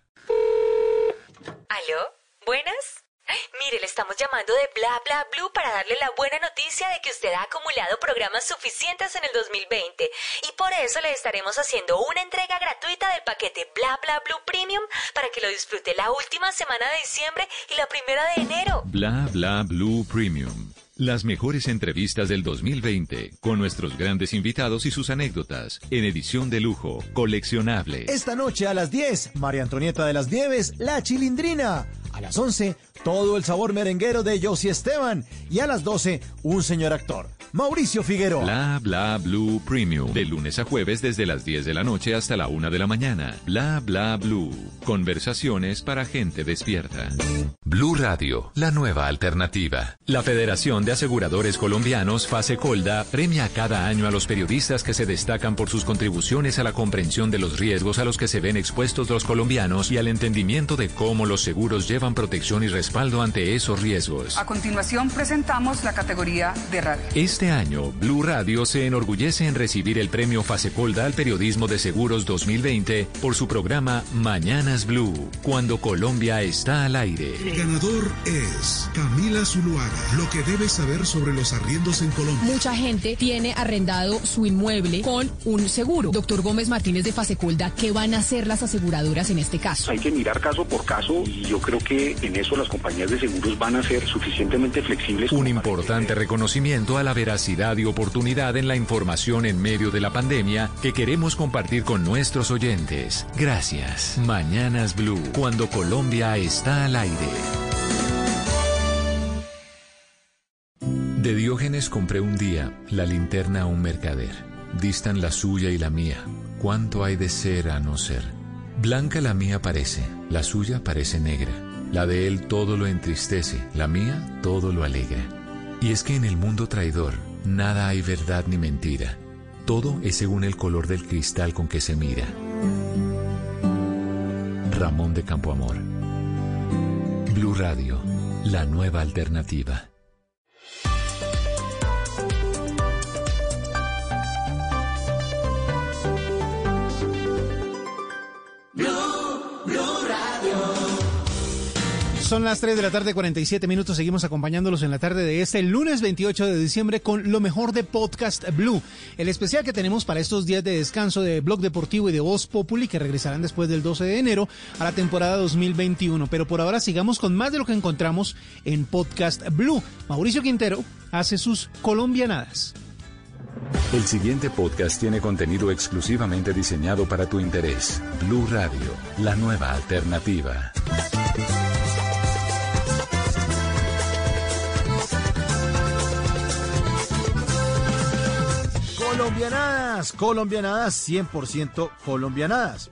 ¿Aló? ¿Buenas? Ay, Mire, le estamos llamando de Bla Bla Blue para darle la buena noticia de que usted ha acumulado programas suficientes en el 2020 y por eso le estaremos haciendo una entrega gratuita del paquete Bla Bla Blue Premium para que lo disfrute la última semana de diciembre y la primera de enero. Bla Bla Blue Premium. Las mejores entrevistas del 2020 con nuestros grandes invitados y sus anécdotas en edición de lujo, coleccionable. Esta noche a las 10, María Antonieta de las Nieves, La Chilindrina. A las 11, todo el sabor merenguero de Josie Esteban. Y a las 12, un señor actor, Mauricio Figueroa. Bla Bla Blue Premium. De lunes a jueves desde las 10 de la noche hasta la 1 de la mañana. Bla Bla Blue. Conversaciones para gente despierta. Blue Radio, la nueva alternativa. La Federación de Aseguradores Colombianos, FASECOLDA, premia cada año a los periodistas que se destacan por sus contribuciones a la comprensión de los riesgos a los que se ven expuestos los colombianos y al entendimiento de cómo los seguros llevan protección y respaldo ante esos riesgos. A continuación presentamos la categoría de radio. Este año, Blue Radio se enorgullece en recibir el premio Fasecolda al Periodismo de Seguros 2020 por su programa Mañanas Blue, cuando Colombia está al aire. El ganador es Camila Zuluaga. Lo que debes saber sobre los arriendos en Colombia. Mucha gente tiene arrendado su inmueble con un seguro. Doctor Gómez Martínez de Fasecolda, ¿qué van a hacer las aseguradoras en este caso? Hay que mirar caso por caso y yo creo que en eso las compañías de seguros van a ser suficientemente flexibles. Un importante reconocimiento a la veracidad y oportunidad en la información en medio de la pandemia que queremos compartir con nuestros oyentes. Gracias. Mañanas Blue, cuando Colombia está al aire. De Diógenes compré un día la linterna a un mercader. Distan la suya y la mía. ¿Cuánto hay de ser a no ser? Blanca la mía parece, la suya parece negra. La de él todo lo entristece, la mía todo lo alegra. Y es que en el mundo traidor nada hay verdad ni mentira. Todo es según el color del cristal con que se mira. Ramón de Campoamor. Blue Radio, la nueva alternativa. Son las 3 de la tarde, 47 minutos. Seguimos acompañándolos en la tarde de este lunes 28 de diciembre con lo mejor de Podcast Blue. El especial que tenemos para estos días de descanso de Blog Deportivo y de Voz Populi que regresarán después del 12 de enero a la temporada 2021. Pero por ahora sigamos con más de lo que encontramos en Podcast Blue. Mauricio Quintero hace sus colombianadas. El siguiente podcast tiene contenido exclusivamente diseñado para tu interés. Blue Radio, la nueva alternativa. Colombianadas, colombianadas, 100% colombianadas.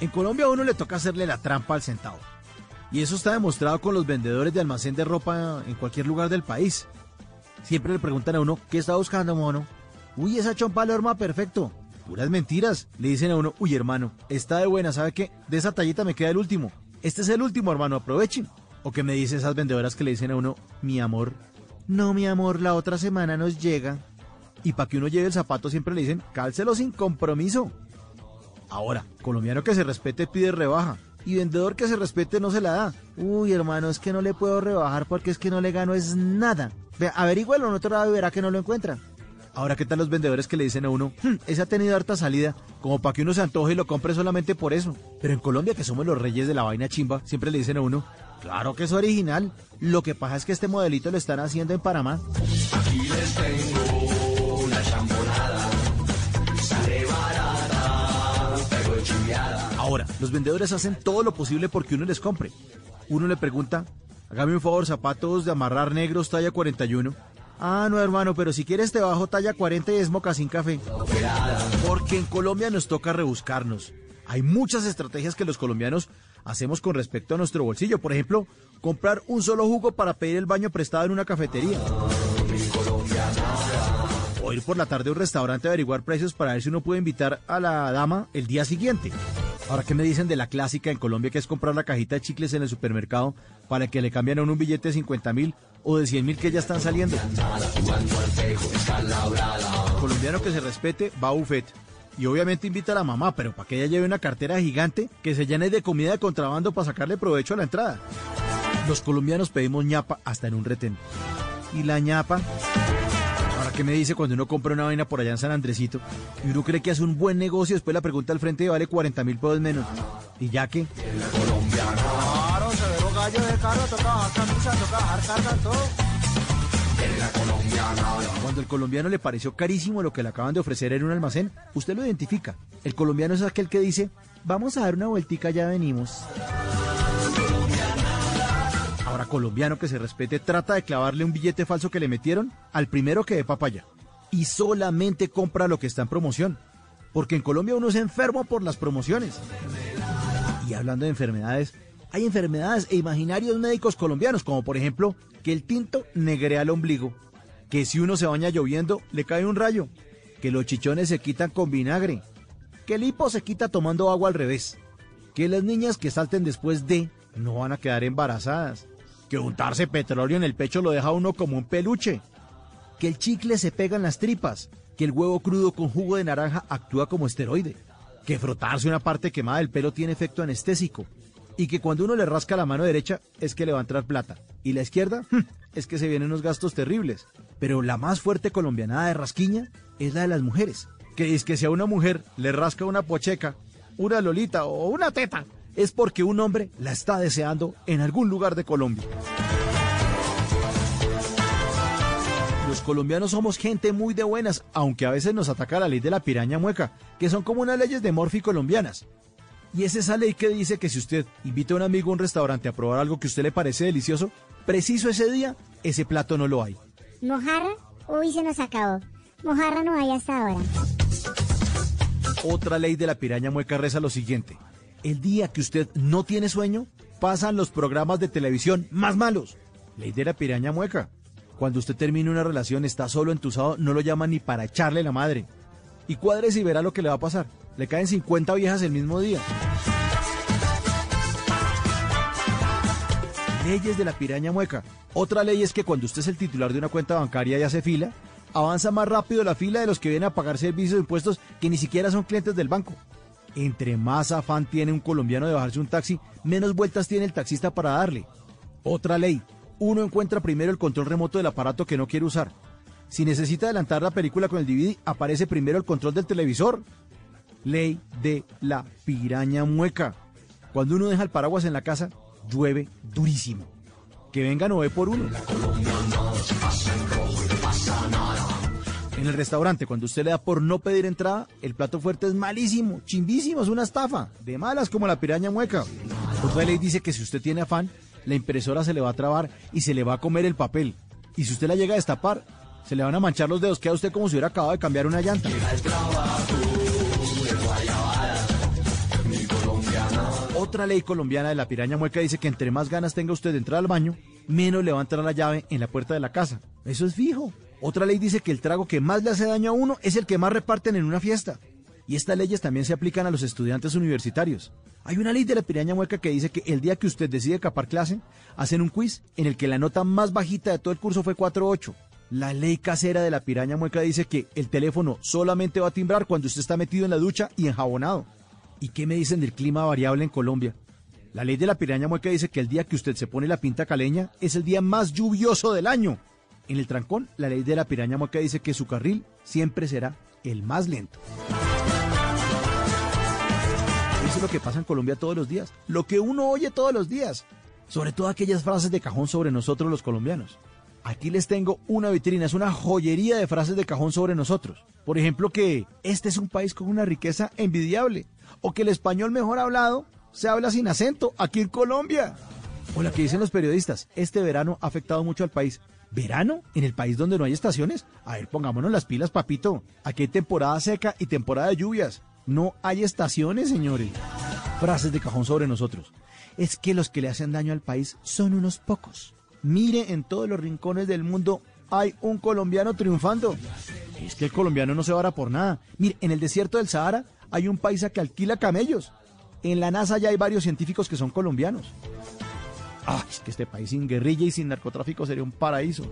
En Colombia a uno le toca hacerle la trampa al centavo. Y eso está demostrado con los vendedores de almacén de ropa en cualquier lugar del país. Siempre le preguntan a uno, ¿qué está buscando, mono? Uy, esa chompa le arma perfecto. Puras mentiras. Le dicen a uno, uy, hermano, está de buena, ¿sabe qué? De esa tallita me queda el último. Este es el último, hermano, aprovechen. O que me dicen esas vendedoras que le dicen a uno, mi amor. No, mi amor, la otra semana nos llega. Y para que uno lleve el zapato siempre le dicen, cálcelo sin compromiso. Ahora, colombiano que se respete pide rebaja. Y vendedor que se respete no se la da. Uy, hermano, es que no le puedo rebajar porque es que no le gano es nada. Ve, averígüelo en otro lado y verá que no lo encuentra. Ahora, ¿qué tal los vendedores que le dicen a uno, "Hmm, ese ha tenido harta salida, como para que uno se antoje y lo compre solamente por eso? Pero en Colombia, que somos los reyes de la vaina chimba, siempre le dicen a uno, claro que es original. Lo que pasa es que este modelito lo están haciendo en Panamá. Aquí les tengo Ahora, los vendedores hacen todo lo posible porque uno les compre. Uno le pregunta, hágame un favor, zapatos de amarrar negros talla 41. Ah, no, hermano, pero si quieres te bajo talla 40 y es mocasín café. Porque en Colombia nos toca rebuscarnos. Hay muchas estrategias que los colombianos hacemos con respecto a nuestro bolsillo. Por ejemplo, comprar un solo jugo para pedir el baño prestado en una cafetería. Ir por la tarde a un restaurante a averiguar precios para ver si uno puede invitar a la dama el día siguiente. Ahora, ¿qué me dicen de la clásica en Colombia que es comprar la cajita de chicles en el supermercado para que le cambien a un billete de 50 mil o de 100 mil que ya están saliendo? Colombiano que se respete va a buffet. Y obviamente invita a la mamá, pero para que ella lleve una cartera gigante que se llene de comida de contrabando para sacarle provecho a la entrada. Los colombianos pedimos ñapa hasta en un retén. ¿Y la ñapa? ¿Qué me dice cuando uno compra una vaina por allá en San Andresito y uno cree que hace un buen negocio, después la pregunta al frente vale 40 mil pesos menos? ¿Y ya colombiana. Cuando el colombiano le pareció carísimo lo que le acaban de ofrecer en un almacén, usted lo identifica. El colombiano es aquel que dice, vamos a dar una vueltica, ya venimos. Ahora, colombiano que se respete trata de clavarle un billete falso que le metieron al primero que dé papaya. Y solamente compra lo que está en promoción. Porque en Colombia uno es enfermo por las promociones. Y hablando de enfermedades, hay enfermedades e imaginarios médicos colombianos, como por ejemplo que el tinto negrea el ombligo, que si uno se baña lloviendo le cae un rayo, que los chichones se quitan con vinagre, que el hipo se quita tomando agua al revés, que las niñas que salten después de no van a quedar embarazadas, que untarse petróleo en el pecho lo deja uno como un peluche, que el chicle se pega en las tripas, que el huevo crudo con jugo de naranja actúa como esteroide, que frotarse una parte quemada del pelo tiene efecto anestésico, y que cuando uno le rasca la mano derecha es que le va a entrar plata, y la izquierda es que se vienen unos gastos terribles. Pero la más fuerte colombianada de rasquiña es la de las mujeres, que es que si a una mujer le rasca una pocheca, una lolita o una teta, es porque un hombre la está deseando en algún lugar de Colombia. Los colombianos somos gente muy de buenas, aunque a veces nos ataca la ley de la piraña mueca, que son como unas leyes de Morphy colombianas. Y es esa ley que dice que si usted invita a un amigo a un restaurante a probar algo que a usted le parece delicioso, preciso ese día, ese plato no lo hay. ¿Mojarra? Uy, se nos acabó. Mojarra no hay hasta ahora. Otra ley de la piraña mueca reza lo siguiente. El día que usted no tiene sueño, pasan los programas de televisión más malos. Ley de la piraña mueca. Cuando usted termina una relación, está solo entusado, no lo llaman ni para echarle la madre. y cuadres y verá lo que le va a pasar. Le caen 50 viejas el mismo día. Leyes de la piraña mueca. Otra ley es que cuando usted es el titular de una cuenta bancaria y hace fila, avanza más rápido la fila de los que vienen a pagar servicios de impuestos que ni siquiera son clientes del banco. Entre más afán tiene un colombiano de bajarse un taxi, menos vueltas tiene el taxista para darle. Otra ley. Uno encuentra primero el control remoto del aparato que no quiere usar. Si necesita adelantar la película con el DVD, aparece primero el control del televisor. Ley de la piraña mueca. Cuando uno deja el paraguas en la casa, llueve durísimo. Que venga ve por uno. En el restaurante, cuando usted le da por no pedir entrada, el plato fuerte es malísimo, chimbísimo, es una estafa, de malas como la piraña mueca. Otra ley dice que si usted tiene afán, la impresora se le va a trabar y se le va a comer el papel. Y si usted la llega a destapar, se le van a manchar los dedos, queda usted como si hubiera acabado de cambiar una llanta. Otra ley colombiana de la piraña mueca dice que entre más ganas tenga usted de entrar al baño, menos le va a entrar la llave en la puerta de la casa. Eso es fijo. Otra ley dice que el trago que más le hace daño a uno es el que más reparten en una fiesta. Y estas leyes también se aplican a los estudiantes universitarios. Hay una ley de la piraña mueca que dice que el día que usted decide capar clase, hacen un quiz en el que la nota más bajita de todo el curso fue 4.8. La ley casera de la piraña mueca dice que el teléfono solamente va a timbrar cuando usted está metido en la ducha y enjabonado. ¿Y qué me dicen del clima variable en Colombia? La ley de la piraña mueca dice que el día que usted se pone la pinta caleña es el día más lluvioso del año. En el trancón, la ley de la piraña mueca dice que su carril siempre será el más lento. Eso es lo que pasa en Colombia todos los días. Lo que uno oye todos los días. Sobre todo aquellas frases de cajón sobre nosotros los colombianos. Aquí les tengo una vitrina, es una joyería de frases de cajón sobre nosotros. Por ejemplo, que este es un país con una riqueza envidiable. O que el español mejor hablado se habla sin acento aquí en Colombia. O la que dicen los periodistas, este verano ha afectado mucho al país. ¿Verano? ¿En el país donde no hay estaciones? A ver, pongámonos las pilas, papito. Aquí hay temporada seca y temporada de lluvias. No hay estaciones, señores. Frases de cajón sobre nosotros. Es que los que le hacen daño al país son unos pocos. Mire, en todos los rincones del mundo hay un colombiano triunfando. Es que el colombiano no se vara por nada. Mire, en el desierto del Sahara hay un paisa que alquila camellos. En la NASA ya hay varios científicos que son colombianos. Ah, es que este país sin guerrilla y sin narcotráfico sería un paraíso.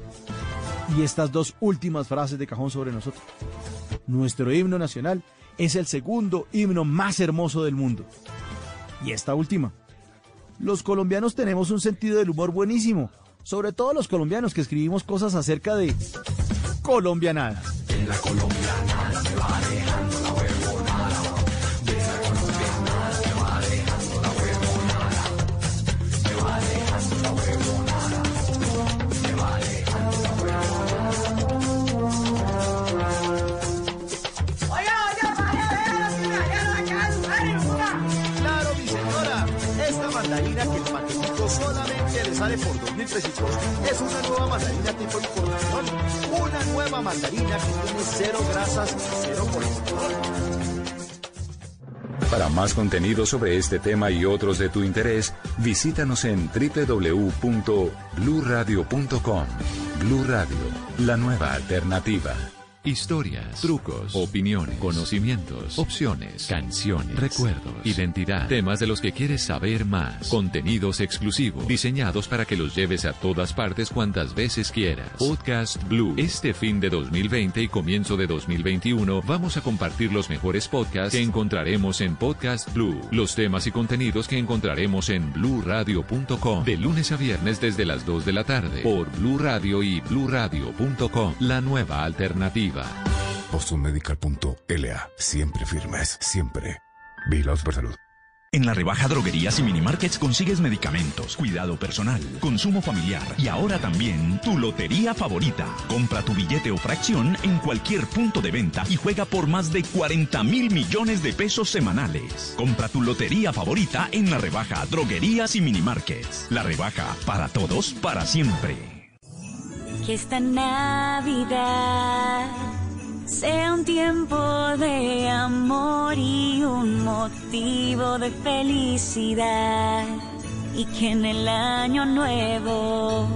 Y estas dos últimas frases de cajón sobre nosotros. Nuestro himno nacional es el segundo himno más hermoso del mundo. Y esta última. Los colombianos tenemos un sentido del humor buenísimo. Sobre todo los colombianos que escribimos cosas acerca de colombianadas. En la colombianada sale por 2.000 pesitos. Es una nueva mandarina tipo importación. Una nueva mandarina que tiene cero grasas, cero colesterol. Para más contenido sobre este tema y otros de tu interés, visítanos en www.bluradio.com. Blu Radio, la nueva alternativa. Historias, trucos, opiniones, conocimientos, opciones, canciones, recuerdos, identidad, temas de los que quieres saber más, contenidos exclusivos, diseñados para que los lleves a todas partes cuantas veces quieras. Podcast Blue. Este fin de 2020 y comienzo de 2021 vamos a compartir los mejores podcasts que encontraremos en Podcast Blue, los temas y contenidos que encontraremos en bluradio.com de lunes a viernes desde las 2 de la tarde por Blue Radio y bluradio.com, la nueva alternativa. Bostonmedical.la. Siempre firmes, siempre. Por salud. En la rebaja droguerías y minimarkets consigues medicamentos, cuidado personal, consumo familiar y ahora también tu lotería favorita. Compra tu billete o fracción en cualquier punto de venta y juega por más de 40 mil millones de pesos semanales. Compra tu lotería favorita en la rebaja droguerías y minimarkets. La rebaja para todos, para siempre que esta Navidad sea un tiempo de amor y un motivo de felicidad y que en el año nuevo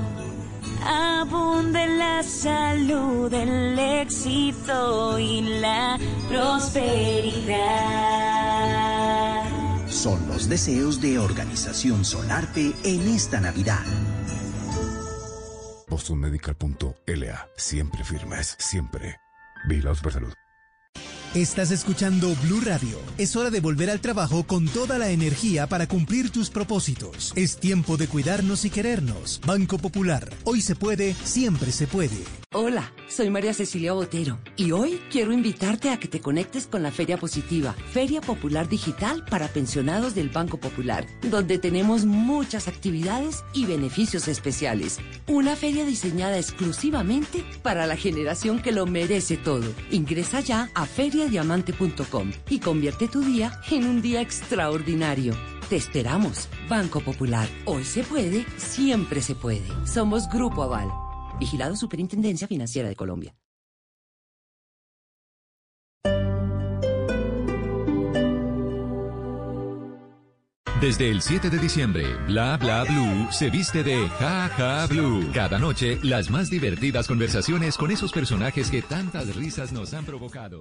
abunde la salud, el éxito y la prosperidad. Son los deseos de Organización Solarte en esta Navidad. BostonMedical.la. Siempre firmes, siempre. Vigilados por salud. Estás escuchando Blue Radio. Es hora de volver al trabajo con toda la energía para cumplir tus propósitos. Es tiempo de cuidarnos y querernos. Banco Popular. Hoy se puede, siempre se puede. Hola, soy María Cecilia Botero y hoy quiero invitarte a que te conectes con la Feria Positiva, Feria Popular Digital para pensionados del Banco Popular, donde tenemos muchas actividades y beneficios especiales. Una feria diseñada exclusivamente para la generación que lo merece todo. Ingresa ya a feriadiamante.com y convierte tu día en un día extraordinario. Te esperamos, Banco Popular. Hoy se puede, siempre se puede. Somos Grupo Aval. Vigilado Superintendencia Financiera de Colombia. Desde el 7 de diciembre, Bla Bla Blue se viste de Ja Ja Blue. Cada noche, las más divertidas conversaciones con esos personajes que tantas risas nos han provocado.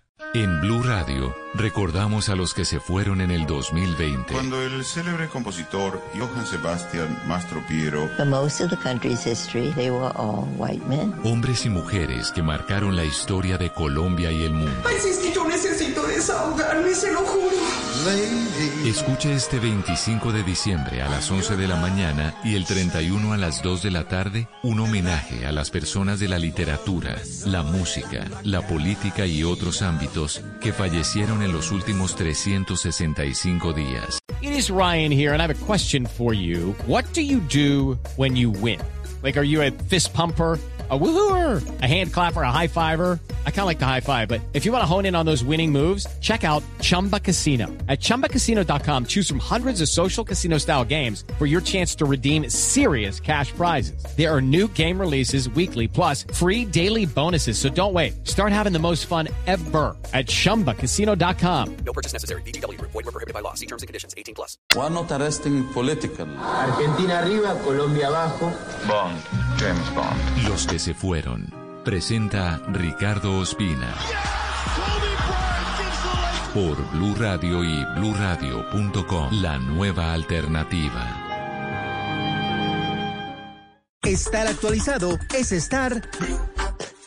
En Blue Radio, recordamos a los que se fueron en el 2020. Cuando el célebre compositor Johann Sebastian Mastropiero For most of the country's history, they were all white men. Hombres y mujeres que marcaron la historia de Colombia y el mundo. Ay, si es que yo necesito desahogarme, se lo juro. Escuche este 25 de diciembre a las 11 de la mañana y el 31 a las 2 de la tarde un homenaje a las personas de la literatura, la música, la política y otros ámbitos que fallecieron en los últimos 365 días. It is Ryan here, and I have a question for you. What do you do when you win? Like, are you a fist pumper? A woohooer, a hand clapper, a high fiver. I kind of like the high five, but if you want to hone in on those winning moves, check out Chumba Casino. At ChumbaCasino.com, choose from hundreds of social casino style games for your chance to redeem serious cash prizes. There are new game releases weekly, plus free daily bonuses. So don't wait. Start having the most fun ever at ChumbaCasino.com. No purchase necessary. BGW. Void were prohibited by law. See terms and conditions. 18 plus. We're not arresting political. Argentina arriba, Colombia abajo. Bond, James Bond. Los que se fueron. Presenta Ricardo Ospina. Por Blue Radio y BlueRadio.com. La nueva alternativa. Estar actualizado es estar.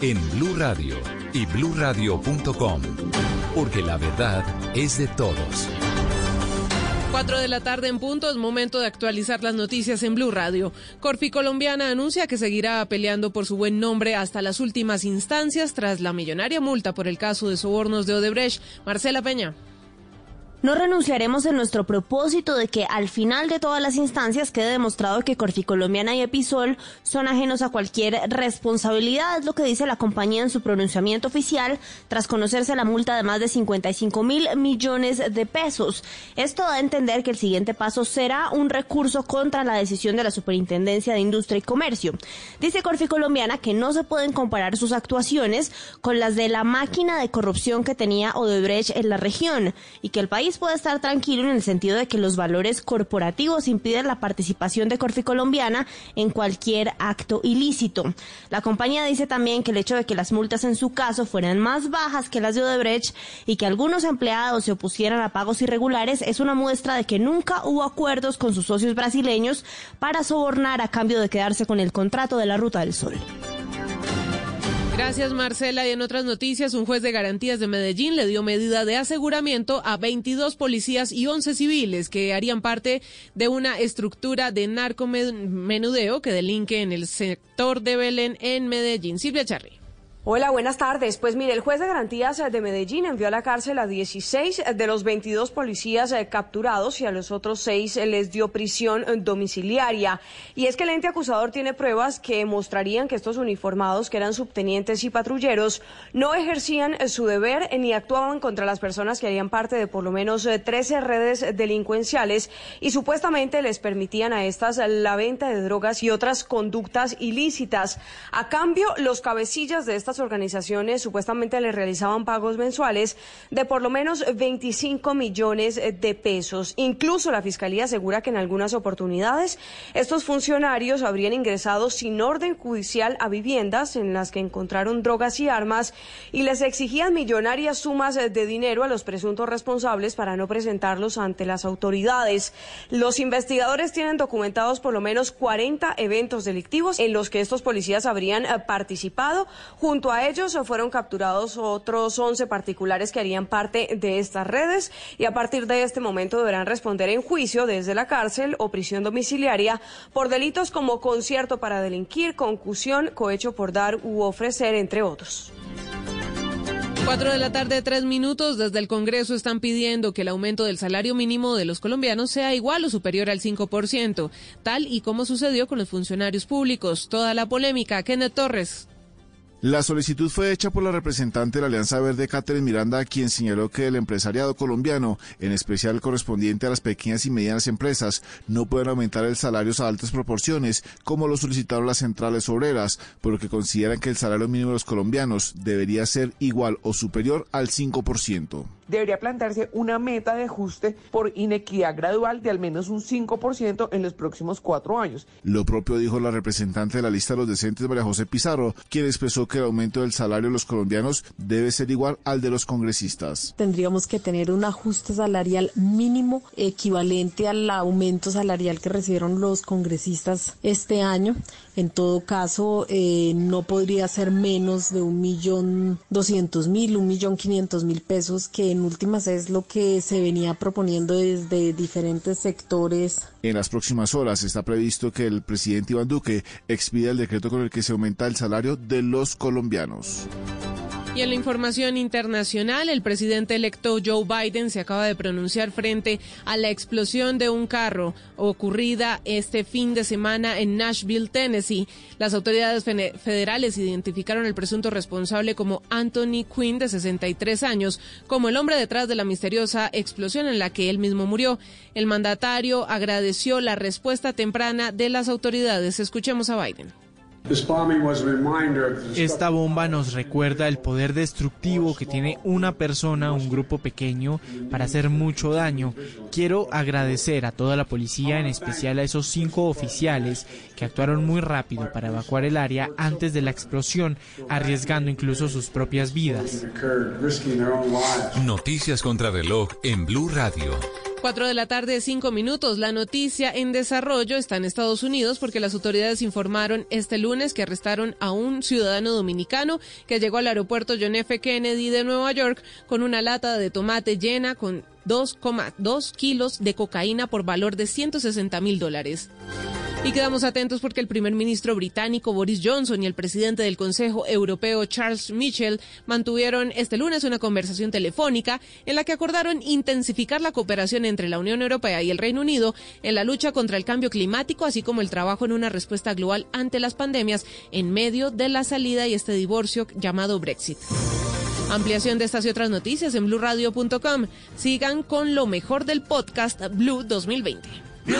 en Blue Radio y BlueRadio.com, porque la verdad es de todos. 4 de la tarde en punto, es momento de actualizar las noticias en Blue Radio. Corfi Colombiana anuncia que seguirá peleando por su buen nombre hasta las últimas instancias tras la millonaria multa por el caso de sobornos de Odebrecht. Marcela Peña. No renunciaremos en nuestro propósito de que al final de todas las instancias quede demostrado que Corficolombiana y Episol son ajenos a cualquier responsabilidad, es lo que dice la compañía en su pronunciamiento oficial tras conocerse la multa de más de 55 mil millones de pesos. Esto da a entender que el siguiente paso será un recurso contra la decisión de la Superintendencia de Industria y Comercio. Dice Corficolombiana que no se pueden comparar sus actuaciones con las de la máquina de corrupción que tenía Odebrecht en la región y que el país puede estar tranquilo en el sentido de que los valores corporativos impiden la participación de Corfi Colombiana en cualquier acto ilícito. La compañía dice también que el hecho de que las multas en su caso fueran más bajas que las de Odebrecht y que algunos empleados se opusieran a pagos irregulares es una muestra de que nunca hubo acuerdos con sus socios brasileños para sobornar a cambio de quedarse con el contrato de la Ruta del Sol. Gracias, Marcela. Y en otras noticias, un juez de garantías de Medellín le dio medida de aseguramiento a 22 policías y 11 civiles que harían parte de una estructura de narcomenudeo que delinque en el sector de Belén en Medellín. Silvia Charri. Hola, buenas tardes. Pues mire, el juez de garantías de Medellín envió a la cárcel a 16 de los 22 policías eh, capturados y a los otros seis eh, les dio prisión eh, domiciliaria. Y es que el ente acusador tiene pruebas que mostrarían que estos uniformados, que eran subtenientes y patrulleros, no ejercían su deber ni actuaban contra las personas que harían parte de por lo menos 13 redes delincuenciales y supuestamente les permitían a estas la venta de drogas y otras conductas ilícitas. A cambio, los cabecillas de estas organizaciones supuestamente le realizaban pagos mensuales de por lo menos 25 millones de pesos. Incluso la Fiscalía asegura que en algunas oportunidades estos funcionarios habrían ingresado sin orden judicial a viviendas en las que encontraron drogas y armas y les exigían millonarias sumas de dinero a los presuntos responsables para no presentarlos ante las autoridades. Los investigadores tienen documentados por lo menos 40 eventos delictivos en los que estos policías habrían eh, participado junto A ellos fueron capturados otros 11 particulares que harían parte de estas redes y a partir de este momento deberán responder en juicio desde la cárcel o prisión domiciliaria por delitos como concierto para delinquir, concusión, cohecho por dar u ofrecer, entre otros. Cuatro de la tarde, tres minutos. Desde el Congreso están pidiendo que el aumento del salario mínimo de los colombianos sea igual o superior al 5%, tal y como sucedió con los funcionarios públicos. Toda la polémica. Kenneth Torres. La solicitud fue hecha por la representante de la Alianza Verde, Catherine Miranda, quien señaló que el empresariado colombiano, en especial correspondiente a las pequeñas y medianas empresas, no pueden aumentar el salario a altas proporciones, como lo solicitaron las centrales obreras, por lo que consideran que el salario mínimo de los colombianos debería ser igual o superior al 5% debería plantearse una meta de ajuste por inequidad gradual de al menos un 5% en los próximos cuatro años. Lo propio dijo la representante de la lista de los decentes, María José Pizarro, quien expresó que el aumento del salario de los colombianos debe ser igual al de los congresistas. Tendríamos que tener un ajuste salarial mínimo equivalente al aumento salarial que recibieron los congresistas este año. En todo caso, eh, no podría ser menos de un millón doscientos mil, un millón quinientos mil pesos que en últimas es lo que se venía proponiendo desde diferentes sectores. En las próximas horas está previsto que el presidente Iván Duque expida el decreto con el que se aumenta el salario de los colombianos. Y en la información internacional, el presidente electo Joe Biden se acaba de pronunciar frente a la explosión de un carro ocurrida este fin de semana en Nashville, Tennessee. Las autoridades federales identificaron al presunto responsable como Anthony Quinn, de 63 años, como el hombre detrás de la misteriosa explosión en la que él mismo murió. El mandatario agradeció la respuesta temprana de las autoridades. Escuchemos a Biden. Esta bomba nos recuerda el poder destructivo que tiene una persona, un grupo pequeño, para hacer mucho daño. Quiero agradecer a toda la policía, en especial a esos cinco oficiales que actuaron muy rápido para evacuar el área antes de la explosión, arriesgando incluso sus propias vidas. Noticias contra reloj en Blue Radio. Cuatro de la tarde, cinco minutos. La noticia en desarrollo está en Estados Unidos porque las autoridades informaron este lunes que arrestaron a un ciudadano dominicano que llegó al aeropuerto John F. Kennedy de Nueva York con una lata de tomate llena con 2,2 kilos de cocaína por valor de 160 mil dólares. Y quedamos atentos porque el primer ministro británico Boris Johnson y el presidente del Consejo Europeo Charles Michel mantuvieron este lunes una conversación telefónica en la que acordaron intensificar la cooperación entre la Unión Europea y el Reino Unido en la lucha contra el cambio climático, así como el trabajo en una respuesta global ante las pandemias en medio de la salida y este divorcio llamado Brexit. Ampliación de estas y otras noticias en blurradio.com. Sigan con lo mejor del podcast Blue 2020. Blue,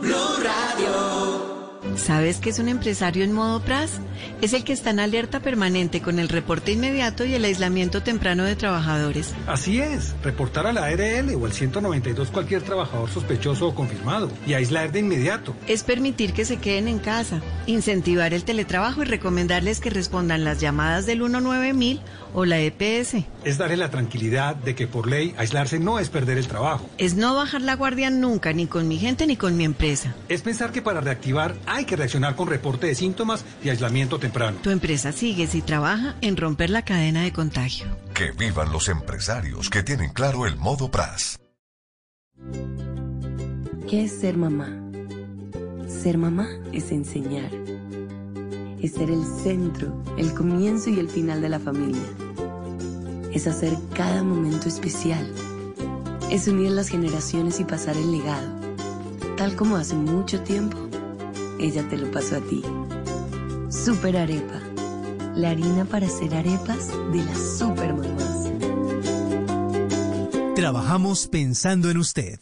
Blue Radio. ¿Sabes qué es un empresario en modo PRAS? Es el que está en alerta permanente con el reporte inmediato y el aislamiento temprano de trabajadores. Así es, reportar a la ARL o al 192 cualquier trabajador sospechoso o confirmado y aislar de inmediato. Es permitir que se queden en casa, incentivar el teletrabajo y recomendarles que respondan las llamadas del 19000 o la EPS. Es darle la tranquilidad de que por ley aislarse no es perder el trabajo. Es no bajar la guardia nunca, ni con mi gente ni con mi empresa. Es pensar que para reactivar hay que reaccionar con reporte de síntomas y aislamiento temprano. Tu empresa sigue si trabaja en romper la cadena de contagio. Que vivan los empresarios que tienen claro el modo PRAS. ¿Qué es ser mamá? Ser mamá es enseñar. Es ser el centro, el comienzo y el final de la familia. Es hacer cada momento especial. Es unir las generaciones y pasar el legado. Tal como hace mucho tiempo, ella te lo pasó a ti. Super Arepa. La harina para hacer arepas de las super mamás. Trabajamos pensando en usted.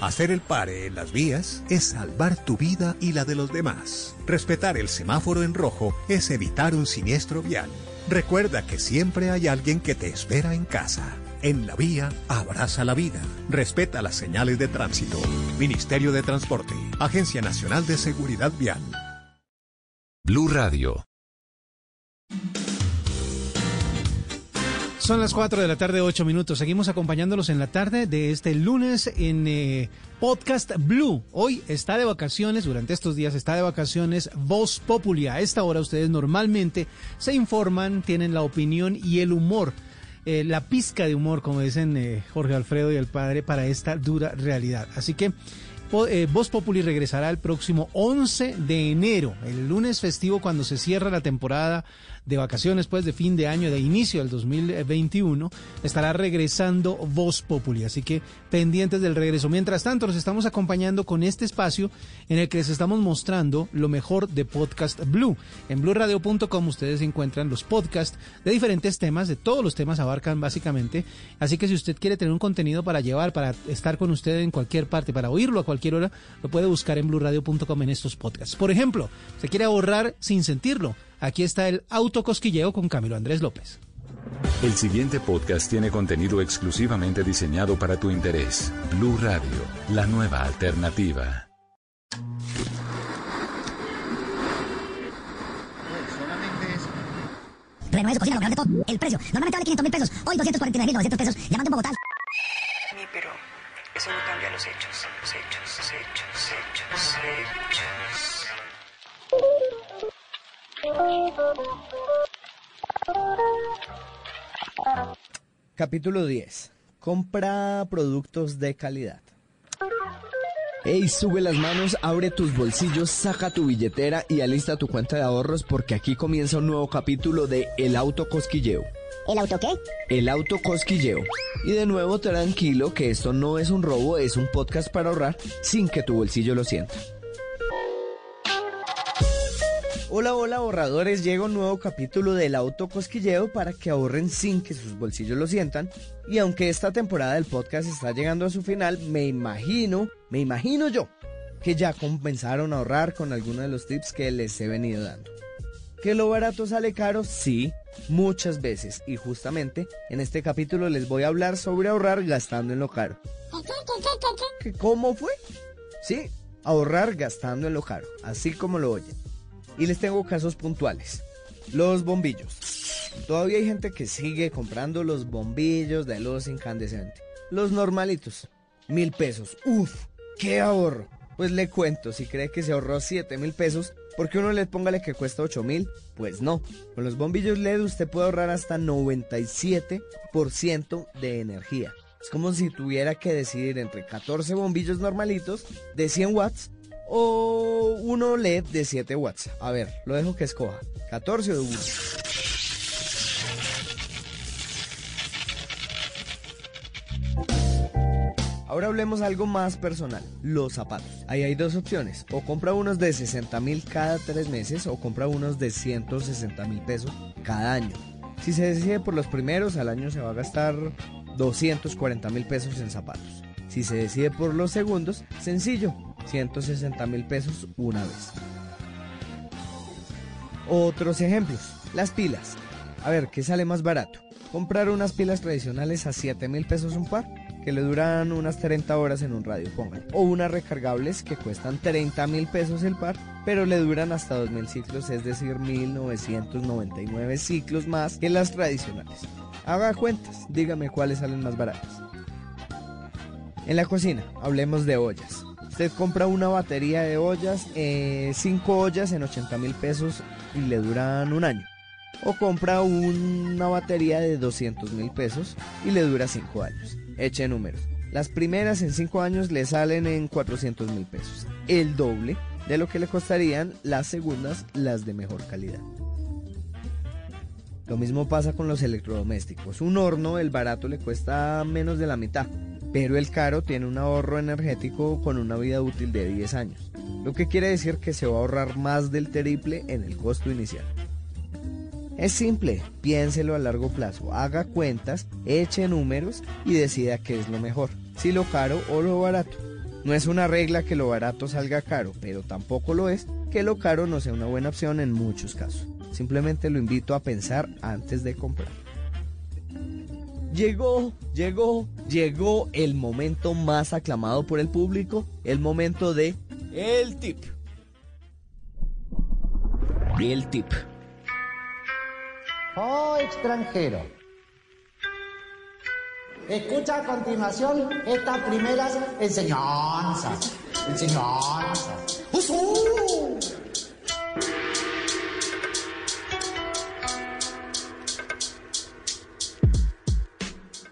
Hacer el pare en las vías es salvar tu vida y la de los demás. Respetar el semáforo en rojo es evitar un siniestro vial. Recuerda que siempre hay alguien que te espera en casa. En la vía, abraza la vida. Respeta las señales de tránsito. Ministerio de Transporte. Agencia Nacional de Seguridad Vial. Blue Radio. Son las 4 de la tarde, 8 minutos. Seguimos acompañándolos en la tarde de este lunes en eh, Podcast Blue. Hoy está de vacaciones, durante estos días está de vacaciones Voz Populi. A esta hora ustedes normalmente se informan, tienen la opinión y el humor. eh, la pizca de humor, como dicen eh, Jorge Alfredo y el padre, para esta dura realidad. Así que eh, Voz Populi regresará el próximo 11 de enero, el lunes festivo cuando se cierra la temporada de vacaciones, pues de fin de año, de inicio del 2021, estará regresando Voz Populi. Así que pendientes del regreso. Mientras tanto, nos estamos acompañando con este espacio en el que les estamos mostrando lo mejor de Podcast Blue. En blueradio.com ustedes encuentran los podcasts de diferentes temas, de todos los temas abarcan básicamente. Así que si usted quiere tener un contenido para llevar, para estar con usted en cualquier parte, para oírlo a cualquier hora, lo puede buscar en blueradio.com en estos podcasts. Por ejemplo, se quiere ahorrar sin sentirlo. Aquí está el autocosquilleo con Camilo Andrés López. El siguiente podcast tiene contenido exclusivamente diseñado para tu interés. Blue Radio, la nueva alternativa. Renueve su cocina, lo mejor de todo, el precio. Normalmente vale 500 mil pesos, hoy 249.900 pesos. Llamando en Bogotá. Sí, pero eso no cambia los hechos. Los hechos, los hechos, hechos, hechos. Capítulo 10. Compra productos de calidad. Ey, sube las manos, abre tus bolsillos, saca tu billetera y alista tu cuenta de ahorros porque aquí comienza un nuevo capítulo de El Auto Cosquilleo. ¿El auto qué? El Auto Cosquilleo. Y de nuevo tranquilo que esto no es un robo, es un podcast para ahorrar sin que tu bolsillo lo sienta. Hola, hola ahorradores, llega un nuevo capítulo del Auto Cosquilleo para que ahorren sin que sus bolsillos lo sientan. Y aunque esta temporada del podcast está llegando a su final, me imagino, me imagino yo, que ya comenzaron a ahorrar con algunos de los tips que les he venido dando. ¿Que lo barato sale caro? Sí, muchas veces. Y justamente en este capítulo les voy a hablar sobre ahorrar gastando en lo caro. ¿Que ¿Cómo fue? Sí, ahorrar gastando en lo caro, así como lo oyen. Y les tengo casos puntuales. Los bombillos. Todavía hay gente que sigue comprando los bombillos de luz incandescente. Los normalitos. Mil pesos. Uf, qué ahorro. Pues le cuento, si cree que se ahorró 7 mil pesos, porque uno le póngale que cuesta 8 mil, pues no. Con los bombillos LED usted puede ahorrar hasta 97% de energía. Es como si tuviera que decidir entre 14 bombillos normalitos de 100 watts o uno LED de 7 watts. A ver, lo dejo que escoja. 14 o 1. Ahora hablemos algo más personal, los zapatos. Ahí hay dos opciones, o compra unos de 60 mil cada tres meses o compra unos de 160 mil pesos cada año. Si se decide por los primeros, al año se va a gastar 240 mil pesos en zapatos. Si se decide por los segundos, sencillo, 160 mil pesos una vez. Otros ejemplos, las pilas. A ver, ¿qué sale más barato? Comprar unas pilas tradicionales a 7 mil pesos un par, que le duran unas 30 horas en un radio, pongan. O unas recargables que cuestan 30 mil pesos el par, pero le duran hasta 2000 ciclos, es decir, 1999 ciclos más que las tradicionales. Haga cuentas, dígame cuáles salen más baratas. En la cocina, hablemos de ollas. Usted compra una batería de ollas, 5 eh, ollas en 80 mil pesos y le duran un año. O compra una batería de 200 mil pesos y le dura 5 años. Eche números. Las primeras en 5 años le salen en 400 mil pesos. El doble de lo que le costarían las segundas, las de mejor calidad. Lo mismo pasa con los electrodomésticos. Un horno, el barato le cuesta menos de la mitad, pero el caro tiene un ahorro energético con una vida útil de 10 años, lo que quiere decir que se va a ahorrar más del triple en el costo inicial. Es simple, piénselo a largo plazo, haga cuentas, eche números y decida qué es lo mejor, si lo caro o lo barato. No es una regla que lo barato salga caro, pero tampoco lo es que lo caro no sea una buena opción en muchos casos. Simplemente lo invito a pensar antes de comprar. Llegó, llegó, llegó el momento más aclamado por el público, el momento de el tip. El tip. Oh, extranjero. Escucha a continuación estas primeras enseñanzas. Enseñanzas. ¡Usú!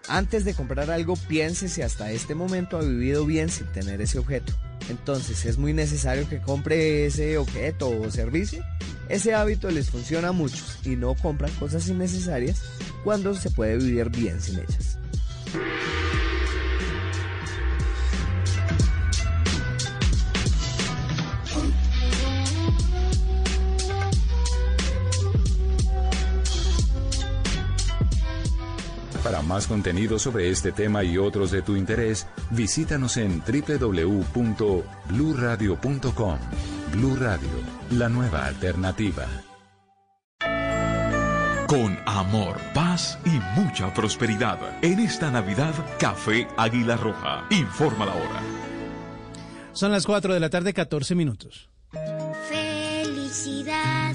Antes de comprar algo, piense si hasta este momento ha vivido bien sin tener ese objeto. Entonces, ¿es muy necesario que compre ese objeto o servicio? Ese hábito les funciona a muchos y no compran cosas innecesarias cuando se puede vivir bien sin ellas. Para más contenido sobre este tema y otros de tu interés, visítanos en www.bluradio.com. Blu Radio, la nueva alternativa. Con amor, paz y mucha prosperidad. En esta Navidad, Café Águila Roja. Informa la hora. Son las 4 de la tarde, 14 minutos. Felicidad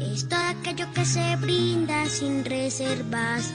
es todo aquello que se brinda sin reservas.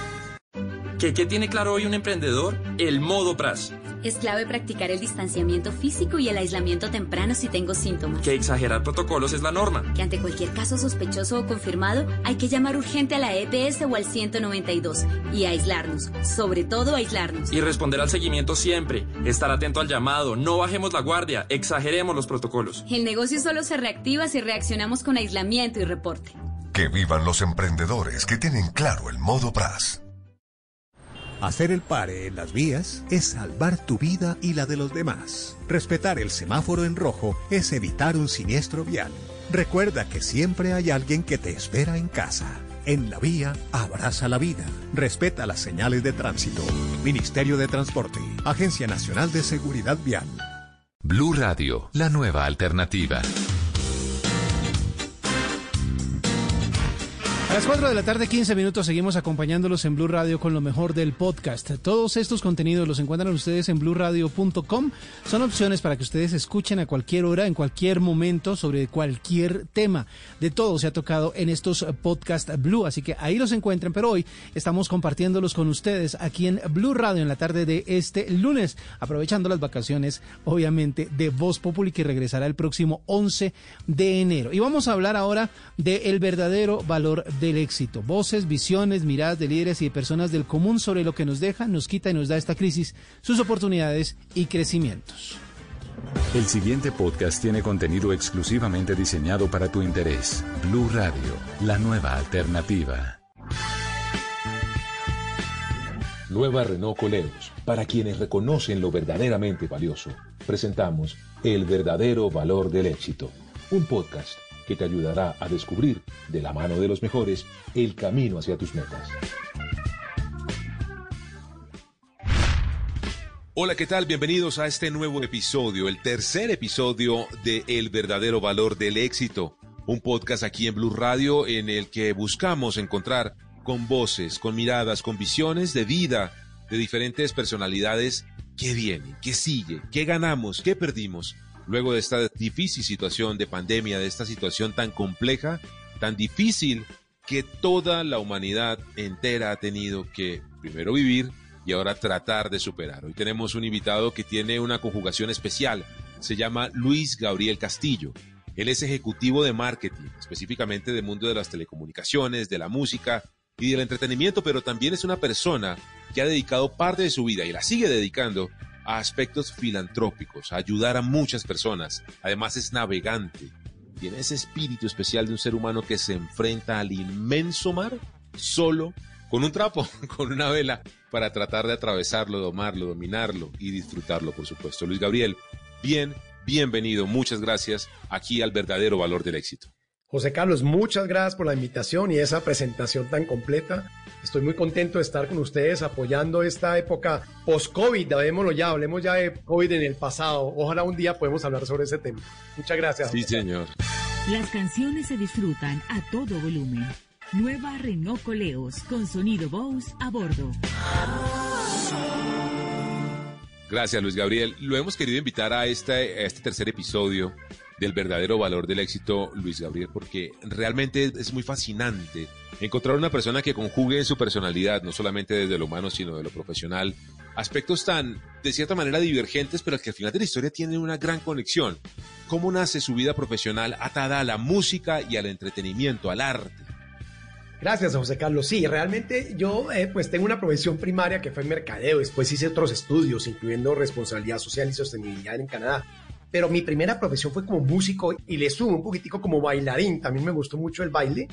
¿Qué, ¿Qué tiene claro hoy un emprendedor? El modo PRAS. Es clave practicar el distanciamiento físico y el aislamiento temprano si tengo síntomas. Que exagerar protocolos es la norma. Que ante cualquier caso sospechoso o confirmado hay que llamar urgente a la EPS o al 192 y aislarnos, sobre todo aislarnos. Y responder al seguimiento siempre, estar atento al llamado, no bajemos la guardia, exageremos los protocolos. El negocio solo se reactiva si reaccionamos con aislamiento y reporte. Que vivan los emprendedores que tienen claro el modo PRAS. Hacer el pare en las vías es salvar tu vida y la de los demás. Respetar el semáforo en rojo es evitar un siniestro vial. Recuerda que siempre hay alguien que te espera en casa. En la vía, abraza la vida. Respeta las señales de tránsito. Ministerio de Transporte. Agencia Nacional de Seguridad Vial. Blue Radio, la nueva alternativa. A las 4 de la tarde, 15 minutos, seguimos acompañándolos en Blue Radio con lo mejor del podcast. Todos estos contenidos los encuentran ustedes en bluradio.com. Son opciones para que ustedes escuchen a cualquier hora, en cualquier momento, sobre cualquier tema. De todo se ha tocado en estos podcast Blue, así que ahí los encuentran. Pero hoy estamos compartiéndolos con ustedes aquí en Blue Radio en la tarde de este lunes, aprovechando las vacaciones, obviamente, de Voz Populi que regresará el próximo 11 de enero. Y vamos a hablar ahora del verdadero valor del éxito. Voces, visiones, miradas de líderes y de personas del común sobre lo que nos deja, nos quita y nos da esta crisis, sus oportunidades y crecimientos. El siguiente podcast tiene contenido exclusivamente diseñado para tu interés. Blue Radio, la nueva alternativa. Nueva Renault Coleos Para quienes reconocen lo verdaderamente valioso, presentamos El verdadero valor del éxito, un podcast que te ayudará a descubrir, de la mano de los mejores, el camino hacia tus metas. Hola, ¿qué tal? Bienvenidos a este nuevo episodio, el tercer episodio de El verdadero valor del éxito, un podcast aquí en Blue Radio en el que buscamos encontrar con voces, con miradas, con visiones de vida de diferentes personalidades qué viene, qué sigue, qué ganamos, qué perdimos luego de esta difícil situación de pandemia, de esta situación tan compleja, tan difícil que toda la humanidad entera ha tenido que primero vivir y ahora tratar de superar. Hoy tenemos un invitado que tiene una conjugación especial. Se llama Luis Gabriel Castillo. Él es ejecutivo de marketing, específicamente del mundo de las telecomunicaciones, de la música y del entretenimiento, pero también es una persona que ha dedicado parte de su vida y la sigue dedicando a aspectos filantrópicos, ayudar a muchas personas. Además es navegante. Tiene ese espíritu especial de un ser humano que se enfrenta al inmenso mar solo con un trapo, con una vela, para tratar de atravesarlo, domarlo, dominarlo y disfrutarlo, por supuesto. Luis Gabriel, bien, bienvenido, muchas gracias aquí al verdadero valor del éxito. José Carlos, muchas gracias por la invitación y esa presentación tan completa. Estoy muy contento de estar con ustedes apoyando esta época post-COVID, hablemoslo ya, hablemos ya de COVID en el pasado. Ojalá un día podamos hablar sobre ese tema. Muchas gracias. Sí, señor. Las canciones se disfrutan a todo volumen. Nueva Renault Coleos con sonido Bose a bordo. Gracias, Luis Gabriel. Lo hemos querido invitar a este, a este tercer episodio del verdadero valor del éxito, Luis Gabriel, porque realmente es muy fascinante encontrar una persona que conjugue en su personalidad, no solamente desde lo humano, sino de lo profesional, aspectos tan, de cierta manera, divergentes, pero que al final de la historia tienen una gran conexión. ¿Cómo nace su vida profesional atada a la música y al entretenimiento, al arte? Gracias, José Carlos. Sí, realmente yo eh, pues tengo una profesión primaria que fue mercadeo, después hice otros estudios, incluyendo responsabilidad social y sostenibilidad en Canadá. Pero mi primera profesión fue como músico y le subo un poquitico como bailarín. También me gustó mucho el baile.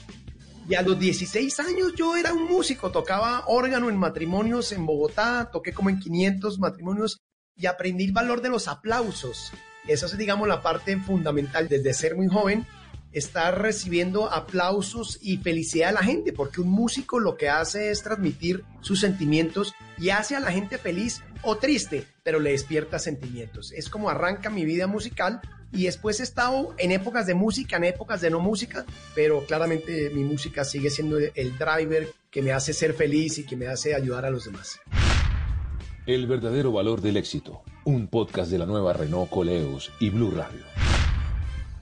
Y a los 16 años yo era un músico, tocaba órgano en matrimonios en Bogotá, toqué como en 500 matrimonios y aprendí el valor de los aplausos. Esa es, digamos, la parte fundamental desde ser muy joven estar recibiendo aplausos y felicidad a la gente, porque un músico lo que hace es transmitir sus sentimientos y hace a la gente feliz o triste, pero le despierta sentimientos. Es como arranca mi vida musical y después he estado en épocas de música, en épocas de no música, pero claramente mi música sigue siendo el driver que me hace ser feliz y que me hace ayudar a los demás. El verdadero valor del éxito, un podcast de la nueva Renault Coleos y Blue Radio.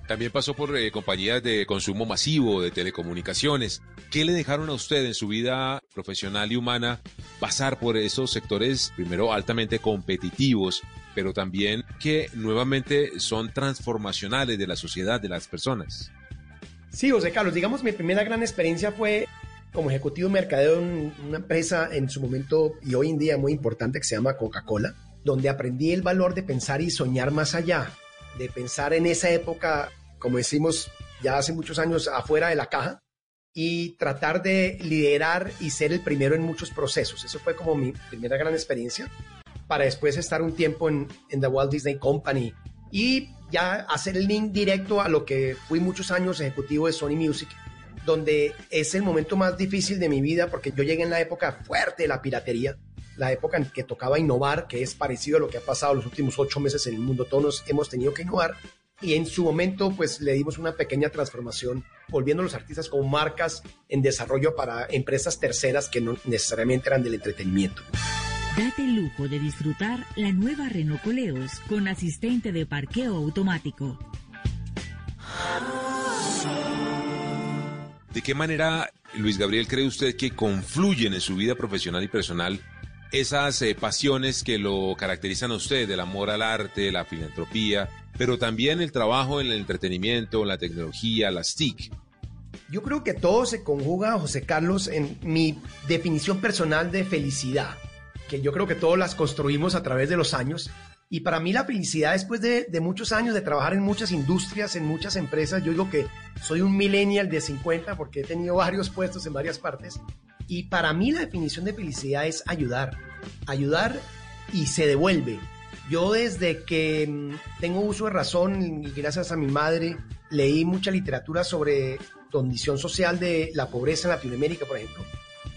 También pasó por eh, compañías de consumo masivo, de telecomunicaciones. ¿Qué le dejaron a usted en su vida profesional y humana pasar por esos sectores, primero altamente competitivos, pero también que nuevamente son transformacionales de la sociedad, de las personas? Sí, José Carlos, digamos, mi primera gran experiencia fue como ejecutivo de mercadeo en una empresa en su momento y hoy en día muy importante que se llama Coca-Cola, donde aprendí el valor de pensar y soñar más allá de pensar en esa época, como decimos ya hace muchos años, afuera de la caja y tratar de liderar y ser el primero en muchos procesos. Eso fue como mi primera gran experiencia para después estar un tiempo en, en The Walt Disney Company y ya hacer el link directo a lo que fui muchos años ejecutivo de Sony Music, donde es el momento más difícil de mi vida porque yo llegué en la época fuerte de la piratería la época en que tocaba innovar, que es parecido a lo que ha pasado los últimos ocho meses en el mundo. Todos hemos tenido que innovar y en su momento pues le dimos una pequeña transformación, volviendo a los artistas como marcas en desarrollo para empresas terceras que no necesariamente eran del entretenimiento. Date el lujo de disfrutar la nueva Renault Coleos con asistente de parqueo automático. ¿De qué manera, Luis Gabriel, cree usted que confluyen en su vida profesional y personal esas eh, pasiones que lo caracterizan a usted, el amor al arte, la filantropía, pero también el trabajo en el entretenimiento, la tecnología, las TIC. Yo creo que todo se conjuga, José Carlos, en mi definición personal de felicidad, que yo creo que todos las construimos a través de los años. Y para mí la felicidad, después de, de, muchos años de trabajar en muchas industrias, en muchas empresas, yo digo que soy un millennial de 50 porque he tenido varios puestos en varias partes, y para mí la definición de felicidad es ayudar. Ayudar y se devuelve. Yo desde que mm, tengo uso de razón y gracias a mi madre leí mucha literatura sobre condición social de la pobreza en Latinoamérica, por ejemplo.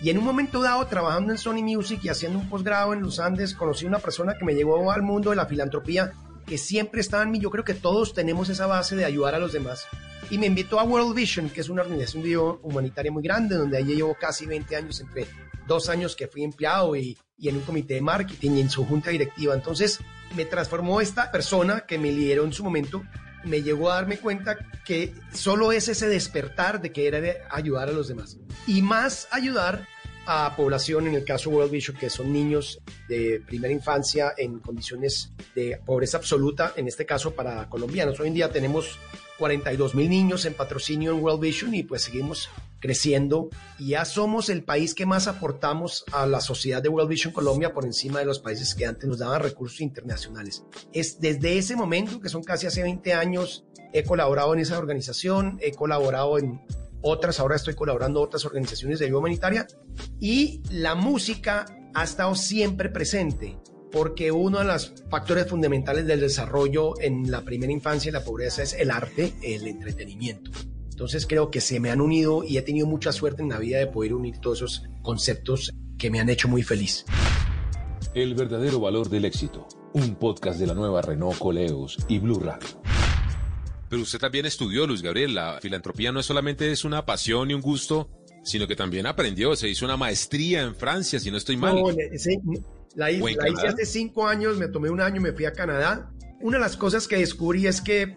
Y en un momento dado, trabajando en Sony Music y haciendo un posgrado en los Andes, conocí una persona que me llevó al mundo de la filantropía, que siempre estaba en mí. Yo creo que todos tenemos esa base de ayudar a los demás. Y me invitó a World Vision, que es una organización humanitaria muy grande, donde allí llevo casi 20 años, entre dos años que fui empleado y, y en un comité de marketing y en su junta directiva. Entonces, me transformó esta persona que me lideró en su momento me llegó a darme cuenta que solo es ese despertar de que era de ayudar a los demás. Y más ayudar a población, en el caso World Vision, que son niños de primera infancia en condiciones de pobreza absoluta, en este caso para colombianos. Hoy en día tenemos 42 mil niños en patrocinio en World Vision y pues seguimos creciendo y ya somos el país que más aportamos a la sociedad de World Vision Colombia por encima de los países que antes nos daban recursos internacionales. Es desde ese momento, que son casi hace 20 años, he colaborado en esa organización, he colaborado en otras, ahora estoy colaborando otras organizaciones de ayuda humanitaria y la música ha estado siempre presente porque uno de los factores fundamentales del desarrollo en la primera infancia y la pobreza es el arte, el entretenimiento. Entonces creo que se me han unido y he tenido mucha suerte en la vida de poder unir todos esos conceptos que me han hecho muy feliz. El verdadero valor del éxito, un podcast de la nueva Renault Coleos y Blue Radio. Pero usted también estudió, Luis Gabriel, la filantropía no es solamente es una pasión y un gusto, sino que también aprendió, se hizo una maestría en Francia, si no estoy mal. La, hice, hace cinco años, me tomé un año, me fui a Canadá. Una de las cosas que descubrí es que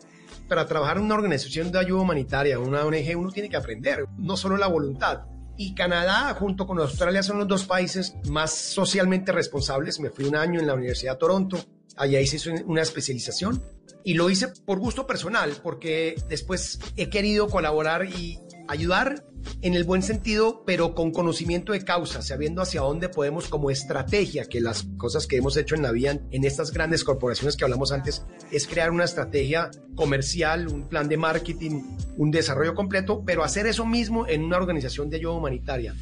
para trabajar en una organización de ayuda humanitaria, una ONG, uno tiene que aprender, no solo la voluntad. Y Canadá, junto con Australia, son los dos países más socialmente responsables. Me fui un año en la Universidad de Toronto, allá hice una especialización y lo hice por gusto personal, porque después he querido colaborar y ayudar en el buen sentido, pero con conocimiento de causa, sabiendo hacia dónde podemos como estrategia, que las cosas que hemos hecho en la vida en estas grandes corporaciones que hablamos antes, es crear una estrategia comercial, un plan de marketing, un desarrollo completo, pero hacer eso mismo en una organización de ayuda humanitaria.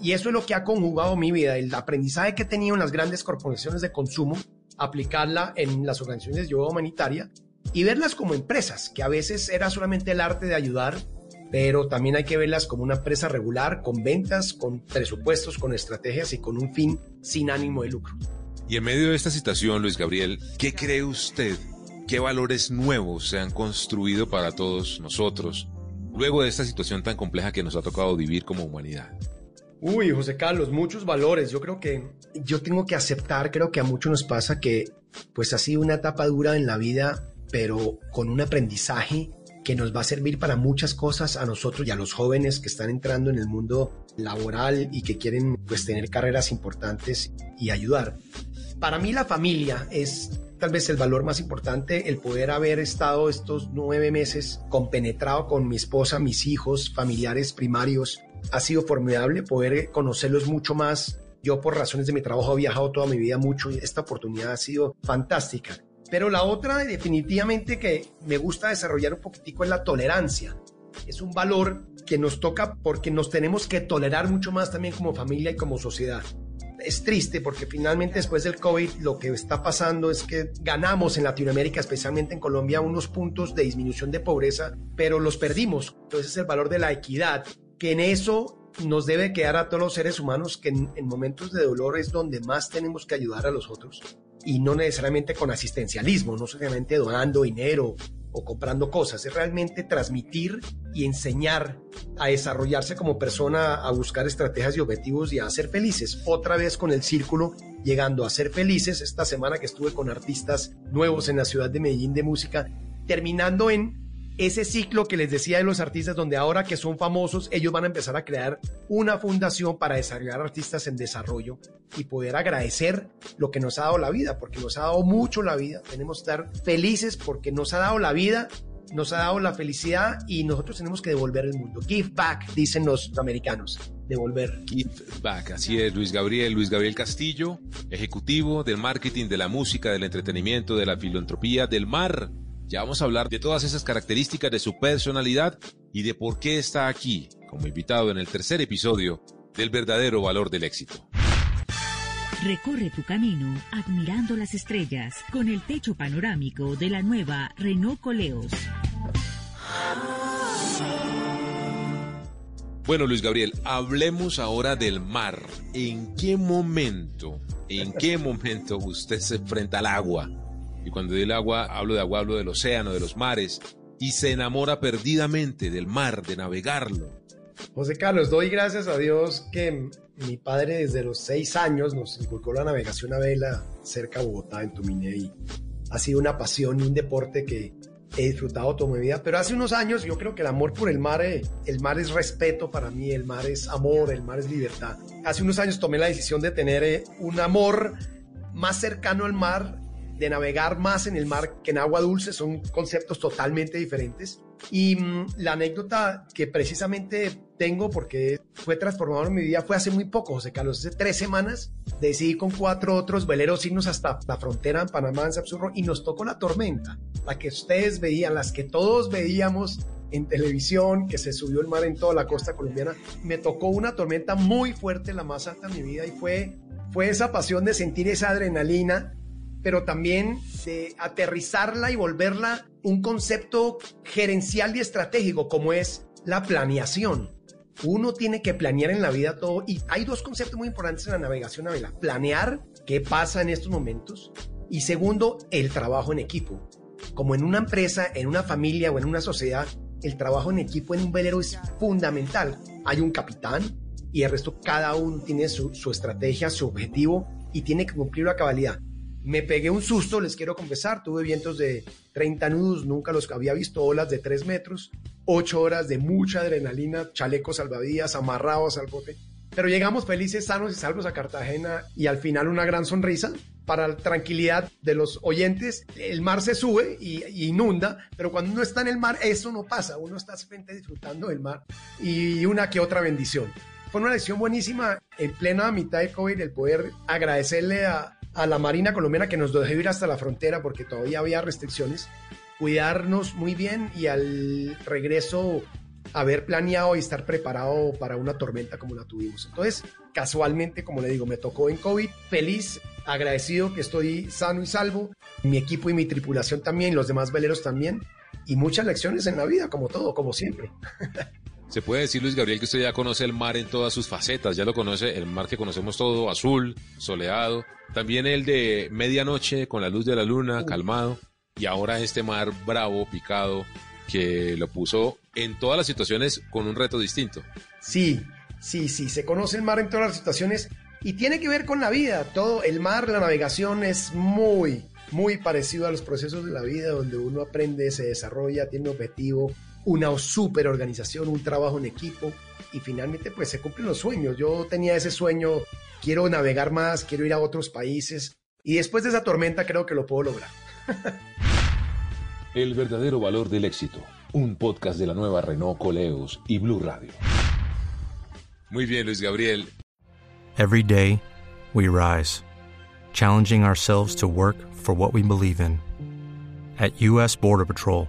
Y eso es lo que ha conjugado mi vida, el aprendizaje que he tenido en las grandes corporaciones de consumo, aplicarla en las organizaciones de ayuda humanitaria y verlas como empresas, que a veces era solamente el arte de ayudar pero también hay que verlas como una empresa regular, con ventas, con presupuestos, con estrategias y con un fin sin ánimo de lucro. Y en medio de esta situación, Luis Gabriel, ¿qué cree usted? ¿Qué valores nuevos se han construido para todos nosotros luego de esta situación tan compleja que nos ha tocado vivir como humanidad? Uy, José Carlos, muchos valores. Yo creo que yo tengo que aceptar, creo que a muchos nos pasa que pues ha sido una etapa dura en la vida, pero con un aprendizaje que nos va a servir para muchas cosas a nosotros y a los jóvenes que están entrando en el mundo laboral y que quieren pues tener carreras importantes y ayudar. Para mí la familia es tal vez el valor más importante, el poder haber estado estos nueve meses compenetrado con mi esposa, mis hijos, familiares primarios. Ha sido formidable poder conocerlos mucho más. Yo por razones de mi trabajo he viajado toda mi vida mucho y esta oportunidad ha sido fantástica. Pero la otra definitivamente que me gusta desarrollar un poquitico es la tolerancia. Es un valor que nos toca porque nos tenemos que tolerar mucho más también como familia y como sociedad. Es triste porque finalmente después del COVID lo que está pasando es que ganamos en Latinoamérica, especialmente en Colombia, unos puntos de disminución de pobreza, pero los perdimos. Entonces el valor de la equidad, que en eso nos debe quedar a todos los seres humanos que en, en momentos de dolor es donde más tenemos que ayudar a los otros y no necesariamente con asistencialismo, no solamente donando dinero o comprando cosas, es realmente transmitir y enseñar a desarrollarse como persona, a buscar estrategias y objetivos y a ser felices. Otra vez con el círculo, llegando a ser felices esta semana que estuve con artistas nuevos en la ciudad de Medellín de música, terminando en ese ciclo que les decía de los artistas, donde ahora que son famosos, ellos van a empezar a crear una fundación para desarrollar artistas en desarrollo y poder agradecer lo que nos ha dado la vida, porque nos ha dado mucho la vida. Tenemos que estar felices porque nos ha dado la vida, nos ha dado la felicidad y nosotros tenemos que devolver el mundo. Give back, dicen los americanos. Devolver. Give back, así es, Luis Gabriel, Luis Gabriel Castillo, ejecutivo del marketing, de la música, del entretenimiento, de la filantropía, del mar ya vamos a hablar de todas esas características de su personalidad y de por qué está aquí como invitado en el tercer episodio del verdadero valor del éxito. Recorre tu camino admirando las estrellas con el techo panorámico de la nueva Renault Coleos. Bueno, Luis Gabriel, hablemos ahora del mar. ¿En qué momento, en qué momento usted se enfrenta al agua? Y cuando digo el agua, hablo de agua, hablo del océano, de los mares, y se enamora perdidamente del mar, de navegarlo. José Carlos, doy gracias a Dios que mi padre desde los seis años nos inculcó la navegación a vela cerca de Bogotá, en Tuminé, y ha sido una pasión y un deporte que he disfrutado toda mi vida. Pero hace unos años yo creo que el amor por el mar, eh, el mar es respeto para mí, el mar es amor, el mar es libertad. Hace unos años tomé la decisión de tener eh, un amor más cercano al mar de navegar más en el mar que en agua dulce, son conceptos totalmente diferentes. Y mm, la anécdota que precisamente tengo, porque fue transformado en mi vida, fue hace muy poco, José Carlos, hace tres semanas, decidí con cuatro otros veleros irnos hasta la frontera en Panamá, en Sapsurro, y nos tocó la tormenta, la que ustedes veían, las que todos veíamos en televisión, que se subió el mar en toda la costa colombiana. Me tocó una tormenta muy fuerte, la más alta de mi vida, y fue, fue esa pasión de sentir esa adrenalina pero también de aterrizarla y volverla un concepto gerencial y estratégico como es la planeación. Uno tiene que planear en la vida todo y hay dos conceptos muy importantes en la navegación a vela. Planear qué pasa en estos momentos y segundo, el trabajo en equipo. Como en una empresa, en una familia o en una sociedad, el trabajo en equipo en un velero es fundamental. Hay un capitán y el resto cada uno tiene su, estrategia, su objetivo y tiene que cumplir a cabalidad. Me pegué un susto, les quiero confesar, tuve vientos de 30 nudos, nunca los había visto, olas de 3 metros, 8 horas de mucha adrenalina, chalecos salvavidas, amarrados al bote. Pero llegamos felices, sanos y salvos a Cartagena y al final una gran sonrisa. Para la tranquilidad de los oyentes, el mar se sube y, inunda, pero cuando uno está en el mar, eso no pasa. Uno está frente disfrutando del mar y una que otra bendición. Fue una lección buenísima en plena mitad de COVID el poder agradecerle a, a la Marina colombiana que nos dejó ir hasta la frontera porque todavía había restricciones, cuidarnos muy bien y al regreso haber planeado y estar preparado para una tormenta como la tuvimos. Entonces, casualmente, como le digo, me tocó en COVID, feliz, agradecido que estoy sano y salvo, mi equipo y mi tripulación también, los demás veleros también, y muchas lecciones en la vida, como todo, como siempre. Se puede decir, Luis Gabriel, que usted ya conoce el mar en todas sus facetas, ya lo conoce, el mar que conocemos todo, azul, soleado, también el de medianoche con la luz de la luna, calmado, y ahora este mar bravo, picado, que lo puso en todas las situaciones con un reto distinto. Sí, sí, sí, se conoce el mar en todas las situaciones y tiene que ver con la vida, todo, el mar, la navegación es muy, muy parecido a los procesos de la vida donde uno aprende, se desarrolla, tiene un objetivo, una super organización, un trabajo en equipo y finalmente pues se cumplen los sueños. Yo tenía ese sueño, quiero navegar más, quiero ir a otros países y después de esa tormenta creo que lo puedo lograr. El verdadero valor del éxito, un podcast de la nueva Renault Coleos y Blue Radio. Muy bien, Luis Gabriel. Every day we rise, challenging ourselves to work for what we believe in. At US Border Patrol,